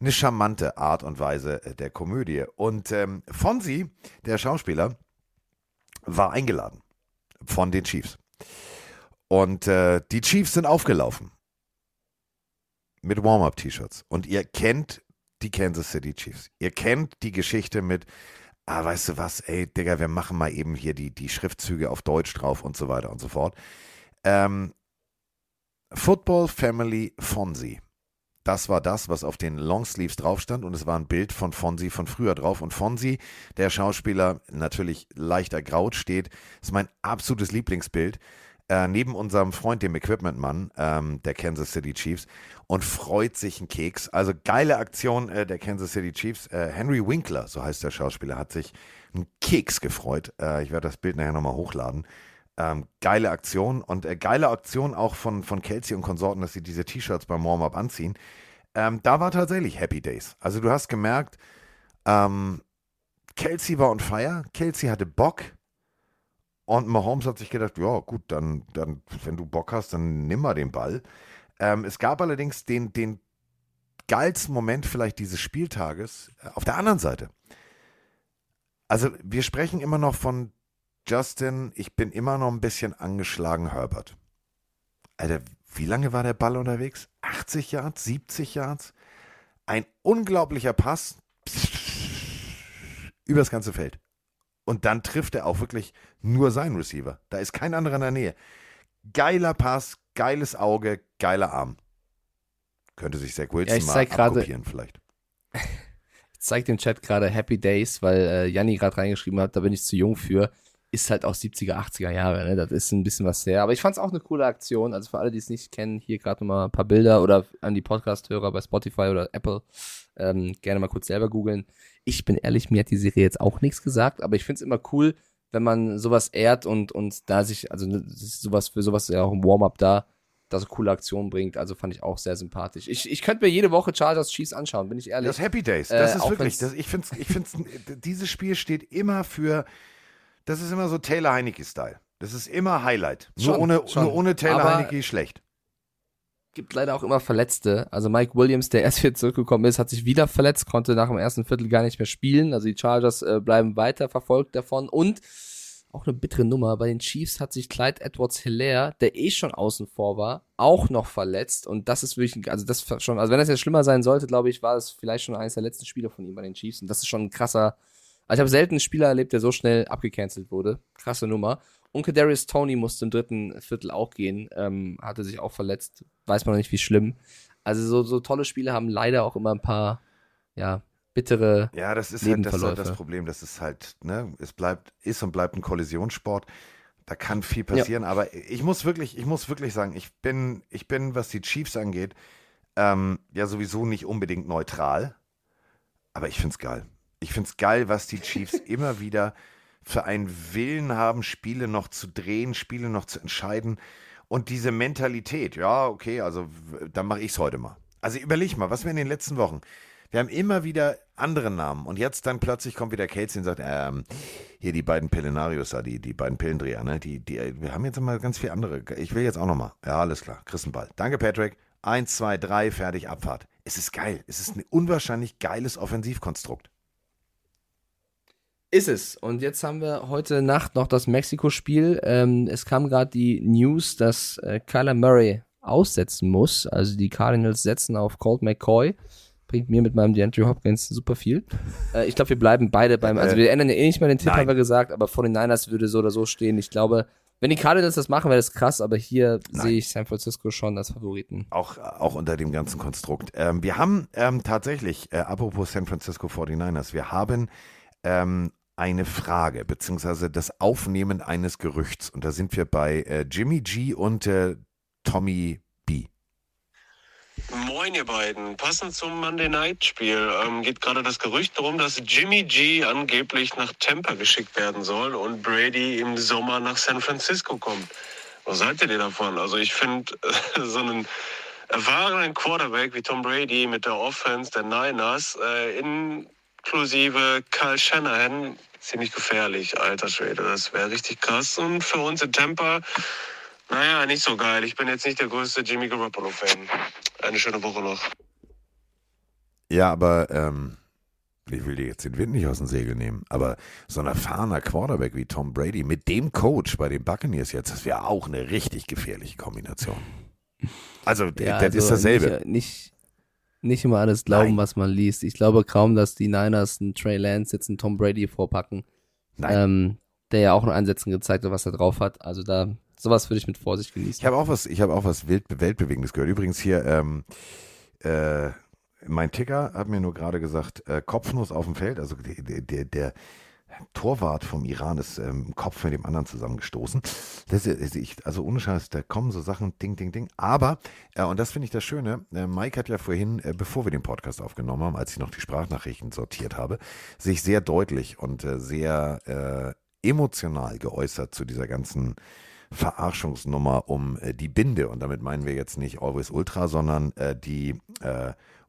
eine charmante Art und Weise äh, der Komödie. Und ähm, Fonzie, der Schauspieler, war eingeladen von den Chiefs. Und äh, die Chiefs sind aufgelaufen mit Warm-up-T-Shirts. Und ihr kennt die Kansas City Chiefs. Ihr kennt die Geschichte mit, ah, weißt du was, ey, Digga, wir machen mal eben hier die, die Schriftzüge auf Deutsch drauf und so weiter und so fort. Ähm, Football Family Fonzie. Das war das, was auf den Longsleeves drauf stand und es war ein Bild von Fonzie von früher drauf. Und Fonzie, der Schauspieler, natürlich leicht ergraut steht, ist mein absolutes Lieblingsbild. äh, neben unserem Freund, dem Equipment-Mann ähm, der Kansas City Chiefs und freut sich einen Keks. Also geile Aktion äh, der Kansas City Chiefs. Äh, Henry Winkler, so heißt der Schauspieler, hat sich einen Keks gefreut. Äh, ich werde das Bild nachher nochmal hochladen. Ähm, geile Aktion und äh, geile Aktion auch von, von Kelsey und Konsorten, dass sie diese T-Shirts beim Warm-Up anziehen. Ähm, da war tatsächlich Happy Days. Also du hast gemerkt, ähm, Kelsey war on fire, Kelsey hatte Bock und Mahomes hat sich gedacht, ja gut, dann, dann wenn du Bock hast, dann nimm mal den Ball. Ähm, es gab allerdings den, den geilsten Moment vielleicht dieses Spieltages äh, auf der anderen Seite. Also wir sprechen immer noch von Justin, ich bin immer noch ein bisschen angeschlagen, Herbert. Alter, wie lange war der Ball unterwegs? 80 Yards, 70 Yards? Ein unglaublicher Pass übers ganze Feld. Und dann trifft er auch wirklich nur seinen Receiver. Da ist kein anderer in der Nähe. Geiler Pass, geiles Auge, geiler Arm. Könnte sich Zach Wilson Ja, mal abkopieren vielleicht. Ich zeige dem Chat gerade Happy Days, weil äh, Janni gerade reingeschrieben hat, da bin ich zu jung für. Ist halt auch 70er, 80er Jahre, ne? Das ist ein bisschen was her. Aber ich fand es auch eine coole Aktion. Also für alle, die es nicht kennen, hier gerade nochmal ein paar Bilder oder an die Podcast-Hörer bei Spotify oder Apple ähm, gerne mal kurz selber googeln. Ich bin ehrlich, mir hat die Serie jetzt auch nichts gesagt, aber ich finde es immer cool, wenn man sowas ehrt und, und da sich, also ne, sowas für sowas ja auch im Warm-up da, da so coole Aktionen bringt. Also fand ich auch sehr sympathisch. Ich, ich könnte mir jede Woche Chargers Chiefs anschauen, bin ich ehrlich. Das Happy Days, das Äh, ist wirklich, das, ich finde, ich find's, dieses Spiel steht immer für, das ist immer so Taylor Heinecke-Style. Das ist immer Highlight. Nur Schon, ohne, schon. nur ohne Taylor Aber- Heinecke schlecht. gibt leider auch immer Verletzte. Also Mike Williams, der erst wieder zurückgekommen ist, hat sich wieder verletzt, konnte nach dem ersten Viertel gar nicht mehr spielen. Also die Chargers äh, bleiben weiter verfolgt davon. Und auch eine bittere Nummer, bei den Chiefs hat sich Clyde Edwards Hilaire, der eh schon außen vor war, auch noch verletzt. Und das ist wirklich, ein- also das schon, also wenn das jetzt schlimmer sein sollte, glaube ich, war es vielleicht schon eines der letzten Spiele von ihm bei den Chiefs. Und das ist schon ein krasser, also ich habe selten einen Spieler erlebt, der so schnell abgecancelt wurde. Krasse Nummer. Und Kadarius Tony musste im dritten Viertel auch gehen, ähm, hatte sich auch verletzt. Weiß man noch nicht, wie schlimm. Also so, so tolle Spiele haben leider auch immer ein paar, ja, bittere Ja, das ist halt das, ist halt das Problem. Das ist halt, ne, es bleibt, ist und bleibt ein Kollisionssport. Da kann viel passieren, aber ich muss wirklich, ich muss wirklich sagen, ich bin, ich bin, was die Chiefs angeht, ähm, ja sowieso nicht unbedingt neutral, aber ich find's geil. Ich find's geil, was die Chiefs immer wieder für einen Willen haben, Spiele noch zu drehen, Spiele noch zu entscheiden und diese Mentalität. Ja, okay, also dann mache ich's heute mal. Also überleg mal, was wir in den letzten Wochen. Wir haben immer wieder andere Namen und jetzt dann plötzlich kommt wieder Casey und sagt, ähm, hier die beiden Pillenarius da, die, die beiden Pillendreher, ne? Die, die, wir haben jetzt immer ganz viele andere. Ich will jetzt auch nochmal. Ja, alles klar. Chris Ball. Danke, Patrick. Eins, zwei, drei, fertig, Abfahrt. Es ist geil. Es ist ein unwahrscheinlich geiles Offensivkonstrukt. Ist es. Und jetzt haben wir heute Nacht noch das Mexiko-Spiel. Ähm, es kam gerade die News, dass äh, Kyler Murray aussetzen muss. Also die Cardinals setzen auf Colt McCoy. Bringt mir mit meinem DeAndre Hopkins super viel. Äh, ich glaube, wir bleiben beide beim. Also wir ändern ja eh nicht mehr den Tipp, Nein. haben wir gesagt, aber vor den Niners würde so oder so stehen. Ich glaube, wenn die Cardinals das machen, wäre das krass, aber hier sehe ich San Francisco schon als Favoriten. Auch, auch unter dem ganzen Konstrukt. Ähm, wir haben ähm, tatsächlich, äh, apropos San Francisco 49ers, wir haben ähm, eine Frage, beziehungsweise das Aufnehmen eines Gerüchts. Und da sind wir bei äh, Jimmy G und äh, Tommy B. Moin, ihr beiden. Passend zum Monday Night Spiel ähm, geht gerade das Gerücht darum, dass Jimmy G angeblich nach Tampa geschickt werden soll und Brady im Sommer nach San Francisco kommt. Was haltet ihr davon? Also ich finde so einen erfahrenen Quarterback wie Tom Brady mit der Offense der Niners äh, inklusive Kyle Shanahan ziemlich gefährlich, alter Schwede. Das wäre richtig krass. Und für uns in Tampa naja, nicht so geil. Ich bin jetzt nicht der größte Jimmy Garoppolo-Fan. Eine schöne Woche noch. Ja, aber ähm, ich will dir jetzt den Wind nicht aus dem Segel nehmen, aber so ein erfahrener Quarterback wie Tom Brady mit dem Coach bei den Buccaneers jetzt, das wäre auch eine richtig gefährliche Kombination. Also, Ja, das ist also dasselbe. Nicht, nicht, nicht immer alles glauben, was man liest. Ich glaube kaum, dass die Niners einen Trey Lance jetzt einen Tom Brady vorpacken. Ähm, der ja auch in Einsätzen gezeigt hat, was er drauf hat. Also da, sowas würde ich mit Vorsicht genießen. Ich habe auch was, ich habe auch was Wild, Weltbewegendes gehört. Übrigens hier, ähm, äh, mein Ticker hat mir nur gerade gesagt, äh, Kopfnuss auf dem Feld, also der, der, der, Torwart vom Iran ist ähm, im Kopf mit dem anderen zusammengestoßen. Das ist, ich, also ohne Scheiß, da kommen so Sachen, ding, ding, ding. Aber, äh, und das finde ich das Schöne, äh, Mike hat ja vorhin, äh, bevor wir den Podcast aufgenommen haben, als ich noch die Sprachnachrichten sortiert habe, sich sehr deutlich und äh, sehr äh, emotional geäußert zu dieser ganzen Verarschungsnummer um äh, die Binde. Und damit meinen wir jetzt nicht Always Ultra, sondern die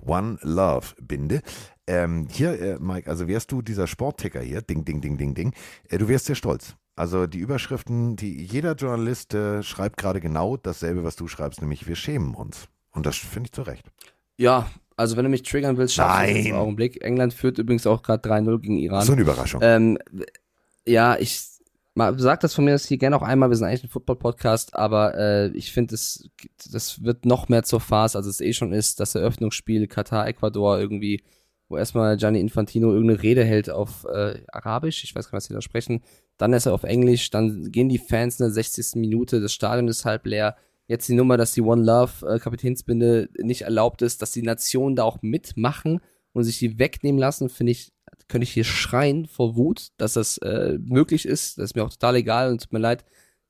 One Love Binde. Ähm, hier, äh, Mike, also wärst du dieser Sportticker hier, ding, ding, ding, ding, ding, äh, du wärst sehr stolz. Also die Überschriften, die jeder Journalist äh, schreibt gerade genau dasselbe, was du schreibst, nämlich wir schämen uns. Und das finde ich zu Recht. Ja, also wenn du mich triggern willst, schaff ich im Augenblick. England führt übrigens auch gerade 3-0 gegen Iran. So eine Überraschung. Ähm, ja, ich mal, sag das von mir das hier gerne auch einmal, wir sind eigentlich ein Football-Podcast, aber äh, ich finde, es das wird noch mehr zur Farce, als es eh schon ist, das Eröffnungsspiel Katar, Ecuador irgendwie, wo erstmal Gianni Infantino irgendeine Rede hält auf äh, Arabisch, ich weiß gar nicht, was sie da sprechen, dann ist er auf Englisch, dann gehen die Fans in der 60. Minute, das Stadion ist halb leer, jetzt die Nummer, dass die One Love äh, Kapitänsbinde nicht erlaubt ist, dass die Nationen da auch mitmachen und sich die wegnehmen lassen, finde ich könnte ich hier schreien vor Wut, dass das äh, möglich ist. Das ist mir auch total egal und tut mir leid,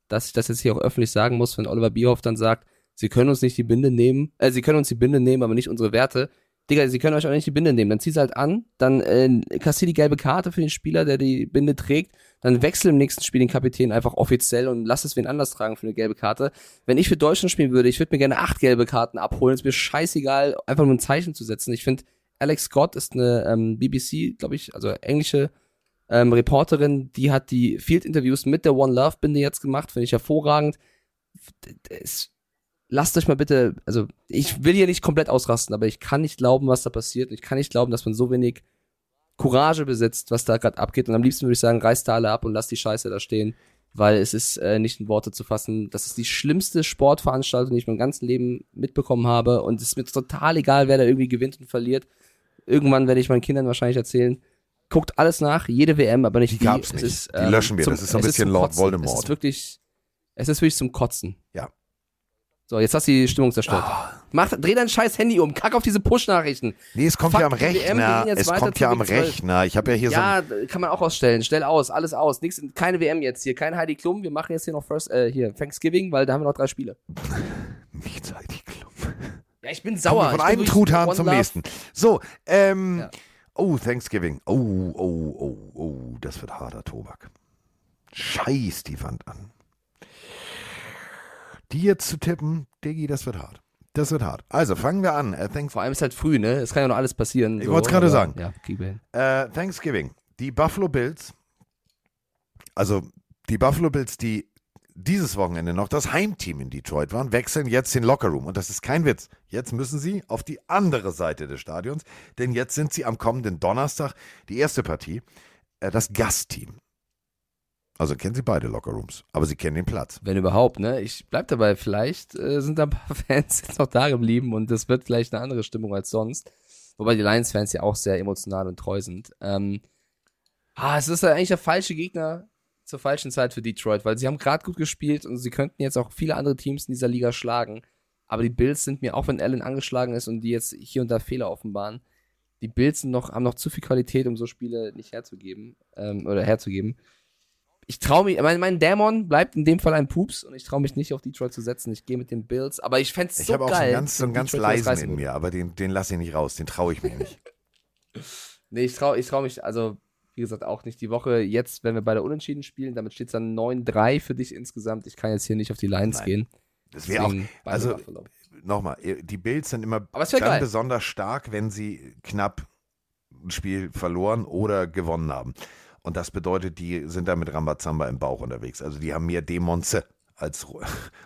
dass ich das jetzt hier auch öffentlich sagen muss, wenn Oliver Bierhoff dann sagt, sie können uns nicht die Binde nehmen, äh, sie können uns die Binde nehmen, aber nicht unsere Werte. Digga, sie können euch auch nicht die Binde nehmen. Dann zieh sie halt an, dann äh, kassier die gelbe Karte für den Spieler, der die Binde trägt, dann wechsel im nächsten Spiel den Kapitän einfach offiziell und lass es wen anders tragen für eine gelbe Karte. Wenn ich für Deutschland spielen würde, ich würde mir gerne acht gelbe Karten abholen. ist mir scheißegal, einfach nur ein Zeichen zu setzen. Ich finde, Alex Scott ist eine ähm, BBC, glaube ich, also englische ähm, Reporterin, die hat die Field-Interviews mit der One Love-Binde jetzt gemacht, finde ich hervorragend. Es, lasst euch mal bitte, also ich will hier nicht komplett ausrasten, aber ich kann nicht glauben, was da passiert. Ich kann nicht glauben, dass man so wenig Courage besitzt, was da gerade abgeht. Und am liebsten würde ich sagen, reißt da alle ab und lasst die Scheiße da stehen, weil es ist äh, nicht in Worte zu fassen. Das ist die schlimmste Sportveranstaltung, die ich mein ganzes Leben mitbekommen habe. Und es ist mir total egal, wer da irgendwie gewinnt und verliert. Irgendwann werde ich meinen Kindern wahrscheinlich erzählen, guckt alles nach, jede WM, aber nicht die. Die gab's nicht. Ist, die löschen wir. Zum, das ist so ein bisschen Lord Kotzen. Voldemort. Es ist wirklich, es ist wirklich zum Kotzen. Ja. So, jetzt hast du die Stimmung zerstört. Ah. Mach, dreh dein scheiß Handy um, kack auf diese Push-Nachrichten. Nee, es kommt Fuck ja am Rechner. Es kommt ja am Big 12. Rechner. Ich habe ja hier Ja, kann man auch ausstellen. Stell aus, alles aus. Nix, keine WM jetzt hier, kein Heidi Klum. Wir machen jetzt hier noch First, äh, hier, Thanksgiving, weil da haben wir noch drei Spiele. Nichts Heidi Klum. Ja, ich bin so. sauer. Von einem Truthahn zum Love. nächsten. So, ähm, Ja. oh, Thanksgiving. Oh, oh, oh, oh, das wird harter Tobak. Scheiß die Wand an. Die jetzt zu tippen, Diggi, das wird hart. Das wird hart. Also, fangen wir an. Thanks Vor allem ist halt früh, ne? Es kann ja noch alles passieren. Ich wollt's gerade aber- sagen. Ja. Äh, Thanksgiving. Die Buffalo Bills, also die Buffalo Bills, die dieses Wochenende noch das Heimteam in Detroit waren, wechseln jetzt den Lockerroom. Und das ist kein Witz. Jetzt müssen sie auf die andere Seite des Stadions, denn jetzt sind sie am kommenden Donnerstag, die erste Partie, äh, das Gastteam. Also kennen sie beide Lockerrooms, aber sie kennen den Platz. Wenn überhaupt, ne? Ich bleib dabei, vielleicht äh, sind da ein paar Fans jetzt noch da geblieben und das wird vielleicht eine andere Stimmung als sonst. Wobei die Lions-Fans ja auch sehr emotional und treu sind. Ähm, ah, es ist ja eigentlich der falsche Gegner zur falschen Zeit für Detroit, weil sie haben gerade gut gespielt und sie könnten jetzt auch viele andere Teams in dieser Liga schlagen. Aber die Bills sind mir, auch wenn Allen angeschlagen ist und die jetzt hier und da Fehler offenbaren, die Bills noch, haben noch zu viel Qualität, um so Spiele nicht herzugeben, ähm, oder herzugeben. Ich traue mich, mein, mein Dämon bleibt in dem Fall ein Pups und ich traue mich nicht auf Detroit zu setzen. Ich gehe mit den Bills, aber ich fände es Ich so habe auch so geil. einen ganz, so einen ganz leisen in mir, aber den, den lasse ich nicht raus, den traue ich mir nicht. Nee, ich traue ich trau mich, also wie gesagt, auch nicht die Woche. Jetzt, wenn wir beide unentschieden spielen, damit steht es dann 9-3 für dich insgesamt. Ich kann jetzt hier nicht auf die Lions Nein. gehen. Das wäre auch, also nochmal, die Bills sind immer dann geil. besonders stark, wenn sie knapp ein Spiel verloren oder gewonnen haben. Und das bedeutet, die sind da mit Rambazamba im Bauch unterwegs. Also die haben mehr Demonze als,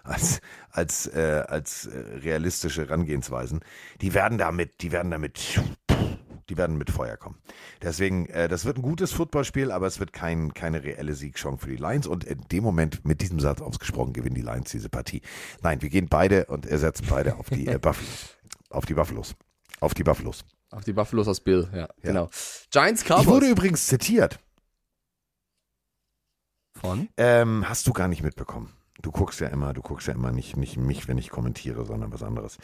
als, als, äh, als äh, realistische Herangehensweisen. Die werden damit, die werden damit, die werden mit Feuer kommen. Deswegen, äh, das wird ein gutes Footballspiel, aber es wird kein, keine reelle Siegchance für die Lions. Und in dem Moment, mit diesem Satz ausgesprochen, gewinnen die Lions diese Partie. Nein, wir gehen beide und ersetzen beide auf die äh, Buffalos. Auf die Buffalos. Auf die Buffalos. Auf die Buffalos aus Bill, ja, genau. Giants Ich Cowboys. wurde übrigens zitiert. Von? Ähm, hast du gar nicht mitbekommen. Du guckst ja immer, du guckst ja immer nicht, nicht mich, wenn ich kommentiere, sondern was anderes.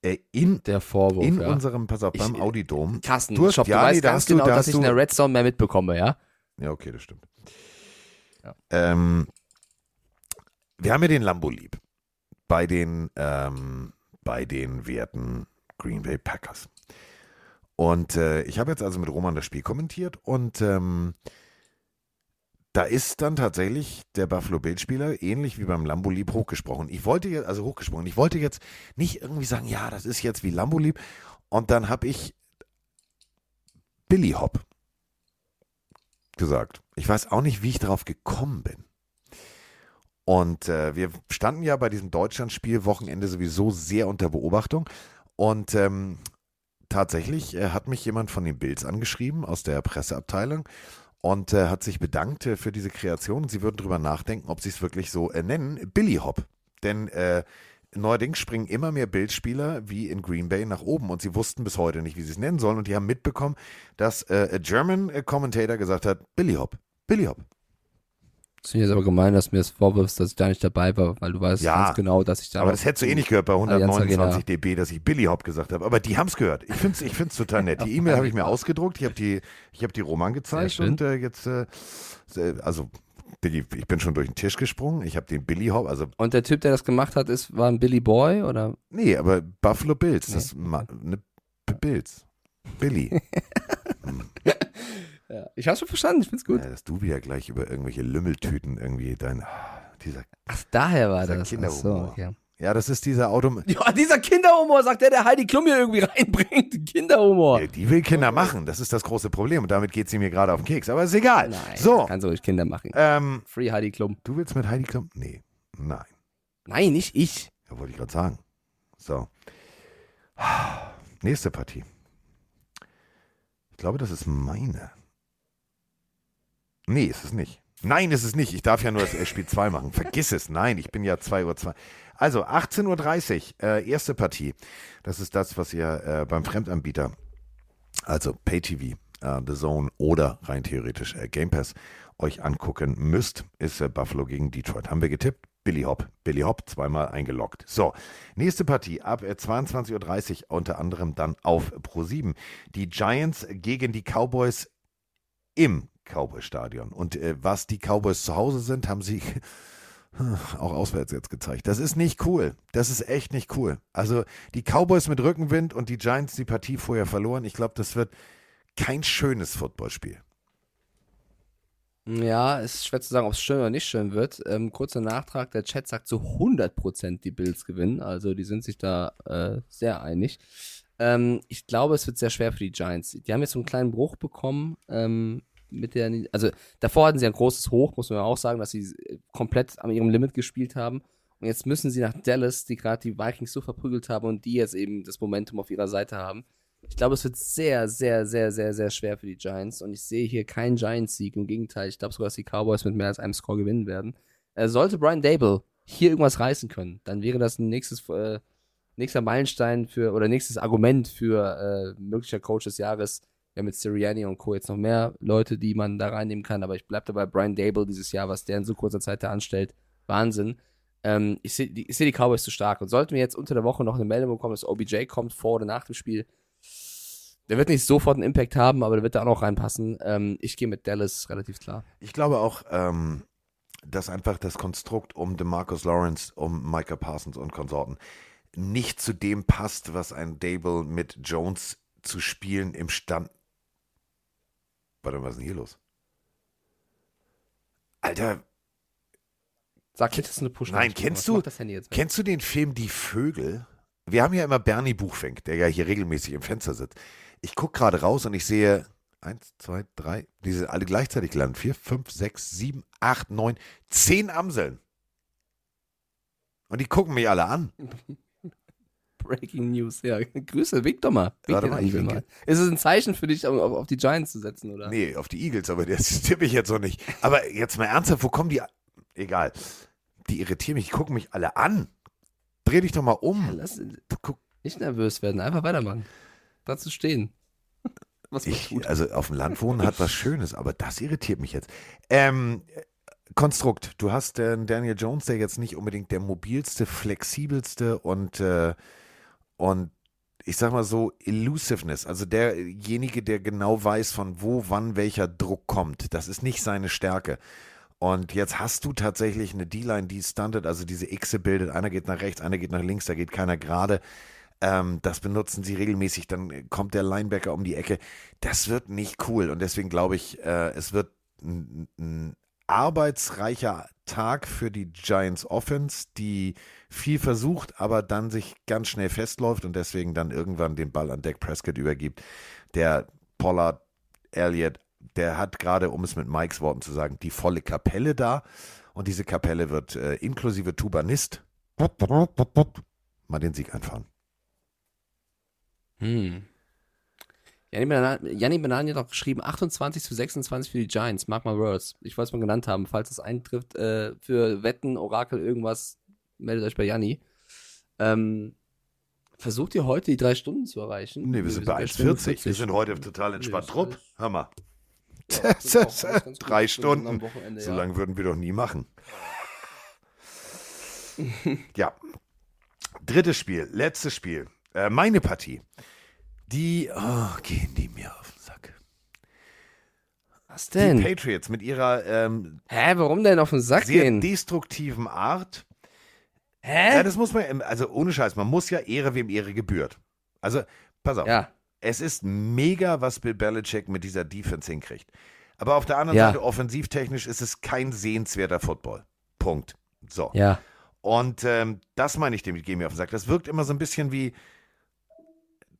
Äh, in Der Vorwurf, in ja. unserem, pass auf, beim Ich- Audidom. Carsten, du hast, du ja, weißt nee, da ganz hast du, genau, da dass ich du, in der Red Zone mehr mitbekomme, ja? Ja, okay, das stimmt. Ja. Ähm, wir haben ja den Lambo lieb bei den, ähm, bei den werten Green Bay Packers. Und äh, ich habe jetzt also mit Roman das Spiel kommentiert und ähm, da ist dann tatsächlich der Buffalo Bills Spieler ähnlich wie beim Lambo Lieb hochgesprochen. Ich wollte jetzt, also hochgesprochen, ich wollte jetzt nicht irgendwie sagen, ja, das ist jetzt wie Lambo Lieb. Und dann habe ich Billy Hop gesagt. Ich weiß auch nicht, wie ich darauf gekommen bin. Und äh, wir standen ja bei diesem Deutschlandspiel Wochenende sowieso sehr unter Beobachtung. Und ähm, tatsächlich äh, hat mich jemand von den Bills angeschrieben aus der Presseabteilung und äh, hat sich bedankt äh, für diese Kreation. Sie würden darüber nachdenken, ob sie es wirklich so äh, nennen, Billy Hop. Denn äh, neuerdings springen immer mehr Bildspieler wie in Green Bay nach oben und sie wussten bis heute nicht, wie sie es nennen sollen. Und die haben mitbekommen, dass äh, a German Commentator gesagt hat, Billy Hop, Billy Hop. Das finde ich jetzt aber gemein, dass du mir das vorwirfst, dass ich da nicht dabei war, weil du weißt Ja, ganz genau, dass ich da Aber das hättest du eh nicht gehört bei Allianz 129 Arena- dB, dass ich Billy Hop gesagt habe. Aber die haben es gehört. Ich finde es ich find's total nett. Die E-Mail habe ich mir ausgedruckt. Ich habe die, ich hab die Roman gezeigt und äh, jetzt, äh, also ich bin schon durch den Tisch gesprungen. Ich habe den Billy Hop, also Und der Typ, der das gemacht hat, ist, war ein Billy Boy oder? nee, aber Buffalo Bills, das ma, ne, B- Bills. Billy. Ja. Ich habe schon verstanden, ich find's gut. Ja, dass du wieder gleich über irgendwelche Lümmeltüten irgendwie dein, dieser, Ach, daher war dieser das. Ach so, Kinderhumor. okay. Ja, das ist dieser Auto. Ja, dieser Kinderhumor, sagt der, der Heidi Klum hier irgendwie reinbringt. Kinderhumor. Ja, die will Kinder machen, das ist das große Problem und damit geht sie mir gerade auf den Keks, aber ist egal. Nein, so, Kannst du ruhig Kinder machen. ähm, Free Heidi Klum. du willst mit Heidi Klum? Nee, nein, Nein, nicht ich. ja, wollte ich gerade sagen. So, nächste Partie. Ich glaube, das ist meine. Nee, ist es nicht. Nein, ist es nicht. Ich darf ja nur das Spiel 2 machen. Vergiss es. Nein, ich bin ja 2 Uhr 2. Also 18.30 Uhr, äh, erste Partie. Das ist das, was ihr äh, beim Fremdanbieter, also PayTV, äh, The Zone oder rein theoretisch äh, Game Pass, euch angucken müsst, ist äh, Buffalo gegen Detroit. Haben wir getippt? Billy Hop. Billy Hop zweimal eingeloggt. So, nächste Partie ab äh, 22.30 Uhr, unter anderem dann auf Pro7. Die Giants gegen die Cowboys im Cowboy-Stadion. Und äh, was die Cowboys zu Hause sind, haben sie auch auswärts jetzt gezeigt. Das ist nicht cool. Das ist echt nicht cool. Also die Cowboys mit Rückenwind und die Giants die Partie vorher verloren. Ich glaube, das wird kein schönes Footballspiel. Ja, es ist schwer zu sagen, ob es schön oder nicht schön wird. Ähm, kurzer Nachtrag, der Chat sagt zu 100% die Bills gewinnen. Also die sind sich da äh, sehr einig. Ähm, ich glaube, es wird sehr schwer für die Giants. Die haben jetzt so einen kleinen Bruch bekommen. Ähm, mit der, also davor hatten sie ein großes Hoch, muss man ja auch sagen, dass sie komplett an ihrem Limit gespielt haben. Und jetzt müssen sie nach Dallas, die gerade die Vikings so verprügelt haben und die jetzt eben das Momentum auf ihrer Seite haben. Ich glaube, es wird sehr, sehr, sehr, sehr, sehr schwer für die Giants. Und ich sehe hier keinen Giants-Sieg. Im Gegenteil, ich glaube sogar, dass die Cowboys mit mehr als einem Score gewinnen werden. Äh, sollte Brian Dable hier irgendwas reißen können, dann wäre das ein nächstes, äh, nächster Meilenstein für, oder nächstes Argument für äh, möglicher Coach des Jahres. Wir haben mit Sirianni und Co. jetzt noch mehr Leute, die man da reinnehmen kann. Aber ich bleibe dabei, Brian Dable dieses Jahr, was der in so kurzer Zeit da anstellt. Wahnsinn. Ähm, ich sehe die, seh die Cowboys zu stark. Und sollten wir jetzt unter der Woche noch eine Meldung bekommen, dass OBJ kommt vor oder nach dem Spiel, der wird nicht sofort einen Impact haben, aber der wird da auch noch reinpassen. Ähm, ich gehe mit Dallas relativ klar. Ich glaube auch, ähm, dass einfach das Konstrukt um DeMarcus Lawrence, um Micah Parsons und Konsorten nicht zu dem passt, was ein Dable mit Jones zu spielen im Stand. Warte, was ist denn hier los? Alter, Sag jetzt, das ist eine push Nein, kennst du, das Handy jetzt weg? kennst du den Film Die Vögel? Wir haben ja immer Bernie Buchfink, der ja hier regelmäßig im Fenster sitzt. Ich gucke gerade raus und ich sehe eins, zwei, drei, die sind alle gleichzeitig gelandet. Vier, fünf, sechs, sieben, acht, neun, zehn Amseln. Und die gucken mich alle an. Breaking News, ja. Grüße, wink doch mal. Wink Warte mal, ich winke. Ist es ein Zeichen für dich, auf, auf die Giants zu setzen, oder? Nee, auf die Eagles, aber das tippe ich jetzt noch nicht. Aber jetzt mal ernsthaft, wo kommen die? Egal. Die irritieren mich, die gucken mich alle an. Dreh dich doch mal um. Lass, nicht nervös werden, einfach weitermachen. Dazu stehen. Was Ich, also auf dem Land wohnen hat was Schönes, aber das irritiert mich jetzt. Ähm, Konstrukt, du hast äh, Daniel Jones, der jetzt nicht unbedingt der mobilste, flexibelste und, äh, und ich sag mal so, Elusiveness, also derjenige, der genau weiß, von wo, wann welcher Druck kommt. Das ist nicht seine Stärke. Und jetzt hast du tatsächlich eine D-Line, die stuntet, also diese Xe bildet. Einer geht nach rechts, einer geht nach links, da geht keiner gerade. Ähm, das benutzen sie regelmäßig. Dann kommt der Linebacker um die Ecke. Das wird nicht cool. Und deswegen glaube ich, äh, es wird ein, ein arbeitsreicher Tag für die Giants Offense, die viel versucht, aber dann sich ganz schnell festläuft und deswegen dann irgendwann den Ball an Dak Prescott übergibt. Der Pollard, Elliott, der hat gerade, um es mit Mikes Worten zu sagen, die volle Kapelle da. Und diese Kapelle wird äh, inklusive Tubanist mal den Sieg einfahren. Hm. Janni Benan hat auch geschrieben, 28 zu 26 für die Giants. Mark my words. Ich wollte es mal genannt haben. Falls es eintrifft, äh, für Wetten, Orakel, irgendwas, meldet euch bei Janni. Ähm, versucht ihr heute die drei Stunden zu erreichen? Nee, wir sind bei 1,40. Wir sind heute total entspannt. Nee, Trupp, Hammer. Ja, das Drei Stunden. Wochenende, So ja. lange würden wir doch nie machen. ja. Drittes Spiel, letztes Spiel. Äh, meine Partie. Die, oh, gehen die mir auf den Sack. Was Die denn? Patriots mit ihrer ähm, Hä, warum denn auf den Sack sehr gehen? destruktiven Art. Hä? Ja, das muss man, also ohne Scheiß, man muss ja Ehre, wem Ehre gebührt. Also, pass auf. Ja. Es ist mega, was Bill Belichick mit dieser Defense hinkriegt. Aber auf der anderen Ja. Seite, offensivtechnisch, ist es kein sehenswerter Football. Punkt. So. Ja. Und ähm, das meine ich dem, geh mir auf den Sack. Das wirkt immer so ein bisschen wie,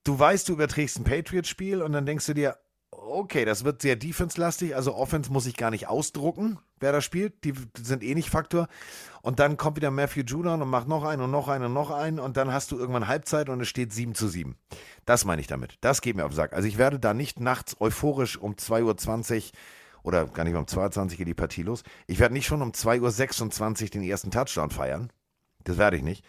du weißt, du überträgst ein Patriots-Spiel und dann denkst du dir, okay, das wird sehr defense-lastig, also Offense muss ich gar nicht ausdrucken, wer da spielt, die sind eh nicht Faktor. Und dann kommt wieder Matthew Judon und macht noch einen und noch einen und noch einen und dann hast du irgendwann Halbzeit und es steht 7 zu 7. Das meine ich damit. Das geht mir auf den Sack. Also ich werde da nicht nachts euphorisch um 2.20 Uhr oder gar nicht um 2.20 Uhr geht die Partie los. Ich werde nicht schon um 2.26 Uhr den ersten Touchdown feiern. Das werde ich nicht.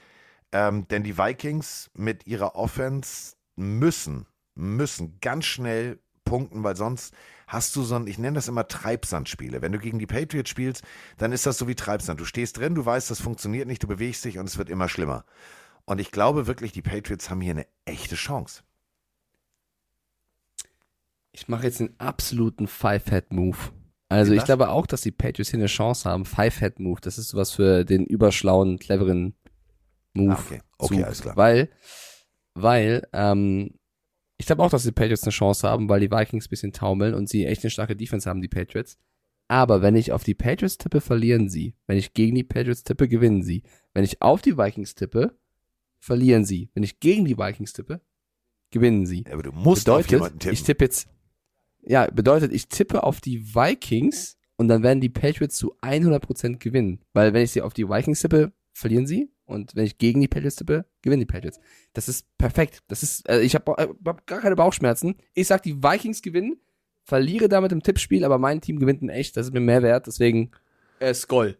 Ähm, denn die Vikings mit ihrer Offense müssen, müssen ganz schnell punkten, weil sonst hast du so ein, ich nenne das immer Treibsandspiele. Wenn du gegen die Patriots spielst, dann ist das so wie Treibsand. Du stehst drin, du weißt, das funktioniert nicht, du bewegst dich und es wird immer schlimmer. Und ich glaube wirklich, die Patriots haben hier eine echte Chance. Ich mache jetzt einen absoluten Five-Head-Move. Also ich glaube auch, dass die Patriots hier eine Chance haben. Five-Head-Move, das ist sowas für den überschlauen, cleveren Move. Ah, okay. Okay, alles klar. Weil, weil, ähm, ich glaube auch, dass die Patriots eine Chance haben, weil die Vikings ein bisschen taumeln und sie echt eine starke Defense haben, die Patriots. Aber wenn ich auf die Patriots tippe, verlieren sie. Wenn ich gegen die Patriots tippe, gewinnen sie. Wenn ich auf die Vikings tippe, verlieren sie. Wenn ich gegen die Vikings tippe, gewinnen sie. Aber du musst auf bedeutet, jemanden tippen. Ich tippe jetzt, ja, bedeutet, ich tippe auf die Vikings und dann werden die Patriots zu 100% gewinnen. Weil wenn ich sie auf die Vikings tippe, verlieren sie. Und wenn ich gegen die Patriots tippe, gewinnen die Patriots. Das ist perfekt. Das ist, äh, ich habe hab gar keine Bauchschmerzen. Ich sag, die Vikings gewinnen, verliere damit im Tippspiel, aber mein Team gewinnt in echt. Das ist mir mehr wert. Deswegen, äh, Skoll.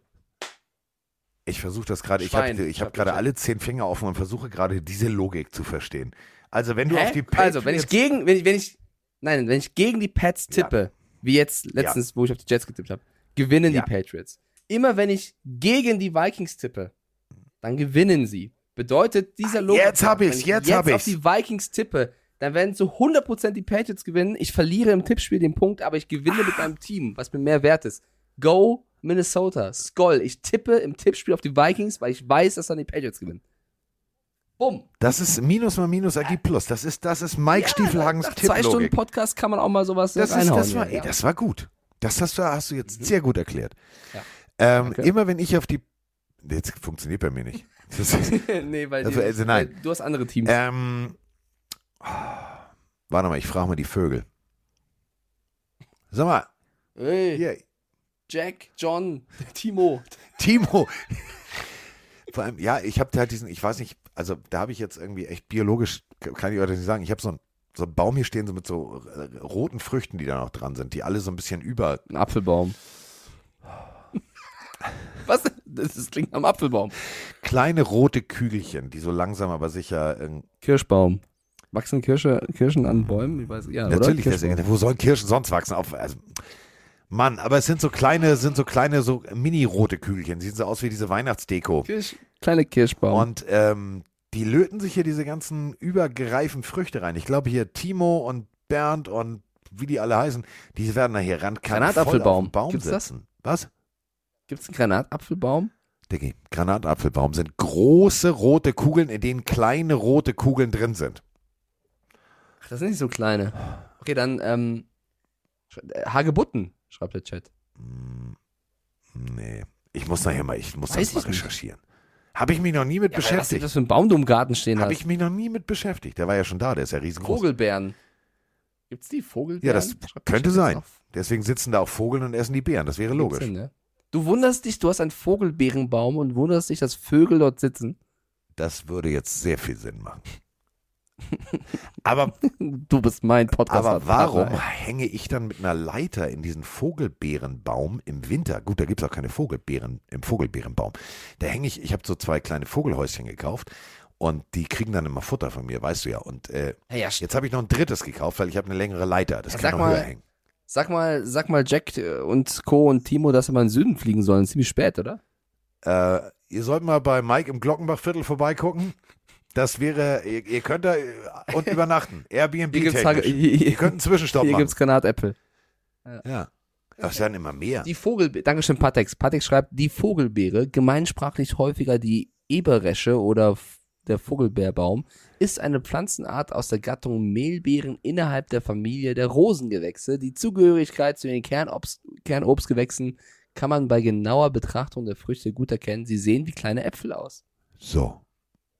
Ich versuche das gerade, ich habe ich hab gerade alle zehn Finger offen und versuche gerade diese Logik zu verstehen. Also wenn du Hä? auf die Patriots... also, wenn ich gegen, wenn ich, wenn ich, nein, wenn ich gegen die Pats tippe, wie jetzt letztens, wo ich auf die Jets getippt habe, gewinnen Ja. die Patriots. Immer wenn ich gegen die Vikings tippe, dann gewinnen sie. Bedeutet dieser Logik. jetzt hab ich's, ich jetzt jetzt hab auf ich's. die Vikings tippe, dann werden zu 100% die Patriots gewinnen. Ich verliere im Tippspiel den Punkt, aber ich gewinne mit meinem Team, was mir mehr wert ist. Go Minnesota. Skoll. Ich tippe im Tippspiel auf die Vikings, weil ich weiß, dass dann die Patriots gewinnen. Bumm. Das ist Minus mal Minus ergibt Plus. Das ist, das ist Mike Stiefelhagens Nach zwei Stunden. Podcast kann man auch mal sowas Das, ist, das, war, ja. ey, das war gut. Das hast du, hast du jetzt sehr gut erklärt. Ja. Ähm, Danke. Immer wenn ich auf die... Jetzt funktioniert bei mir nicht. Das, nee, weil, die, also nein. weil du hast andere Teams. ähm, warte mal, ich frage mal die Vögel. Sag mal, Hey, hier, Jack, John, Timo. Timo. Vor allem, ja, ich habe halt diesen, ich weiß nicht, also da habe ich jetzt irgendwie echt biologisch, kann ich heute nicht sagen, ich habe so einen so einen Baum hier stehen, so mit so äh, roten Früchten, die da noch dran sind, die alle so ein bisschen über. Ein Apfelbaum. Was? Das, das klingt am Apfelbaum. Kleine rote Kügelchen, die so langsam aber sicher. äh, Kirschbaum. Wachsen Kirsche, Kirschen an Bäumen? Ich weiß, ja, natürlich, oder? deswegen, wo sollen Kirschen sonst wachsen? Auf, also, Mann, aber es sind so kleine, sind so kleine, so mini-rote Kügelchen. Sehen so aus wie diese Weihnachtsdeko. Kirsch, kleine Kirschbaum. Und ähm, die löten sich hier diese ganzen übergreifen Früchte rein. Ich glaube hier Timo und Bernd und wie die alle heißen, die werden da hier ran. Granatapfelbaum. Baum Gibt's das? sitzen. Was? Gibt es einen Granatapfelbaum? Diggi, Granatapfelbaum sind große rote Kugeln, in denen kleine rote Kugeln drin sind. Ach, das sind nicht so kleine. Okay, dann, ähm, äh, Hagebutten, schreibt der Chat. Nee, ich muss nachher mal, ich muss Weiß das mal recherchieren. Habe ich mich noch nie mit Ja, was beschäftigt. das für ein Baum du im Garten stehen Habe ich mich noch nie mit beschäftigt. Der war ja schon da, der ist ja riesengroß. Vogelbeeren. Gibt's die Vogelbeeren? Ja, das Schreibt könnte sein. Deswegen sitzen da auch Vogeln und essen die Beeren. Das wäre logisch. Sinn, ne? Du wunderst dich, du hast einen Vogelbeerenbaum und wunderst dich, dass Vögel dort sitzen. Das würde jetzt sehr viel Sinn machen. Aber, Du bist mein Podcast. aber warum hänge ich dann mit einer Leiter in diesen Vogelbeerenbaum im Winter? Gut, da gibt es auch keine Vogelbeeren im Vogelbeerenbaum. Da hänge ich, ich habe so zwei kleine Vogelhäuschen gekauft und die kriegen dann immer Futter von mir, weißt du ja. Und äh, Ja, ja, jetzt habe ich noch ein drittes gekauft, weil ich habe eine längere Leiter. Das Ja, kann noch mal- höher hängen. Sag mal, sag mal Jack äh, und Co. und Timo, dass sie mal in den Süden fliegen sollen. Ziemlich spät, oder? Äh, ihr sollt mal bei Mike im Glockenbachviertel vorbeigucken. Das wäre, ihr, ihr könnt da äh, und übernachten. Airbnb Hier technisch. Hage- hier, Ihr könnt einen Zwischenstopp hier machen. gibt's Granatäpfel. ja. Das werden immer mehr. Die Vogelbeere, Dankeschön Patex. Patex schreibt, die Vogelbeere, gemeinsprachlich häufiger die Eberesche oder der Vogelbeerbaum, ist eine Pflanzenart aus der Gattung Mehlbeeren innerhalb der Familie der Rosengewächse. Die Zugehörigkeit zu den Kernobst, Kernobstgewächsen kann man bei genauer Betrachtung der Früchte gut erkennen. Sie sehen wie kleine Äpfel aus. So.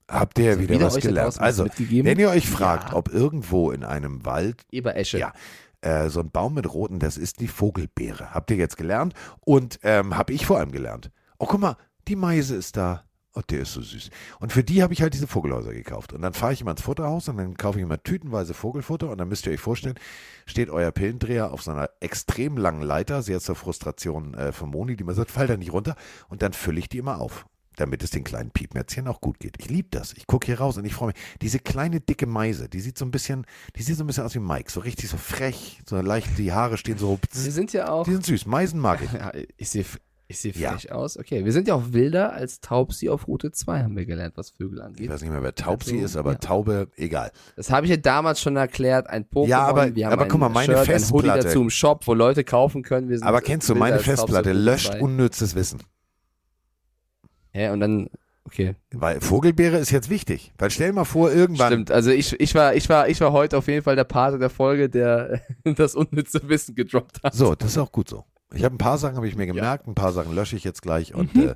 Habt ihr Also wieder, wieder was gelernt? Also, wenn ihr euch fragt, Ja. ob irgendwo in einem Wald Eberesche. Ja. äh, so ein Baum mit roten, das ist die Vogelbeere. Habt ihr jetzt gelernt? Und ähm, habe ich vor allem gelernt. Oh, guck mal, die Meise ist da. Oh, der ist so süß. Und für die habe ich halt diese Vogelhäuser gekauft. Und dann fahre ich immer ins Futterhaus und dann kaufe ich immer tütenweise Vogelfutter. Und dann müsst ihr euch vorstellen, steht euer Pillendreher auf so einer extrem langen Leiter, sehr zur Frustration äh, von Moni, die mir sagt, fall da nicht runter. Und dann fülle ich die immer auf, damit es den kleinen Piepmätzchen auch gut geht. Ich liebe das. Ich gucke hier raus und ich freue mich. Diese kleine, dicke Meise, die sieht so ein bisschen, die sieht so ein bisschen aus wie Mike. So richtig so frech, so leicht, die Haare stehen so. Wir sind ja auch. Die sind süß. Meisen mag ich. Ich sehe ich seh Ja. frech aus. Okay, wir sind ja auch wilder als Taubsi auf Route 2, haben wir gelernt, was Vögel angeht. Ich weiß nicht mehr, wer taub sie Also, ist, aber ja. Taube, egal. Das habe ich ja damals schon erklärt. Ein Pokémon. Ja, aber- wir haben aber guck mal, meine Shirt, ein Hoodie Festplatte- dazu im Shop, wo Leute kaufen können. Wir sind Aber kennst du, meine Taubsi Festplatte löscht 2. unnützes Wissen. Ja, und dann, okay. Weil Vogelbeere ist jetzt wichtig. Weil stell dir mal vor, irgendwann. Stimmt, also ich, ich, war, ich, war, ich war heute auf jeden Fall der Pate der Folge, der das unnütze Wissen gedroppt hat. So, das ist auch gut so. Ich habe ein paar Sachen habe ich mir gemerkt, ein paar Sachen lösche ich jetzt gleich und Mhm. äh,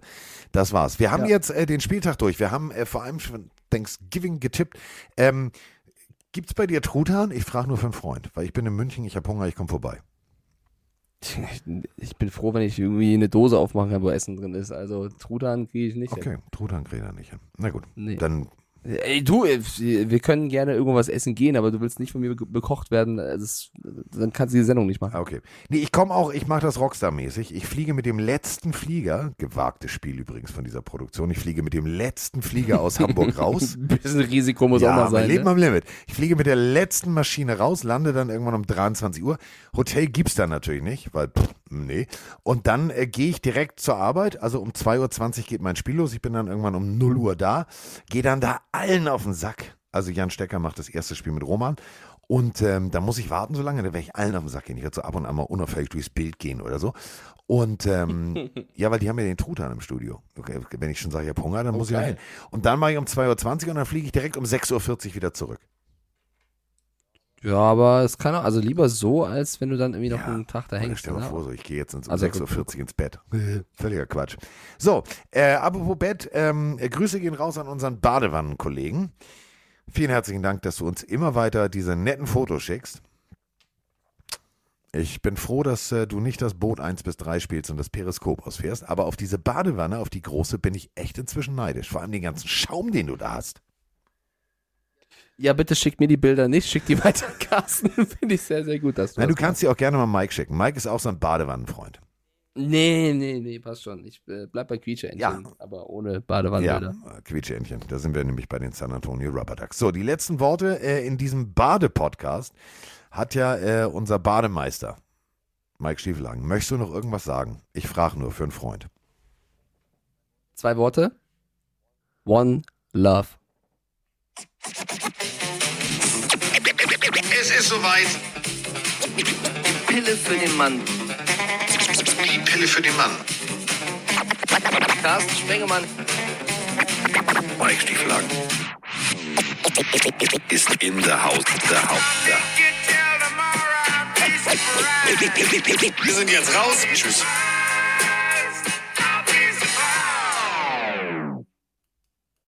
das war's. Wir haben Ja. jetzt äh, den Spieltag durch. Wir haben äh, vor allem schon Thanksgiving getippt. Ähm, gibt's bei dir Truthahn? Ich frage nur für einen Freund, weil ich bin in München, ich habe Hunger, ich komme vorbei. Ich bin froh, wenn ich irgendwie eine Dose aufmachen kann, wo Essen drin ist. Also Truthahn kriege ich nicht. hin. Okay, Truthahn kriegt er nicht hin. Na gut, Nee. dann Ey, du, äh, wir können gerne irgendwas essen gehen, aber du willst nicht von mir be- bekocht werden. Das, dann kannst du die Sendung nicht machen. Okay. Nee, ich komme auch, ich mache das Rockstar-mäßig. Ich fliege mit dem letzten Flieger, gewagtes Spiel übrigens von dieser Produktion, ich fliege mit dem letzten Flieger aus Hamburg raus. Ein bisschen Risiko muss ja, auch mal sein. mein Leben ne? am Limit. Ich fliege mit der letzten Maschine raus, lande dann irgendwann um 23 Uhr. Hotel gibt's dann natürlich nicht, weil, pff, nee. Und dann äh, gehe ich direkt zur Arbeit. Also um 2.20 Uhr geht mein Spiel los. Ich bin dann irgendwann um 0 Uhr da. Gehe dann da allen auf den Sack. Also Jan Stecker macht das erste Spiel mit Roman. Und ähm, da muss ich warten so lange, dann werde ich allen auf den Sack gehen. Ich werde so ab und an mal unauffällig durchs Bild gehen oder so. Und ähm, ja, weil die haben ja den Truthahn im Studio. Okay, wenn ich schon sage, ich habe Hunger, dann muss ich Okay. da hin. Und dann mache ich um 2.20 Uhr und dann fliege ich direkt um 6.40 Uhr wieder zurück. Ja, aber es kann auch, also lieber so, als wenn du dann irgendwie noch einen Tag da hängst. Stell dir mal ne? vor, so, ich gehe jetzt ins, um Also 6.40 Uhr ins Bett. Völliger Quatsch. So, äh, apropos Bett, ähm, äh, Grüße gehen raus an unseren Badewannenkollegen. Vielen herzlichen Dank, dass du uns immer weiter diese netten Fotos schickst. Ich bin froh, dass äh, du nicht das Boot 1 bis 3 spielst und das Periskop ausfährst, aber auf diese Badewanne, auf die große, bin ich echt inzwischen neidisch. Vor allem den ganzen Schaum, den du da hast. Ja, bitte schick mir die Bilder nicht, schick die weiter, Carsten. Finde ich sehr, sehr gut, dass du Nein, du kannst sie auch gerne mal Mike schicken. Mike ist auch so ein Badewannenfreund. Nee, nee, nee, passt schon. Ich äh, bleib bei Quietscheentchen, Ja. aber ohne Badewannenbilder. Ja, Quietscheentchen. Da sind wir nämlich bei den San Antonio Rubber Ducks. So, die letzten Worte äh, in diesem Bade-Podcast hat ja äh, unser Bademeister, Mike Stiefelhagen. Möchtest du noch irgendwas sagen? Ich frage nur für einen Freund. Zwei Worte. One Love. Ist soweit. Die Pille für den Mann. Die Pille für den Mann. Carsten Spengemann. Mike Stieflagen. Ist in der Haus. Der Haus. Der. Wir sind jetzt raus. Tschüss.